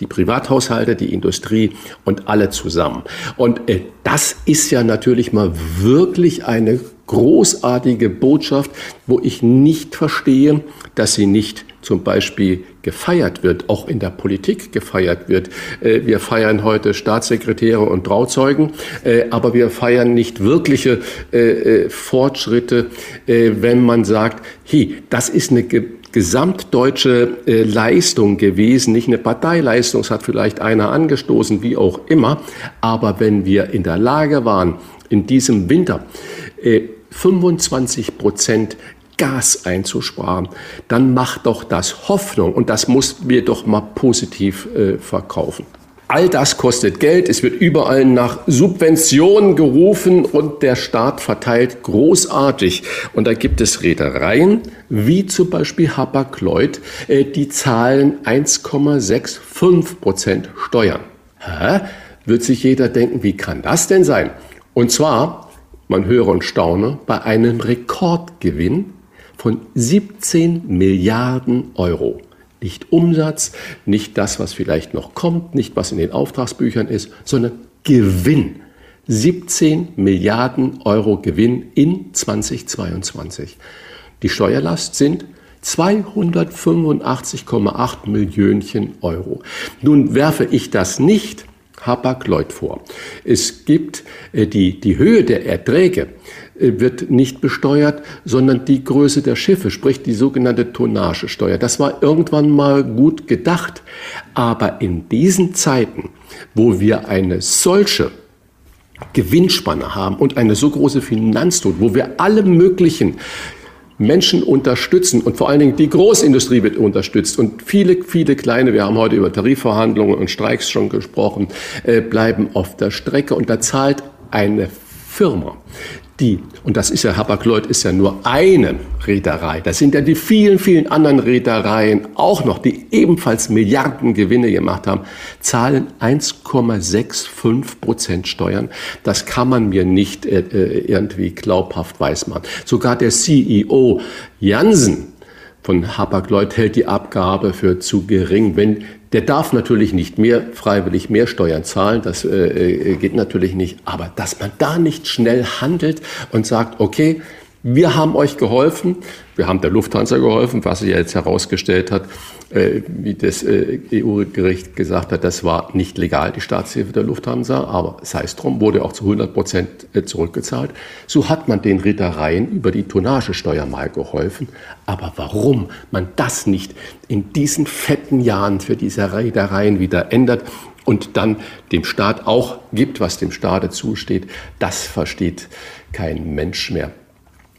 die Privathaushalte, die Industrie und alle zusammen. Und äh, das ist ja natürlich mal wirklich eine großartige Botschaft, wo ich nicht verstehe, dass sie nicht zum Beispiel gefeiert wird, auch in der Politik gefeiert wird. Äh, wir feiern heute Staatssekretäre und Trauzeugen, äh, aber wir feiern nicht wirkliche äh, Fortschritte, wenn man sagt, hey, das ist eine gesamtdeutsche Leistung gewesen, nicht eine Parteileistung, es hat vielleicht einer angestoßen, wie auch immer, aber wenn wir in der Lage waren, in diesem Winter 25 Prozent Gas einzusparen, dann macht doch das Hoffnung und das muss wir doch mal positiv äh, verkaufen. All das kostet Geld, es wird überall nach Subventionen gerufen und der Staat verteilt großartig. Und da gibt es Reedereien, wie zum Beispiel Hapag-Lloyd, äh, die zahlen 1,65 Prozent Steuern. Hä? Wird sich jeder denken, wie kann das denn sein? Und zwar, man höre und staune, bei einem Rekordgewinn von 17 Milliarden Euro. Nicht Umsatz, nicht das, was vielleicht noch kommt, nicht was in den Auftragsbüchern ist, sondern Gewinn. 17 Milliarden Euro Gewinn in 2022. Die Steuerlast sind 285,8 Millionen Euro. Nun werfe ich das nicht Hapag-Lloyd vor. Es gibt äh, die, die Höhe der Erträge wird nicht besteuert, sondern die Größe der Schiffe, sprich die sogenannte Tonnagesteuer. Das war irgendwann mal gut gedacht. Aber in diesen Zeiten, wo wir eine solche Gewinnspanne haben und eine so große Finanztod, wo wir alle möglichen Menschen unterstützen und vor allen Dingen die Großindustrie wird unterstützt und viele, viele kleine, wir haben heute über Tarifverhandlungen und Streiks schon gesprochen, äh, bleiben auf der Strecke und da zahlt eine Firma, die, und das ist ja, Hapag-Lloyd ist ja nur eine Reederei, das sind ja die vielen, vielen anderen Reedereien auch noch, die ebenfalls Milliarden Gewinne gemacht haben, zahlen 1,65 Prozent Steuern. Das kann man mir nicht äh, äh irgendwie glaubhaft weismachen. Sogar der CEO Jansen von Hapag-Lloyd hält die Abgabe für zu gering. Wenn der darf natürlich nicht mehr freiwillig mehr Steuern zahlen, das äh, äh, geht natürlich nicht. Aber dass man da nicht schnell handelt und sagt, okay, Wir haben euch geholfen, wir haben der Lufthansa geholfen, was sie jetzt herausgestellt hat, äh, wie das äh, EU-Gericht gesagt hat, das war nicht legal, die Staatshilfe der Lufthansa, aber sei es drum, wurde auch zu 100 Prozent äh, zurückgezahlt. So hat man den Reedereien über die Tonnagesteuer mal geholfen. Aber warum man das nicht in diesen fetten Jahren für diese Reedereien wieder ändert, und dann dem Staat auch gibt, was dem Staate zusteht, das versteht kein Mensch mehr.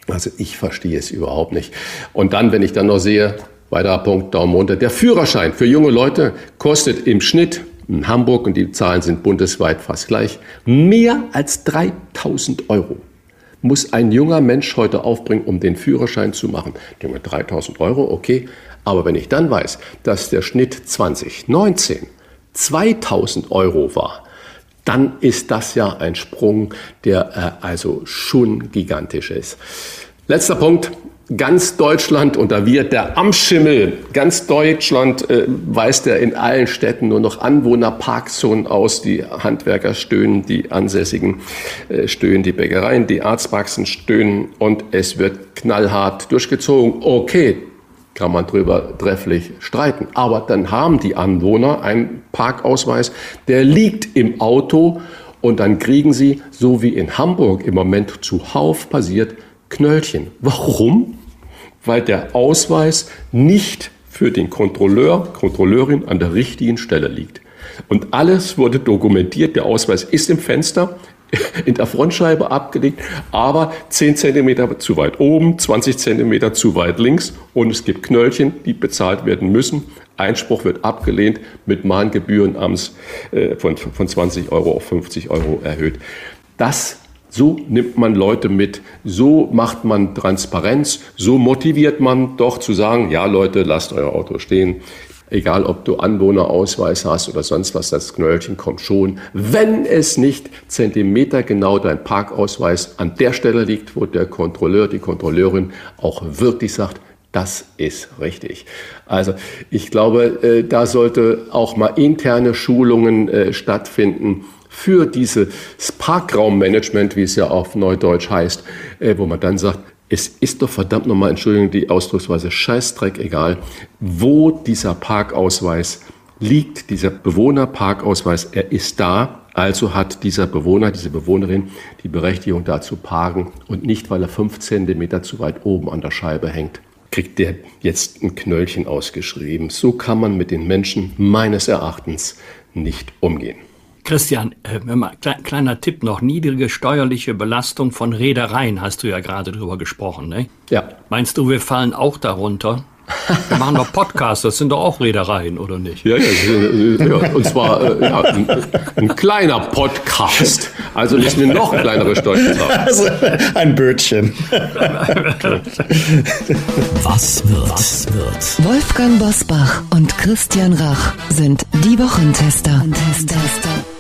Also ich verstehe es überhaupt nicht. Und dann, wenn ich dann noch sehe, weiterer Punkt, Daumen runter, der Führerschein für junge Leute kostet im Schnitt in Hamburg, und die Zahlen sind bundesweit fast gleich, mehr als 3000 Euro muss ein junger Mensch heute aufbringen, um den Führerschein zu machen. Junge, 3000 Euro, okay. Aber wenn ich dann weiß, dass der Schnitt 2019 2000 Euro war, dann ist das ja ein Sprung, der äh, also schon gigantisch ist. Letzter Punkt. Ganz Deutschland, und da wird der Amtsschimmel, ganz Deutschland äh, weist er in allen Städten nur noch Anwohnerparkzonen aus. Die Handwerker stöhnen, die Ansässigen äh, stöhnen, die Bäckereien, die Arztpraxen stöhnen und es wird knallhart durchgezogen. Okay, kann man drüber trefflich streiten. Aber dann haben die Anwohner einen Parkausweis, der liegt im Auto und dann kriegen sie, so wie in Hamburg im Moment zuhauf passiert, Knöllchen. Warum? Weil der Ausweis nicht für den Kontrolleur, Kontrolleurin an der richtigen Stelle liegt. Und alles wurde dokumentiert. Der Ausweis ist im Fenster, in der Frontscheibe abgelegt, aber 10 cm zu weit oben, 20 cm zu weit links und es gibt Knöllchen, die bezahlt werden müssen. Einspruch wird abgelehnt mit Mahngebühren äh, von, von 20 Euro auf 50 Euro erhöht. Das so nimmt man Leute mit, so macht man Transparenz, so motiviert man doch zu sagen, ja Leute, lasst euer Auto stehen, egal ob du Anwohnerausweis hast oder sonst was, das Knöllchen kommt schon, wenn es nicht zentimetergenau dein Parkausweis an der Stelle liegt, wo der Kontrolleur, die Kontrolleurin auch wirklich sagt, das ist richtig. Also ich glaube, äh, da sollte auch mal interne Schulungen äh, stattfinden für dieses Parkraummanagement, wie es ja auf Neudeutsch heißt, äh, wo man dann sagt, es ist doch verdammt nochmal, Entschuldigung, die Ausdrucksweise Scheißdreck egal, wo dieser Parkausweis liegt, dieser Bewohnerparkausweis, er ist da, also hat dieser Bewohner, diese Bewohnerin die Berechtigung da zu parken und nicht, weil er fünf Zentimeter zu weit oben an der Scheibe hängt, kriegt der jetzt ein Knöllchen ausgeschrieben. So kann man mit den Menschen meines Erachtens nicht umgehen. Christian, äh, kleiner Tipp noch, niedrige steuerliche Belastung von Reedereien, hast du ja gerade drüber gesprochen, ne? Ja. Meinst du, wir fallen auch darunter? Wir machen doch Podcasts, das sind doch auch Reedereien, oder nicht? Ja, ja, ja und zwar äh, ja, ein, ein, kleiner Podcast. Also müssen wir noch kleinere Steuern. Also ein Bötchen. Was wird? Was wird? Wolfgang Bosbach und Christian Rach sind die Wochentester. Wochentester.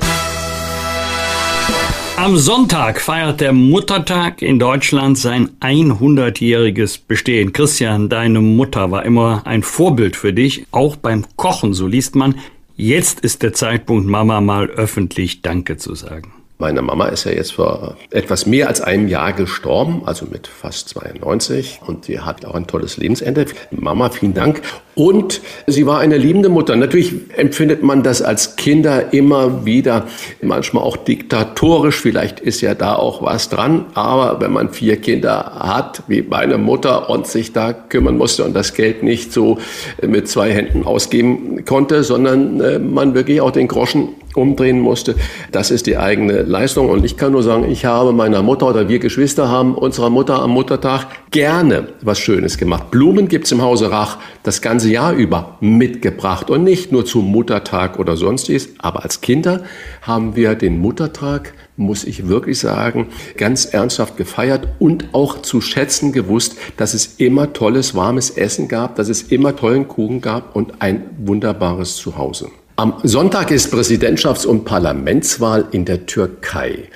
Am Sonntag feiert der Muttertag in Deutschland sein 100-jähriges Bestehen. Christian, deine Mutter war immer ein Vorbild für dich, auch beim Kochen, so liest man. Jetzt ist der Zeitpunkt, Mama mal öffentlich Danke zu sagen. Meine Mama ist ja jetzt vor etwas mehr als einem Jahr gestorben, also mit fast 92. Und sie hat auch ein tolles Lebensende. Mama, vielen Dank. Und sie war eine liebende Mutter. Natürlich empfindet man das als Kinder immer wieder, manchmal auch diktatorisch. Vielleicht ist ja da auch was dran. Aber wenn man vier Kinder hat, wie meine Mutter, und sich da kümmern musste und das Geld nicht so mit zwei Händen ausgeben konnte, sondern äh, man wirklich auch den Groschen umdrehen musste. Das ist die eigene Leistung. Und ich kann nur sagen, ich habe meiner Mutter oder wir Geschwister haben unserer Mutter am Muttertag gerne was Schönes gemacht. Blumen gibt's im Hause Rach das ganze Jahr über mitgebracht und nicht nur zum Muttertag oder sonstiges. Aber als Kinder haben wir den Muttertag muss ich wirklich sagen, ganz ernsthaft gefeiert und auch zu schätzen gewusst, dass es immer tolles, warmes Essen gab, dass es immer tollen Kuchen gab und ein wunderbares Zuhause. Am Sonntag ist Präsidentschafts- und Parlamentswahl in der Türkei.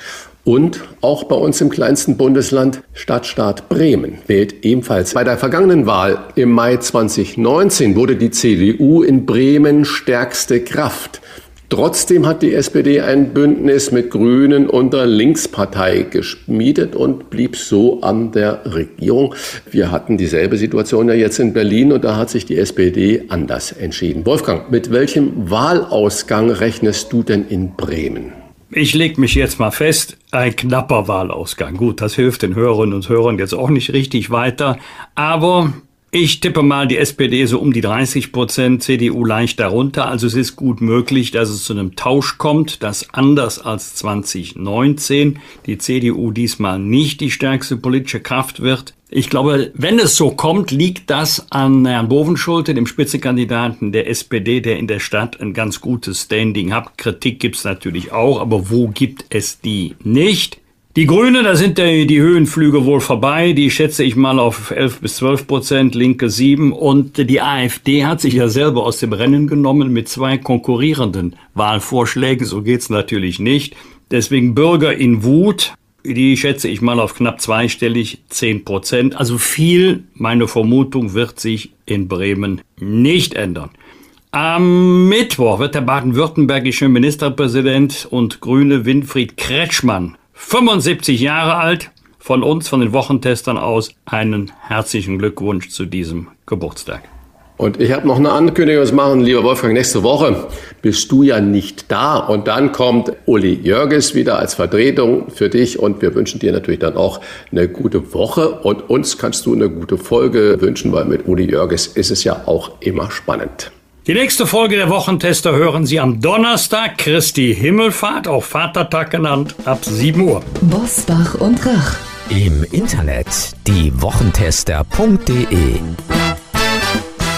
Und auch bei uns im kleinsten Bundesland Stadtstaat Bremen wählt ebenfalls. Bei der vergangenen Wahl im Mai 2019 wurde die CDU in Bremen stärkste Kraft. Trotzdem hat die SPD ein Bündnis mit Grünen und der Linkspartei geschmiedet und blieb so an der Regierung. Wir hatten dieselbe Situation ja jetzt in Berlin und da hat sich die SPD anders entschieden. Wolfgang, mit welchem Wahlausgang rechnest du denn in Bremen? Ich leg mich jetzt mal fest, ein knapper Wahlausgang. Gut, das hilft den Hörerinnen und Hörern jetzt auch nicht richtig weiter, aber ich tippe mal die SPD so um die 30 Prozent, CDU leicht darunter. Also es ist gut möglich, dass es zu einem Tausch kommt, dass anders als 2019 die CDU diesmal nicht die stärkste politische Kraft wird. Ich glaube, wenn es so kommt, liegt das an Herrn Bovenschulte, dem Spitzenkandidaten der SPD, der in der Stadt ein ganz gutes Standing hat. Kritik gibt's natürlich auch, aber wo gibt es die nicht? Die Grüne, da sind die, die Höhenflüge wohl vorbei. Die schätze ich mal auf 11 bis 12 Prozent, Linke 7. Und die AfD hat sich ja selber aus dem Rennen genommen mit zwei konkurrierenden Wahlvorschlägen. So geht's natürlich nicht. Deswegen Bürger in Wut, die schätze ich mal auf knapp zweistellig 10 Prozent. Also viel, meine Vermutung, wird sich in Bremen nicht ändern. Am Mittwoch wird der baden-württembergische Ministerpräsident und Grüne Winfried Kretschmann 75 Jahre alt. Von uns, von den Wochentestern aus, einen herzlichen Glückwunsch zu diesem Geburtstag. Und ich habe noch eine Ankündigung zu machen, lieber Wolfgang. Nächste Woche bist du ja nicht da. Und dann kommt Uli Jörges wieder als Vertretung für dich. Und wir wünschen dir natürlich dann auch eine gute Woche. Und uns kannst du eine gute Folge wünschen, weil mit Uli Jörges ist es ja auch immer spannend. Die nächste Folge der Wochentester hören Sie am Donnerstag, Christi Himmelfahrt, auch Vatertag genannt, ab 7 Uhr. Bosbach und Rach. Im Internet diewochentester.de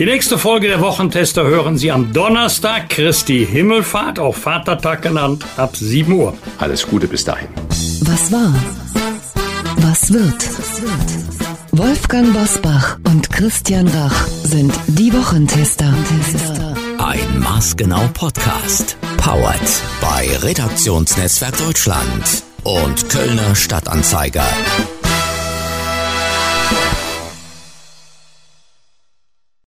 Die nächste Folge der Wochentester hören Sie am Donnerstag, Christi Himmelfahrt, auch Vatertag genannt, ab 7 Uhr. Alles Gute bis dahin. Was war? Was wird? Wolfgang Bosbach und Christian Rach sind die Wochentester. Ein Maßgenau Podcast. Powered bei Redaktionsnetzwerk Deutschland und Kölner Stadtanzeiger.